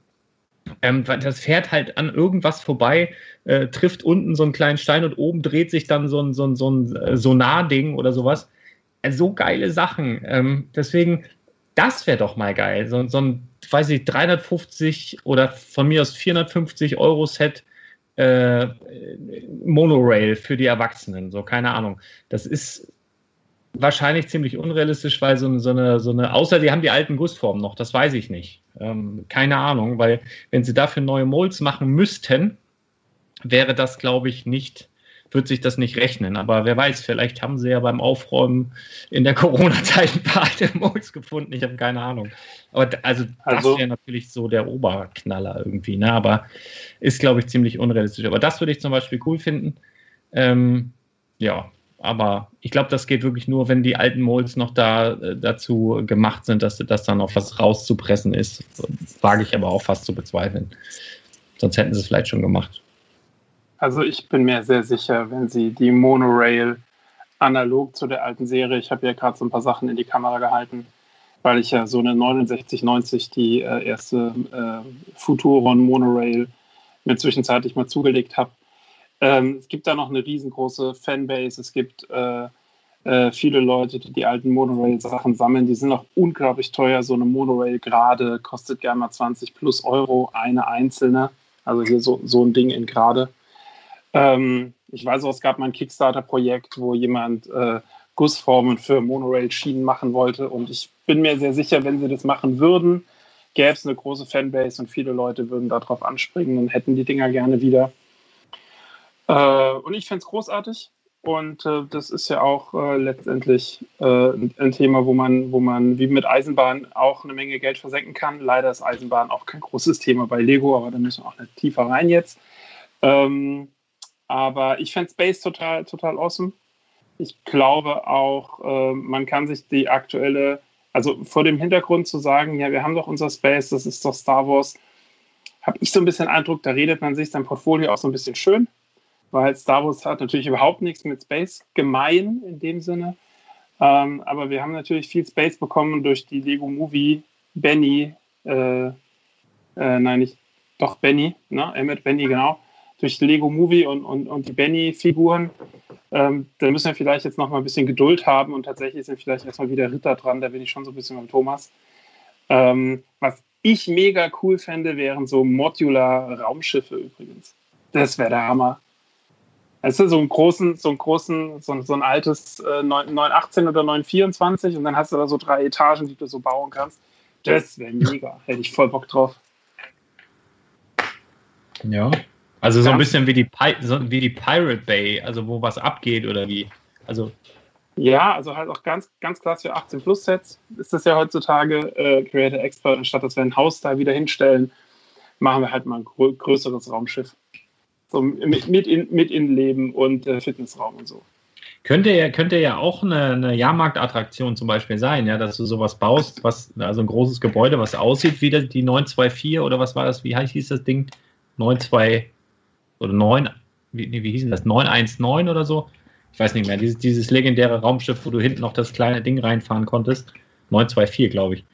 Ähm, das fährt halt an irgendwas vorbei, äh, trifft unten so einen kleinen Stein und oben dreht sich dann so ein, so ein, so ein äh, Sonar-Ding oder sowas. Äh, so geile Sachen. Ähm, deswegen, das wäre doch mal geil. So, so ein, weiß ich, 350 oder von mir aus 450 Euro Set äh, Monorail für die Erwachsenen. So, keine Ahnung. Das ist wahrscheinlich ziemlich unrealistisch, weil so, so, eine, so eine, außer die haben die alten Gussformen noch, das weiß ich nicht. Ähm, keine Ahnung, weil wenn sie dafür neue Molds machen müssten, wäre das, glaube ich, nicht, wird sich das nicht rechnen. Aber wer weiß, vielleicht haben sie ja beim Aufräumen in der Corona-Zeit ein paar alte Molds gefunden. Ich habe keine Ahnung. Aber also, also das wäre natürlich so der Oberknaller irgendwie. Ne? Aber ist, glaube ich, ziemlich unrealistisch. Aber das würde ich zum Beispiel cool finden. Ähm, ja, aber ich glaube, das geht wirklich nur, wenn die alten Molds noch da äh, dazu gemacht sind, dass das dann noch was rauszupressen ist. Wage ich aber auch fast zu bezweifeln. Sonst hätten sie es vielleicht schon gemacht. Also ich bin mir sehr sicher, wenn sie die Monorail analog zu der alten Serie, ich habe ja gerade so ein paar Sachen in die Kamera gehalten, weil ich ja so eine 6990 die äh, erste äh, Futuron Monorail mir zwischenzeitlich mal zugelegt habe ähm, es gibt da noch eine riesengroße Fanbase. Es gibt äh, äh, viele Leute, die die alten Monorail-Sachen sammeln. Die sind auch unglaublich teuer. So eine Monorail gerade kostet gerne mal 20 plus Euro eine einzelne. Also hier so, so ein Ding in gerade. Ähm, ich weiß auch, es gab mal ein Kickstarter-Projekt, wo jemand äh, Gussformen für Monorail-Schienen machen wollte. Und ich bin mir sehr sicher, wenn sie das machen würden, gäbe es eine große Fanbase und viele Leute würden darauf anspringen und hätten die Dinger gerne wieder. Äh, und ich fände es großartig. Und äh, das ist ja auch äh, letztendlich äh, ein Thema, wo man, wo man wie mit Eisenbahn auch eine Menge Geld versenken kann. Leider ist Eisenbahn auch kein großes Thema bei Lego, aber da müssen wir auch nicht tiefer rein jetzt. Ähm, aber ich fände Space total, total awesome. Ich glaube auch, äh, man kann sich die aktuelle, also vor dem Hintergrund zu sagen, ja, wir haben doch unser Space, das ist doch Star Wars, habe ich so ein bisschen Eindruck, da redet man sich sein Portfolio auch so ein bisschen schön weil Star Wars hat natürlich überhaupt nichts mit Space gemein in dem Sinne. Ähm, aber wir haben natürlich viel Space bekommen durch die Lego Movie Benny, äh, äh, nein, nicht, doch Benny, ne? Emmett Benny, genau. Durch Lego Movie und, und, und die Benny-Figuren. Ähm, da müssen wir vielleicht jetzt noch mal ein bisschen Geduld haben und tatsächlich sind vielleicht erstmal wieder Ritter dran, da bin ich schon so ein bisschen beim Thomas. Ähm, was ich mega cool fände, wären so Modular-Raumschiffe übrigens. Das wäre der Hammer. Du, so einen großen, so einen großen, so, so ein altes äh, 918 oder 924 und dann hast du da so drei Etagen, die du so bauen kannst. Das wäre mega. Hätte ich voll Bock drauf. Ja. Also so ein bisschen wie die, Pi so wie die Pirate Bay, also wo was abgeht oder wie. Also. Ja, also halt auch ganz, ganz klasse für 18 Plus Sets ist das ja heutzutage äh, Creator Expert, anstatt dass wir ein Haus da wieder hinstellen, machen wir halt mal ein größeres Raumschiff. So mit, mit, in, mit Innenleben und äh, Fitnessraum und so. Könnte ja, könnte ja auch eine, eine Jahrmarktattraktion zum Beispiel sein, ja, dass du sowas baust, was, also ein großes Gebäude, was aussieht wie die 924 oder was war das, wie hieß das Ding? 92 oder 9, wie, wie hieß das? 919 oder so? Ich weiß nicht mehr. Dieses, dieses legendäre Raumschiff, wo du hinten noch das kleine Ding reinfahren konntest. 924, glaube ich.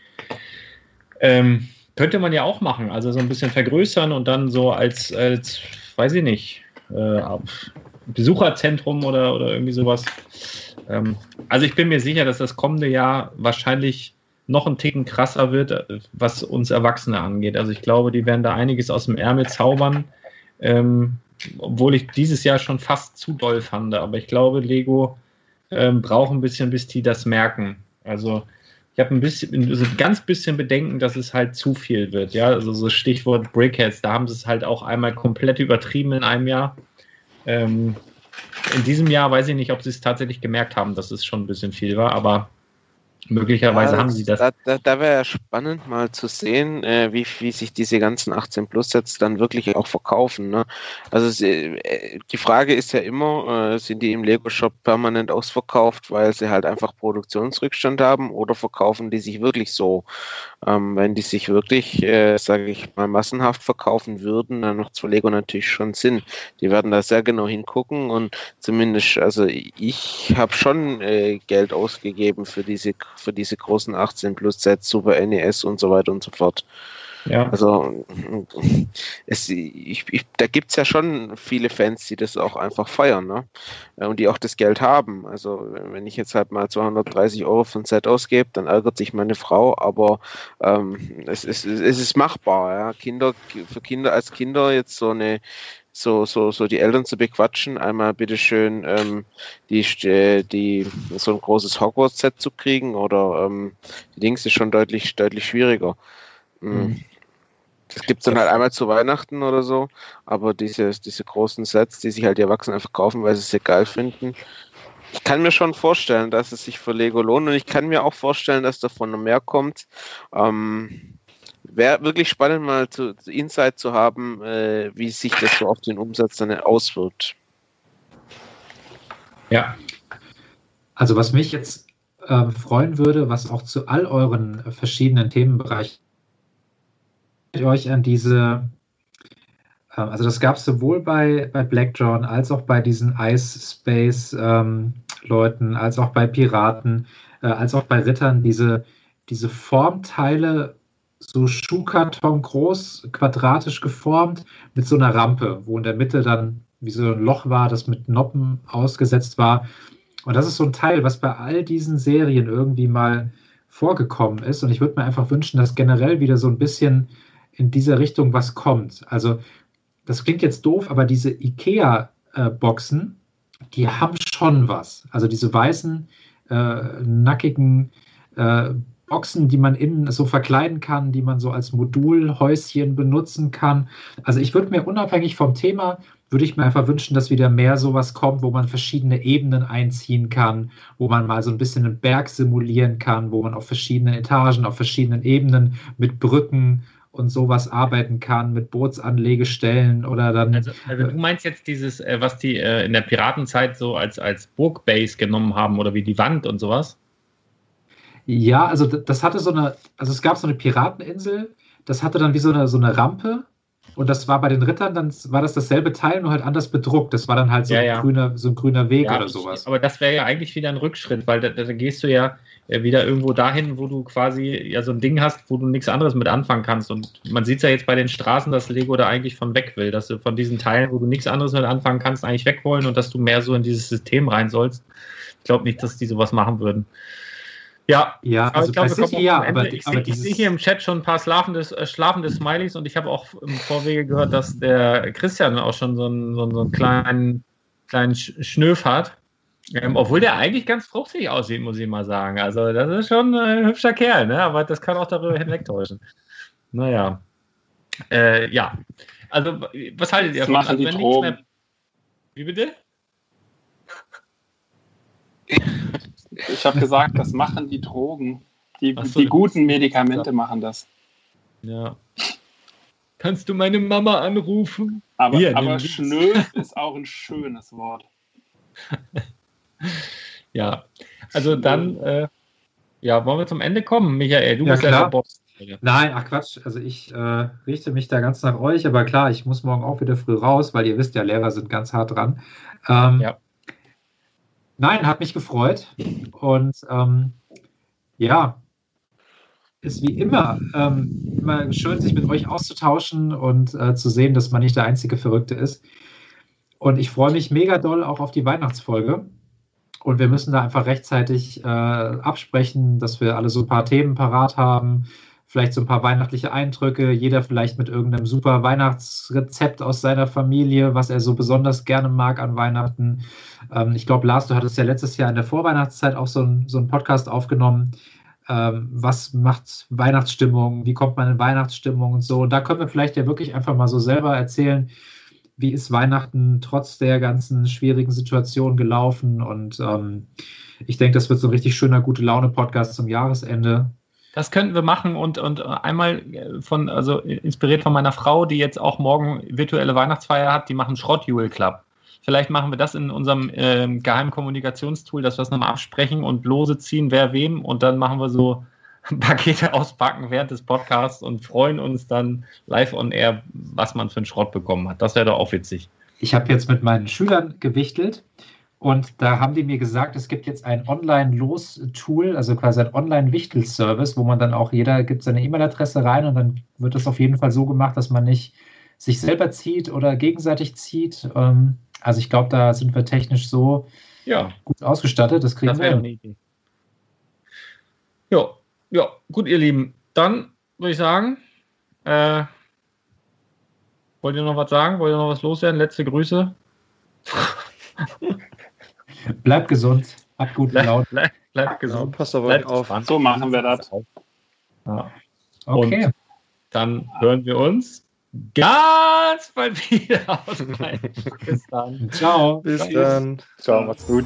Ähm, könnte man ja auch machen, also so ein bisschen vergrößern und dann so als, als weiß ich nicht, äh, Besucherzentrum oder, oder irgendwie sowas. Ähm, also ich bin mir sicher, dass das kommende Jahr wahrscheinlich noch ein Ticken krasser wird, äh, was uns Erwachsene angeht. Also ich glaube, die werden da einiges aus dem Ärmel zaubern, ähm, obwohl ich dieses Jahr schon fast zu doll fand. Aber ich glaube, Lego ähm, braucht ein bisschen, bis die das merken. Also ich habe ein bisschen, so ein ganz bisschen Bedenken, dass es halt zu viel wird. Ja, also so Stichwort Brickheads, da haben sie es halt auch einmal komplett übertrieben in einem Jahr. Ähm, in diesem Jahr weiß ich nicht, ob sie es tatsächlich gemerkt haben, dass es schon ein bisschen viel war, aber möglicherweise Ja, haben sie das. Da, da, da wäre ja spannend mal zu sehen, äh, wie, wie sich diese ganzen 18 Plus Sets dann wirklich auch verkaufen. Ne? Also sie, äh, die Frage ist ja immer, äh, sind die im Lego Shop permanent ausverkauft, weil sie halt einfach Produktionsrückstand haben oder verkaufen die sich wirklich so? Ähm, wenn die sich wirklich, äh, sage ich mal, massenhaft verkaufen würden, dann macht es für Lego natürlich schon Sinn. Die werden da sehr genau hingucken und zumindest, also ich habe schon äh, Geld ausgegeben für diese für diese großen 18 Plus Sets, Super NES und so weiter und so fort. Ja. Also es, ich, ich, da gibt es ja schon viele Fans, die das auch einfach feiern ne? Äh, und die auch das Geld haben. Also wenn ich jetzt halt mal 230 Euro für ein Set ausgebe, dann ärgert sich meine Frau, aber ähm, es, es, es ist machbar. Ja? Kinder, für Kinder als Kinder jetzt so eine so, so, so die Eltern zu bequatschen, einmal bitteschön ähm, die, äh, die, so ein großes Hogwarts-Set zu kriegen oder ähm, die Dings ist schon deutlich, deutlich schwieriger. Mhm. Das gibt es dann halt einmal zu Weihnachten oder so, aber diese, diese großen Sets, die sich halt die Erwachsenen einfach kaufen, weil sie es geil finden. Ich kann mir schon vorstellen, dass es sich für Lego lohnt und ich kann mir auch vorstellen, dass davon noch mehr kommt. Ähm, Wäre wirklich spannend, mal zu, zu Insight zu haben, äh, wie sich das so auf den Umsatz dann auswirkt. Ja. Also was mich jetzt äh, freuen würde, was auch zu all euren verschiedenen Themenbereichen euch an diese, äh, also das gab es sowohl bei, bei Black John als auch bei diesen Ice Space ähm, Leuten, als auch bei Piraten, äh, als auch bei Rittern, diese, diese Formteile so Schuhkarton groß, quadratisch geformt, mit so einer Rampe, wo in der Mitte dann wie so ein Loch war, das mit Noppen ausgesetzt war. Und das ist so ein Teil, was bei all diesen Serien irgendwie mal vorgekommen ist. Und ich würde mir einfach wünschen, dass generell wieder so ein bisschen in dieser Richtung was kommt. Also, das klingt jetzt doof, aber diese IKEA-Boxen, die haben schon was. Also diese weißen, äh, nackigen äh, Boxen, die man innen so verkleiden kann, die man so als Modulhäuschen benutzen kann. Also ich würde mir unabhängig vom Thema, würde ich mir einfach wünschen, dass wieder mehr sowas kommt, wo man verschiedene Ebenen einziehen kann, wo man mal so ein bisschen einen Berg simulieren kann, wo man auf verschiedenen Etagen, auf verschiedenen Ebenen mit Brücken und sowas arbeiten kann, mit Bootsanlegestellen oder dann. Also, also du meinst jetzt dieses, äh, was die äh, in der Piratenzeit so als, als Burgbase genommen haben oder wie die Wand und sowas? Ja, also das hatte so eine, also es gab so eine Pirateninsel, das hatte dann wie so eine, so eine Rampe und das war bei den Rittern, dann war das dasselbe Teil, nur halt anders bedruckt. Das war dann halt so, Ja, ein, ja. Grüner, so ein grüner Weg Ja, oder sowas. Aber das wäre ja eigentlich wieder ein Rückschritt, weil da, da gehst du ja äh, wieder irgendwo dahin, wo du quasi ja so ein Ding hast, wo du nichts anderes mit anfangen kannst. Und man sieht ja jetzt bei den Straßen, dass Lego da eigentlich von weg will, dass du von diesen Teilen, wo du nichts anderes mit anfangen kannst, eigentlich weg wollen und dass du mehr so in dieses System rein sollst. Ich glaube nicht, dass die sowas machen würden. Ja, Ja, aber also ich glaube, City ja, aber, ich aber sehe ich sehe hier im Chat schon ein paar schlafende, äh, schlafende Smileys und ich habe auch im Vorwege gehört, dass der Christian auch schon so einen, so einen, so einen kleinen, kleinen Sch- Schnöf hat. Ähm, obwohl der eigentlich ganz fruchtig aussieht, muss ich mal sagen. Also, das ist schon ein hübscher Kerl, ne? aber das kann auch darüber hinwegtäuschen. Naja. Äh, ja. Also, was haltet ihr Das davon? machen Also, die wenn nichts Drogen. mehr- Wie bitte? Ich habe gesagt, das machen die Drogen. Die, so, die guten Medikamente machen das. Ja. Kannst du meine Mama anrufen? Aber, Hier, aber dies. Schnöf ist auch ein schönes Wort. Ja. Also dann, äh, ja, wollen wir zum Ende kommen, Michael? Du Ja, bist ja klar. der Boss. Nein, ach Quatsch. Also ich äh, richte mich da ganz nach euch, aber klar, ich muss morgen auch wieder früh raus, weil ihr wisst ja, Lehrer sind ganz hart dran. Ähm, Ja. Nein, hat mich gefreut. Und ähm, ja, ist wie immer ähm, immer schön, sich mit euch auszutauschen und äh, zu sehen, dass man nicht der einzige Verrückte ist. Und ich freue mich mega doll auch auf die Weihnachtsfolge. Und wir müssen da einfach rechtzeitig äh, absprechen, dass wir alle so ein paar Themen parat haben. Vielleicht so ein paar weihnachtliche Eindrücke. Jeder vielleicht mit irgendeinem super Weihnachtsrezept aus seiner Familie, was er so besonders gerne mag an Weihnachten. Ähm, ich glaube, Lars, du hattest ja letztes Jahr in der Vorweihnachtszeit auch so, ein, so einen Podcast aufgenommen. Ähm, was macht Weihnachtsstimmung? Wie kommt man in Weihnachtsstimmung und so? Und da können wir vielleicht ja wirklich einfach mal so selber erzählen, wie ist Weihnachten trotz der ganzen schwierigen Situation gelaufen. Und ähm, ich denke, das wird so ein richtig schöner gute Laune-Podcast zum Jahresende. Das könnten wir machen und, und einmal von, also inspiriert von meiner Frau, die jetzt auch morgen virtuelle Weihnachtsfeier hat, die machen Schrottjubel Club. Vielleicht machen wir das in unserem ähm, geheimen Kommunikationstool, dass wir es nochmal absprechen und lose ziehen, wer wem. Und dann machen wir so Pakete auspacken während des Podcasts und freuen uns dann live on air, was man für einen Schrott bekommen hat. Das wäre doch auch witzig. Ich habe jetzt mit meinen Schülern gewichtelt und da haben die mir gesagt, es gibt jetzt ein Online-Los-Tool, also quasi ein Online-Wichtel-Service, wo man dann auch jeder gibt seine E-Mail-Adresse rein und dann wird das auf jeden Fall so gemacht, dass man nicht sich selber zieht oder gegenseitig zieht. Ähm, also ich glaube, da sind wir technisch so ja. gut ausgestattet. Das kriegen Das wir eine Idee. Ja, ja, gut, ihr Lieben. Dann würde ich sagen, äh, wollt ihr noch was sagen? Wollt ihr noch was loswerden? Letzte Grüße. Bleibt gesund, habt gute Laune. Bleibt, bleibt gesund. passt auf bleibt euch auf. So machen wir das. Ja. Okay. Und dann hören wir uns ganz bald wieder aus. Bis dann. Ciao. Bis dann. Ciao, macht's gut.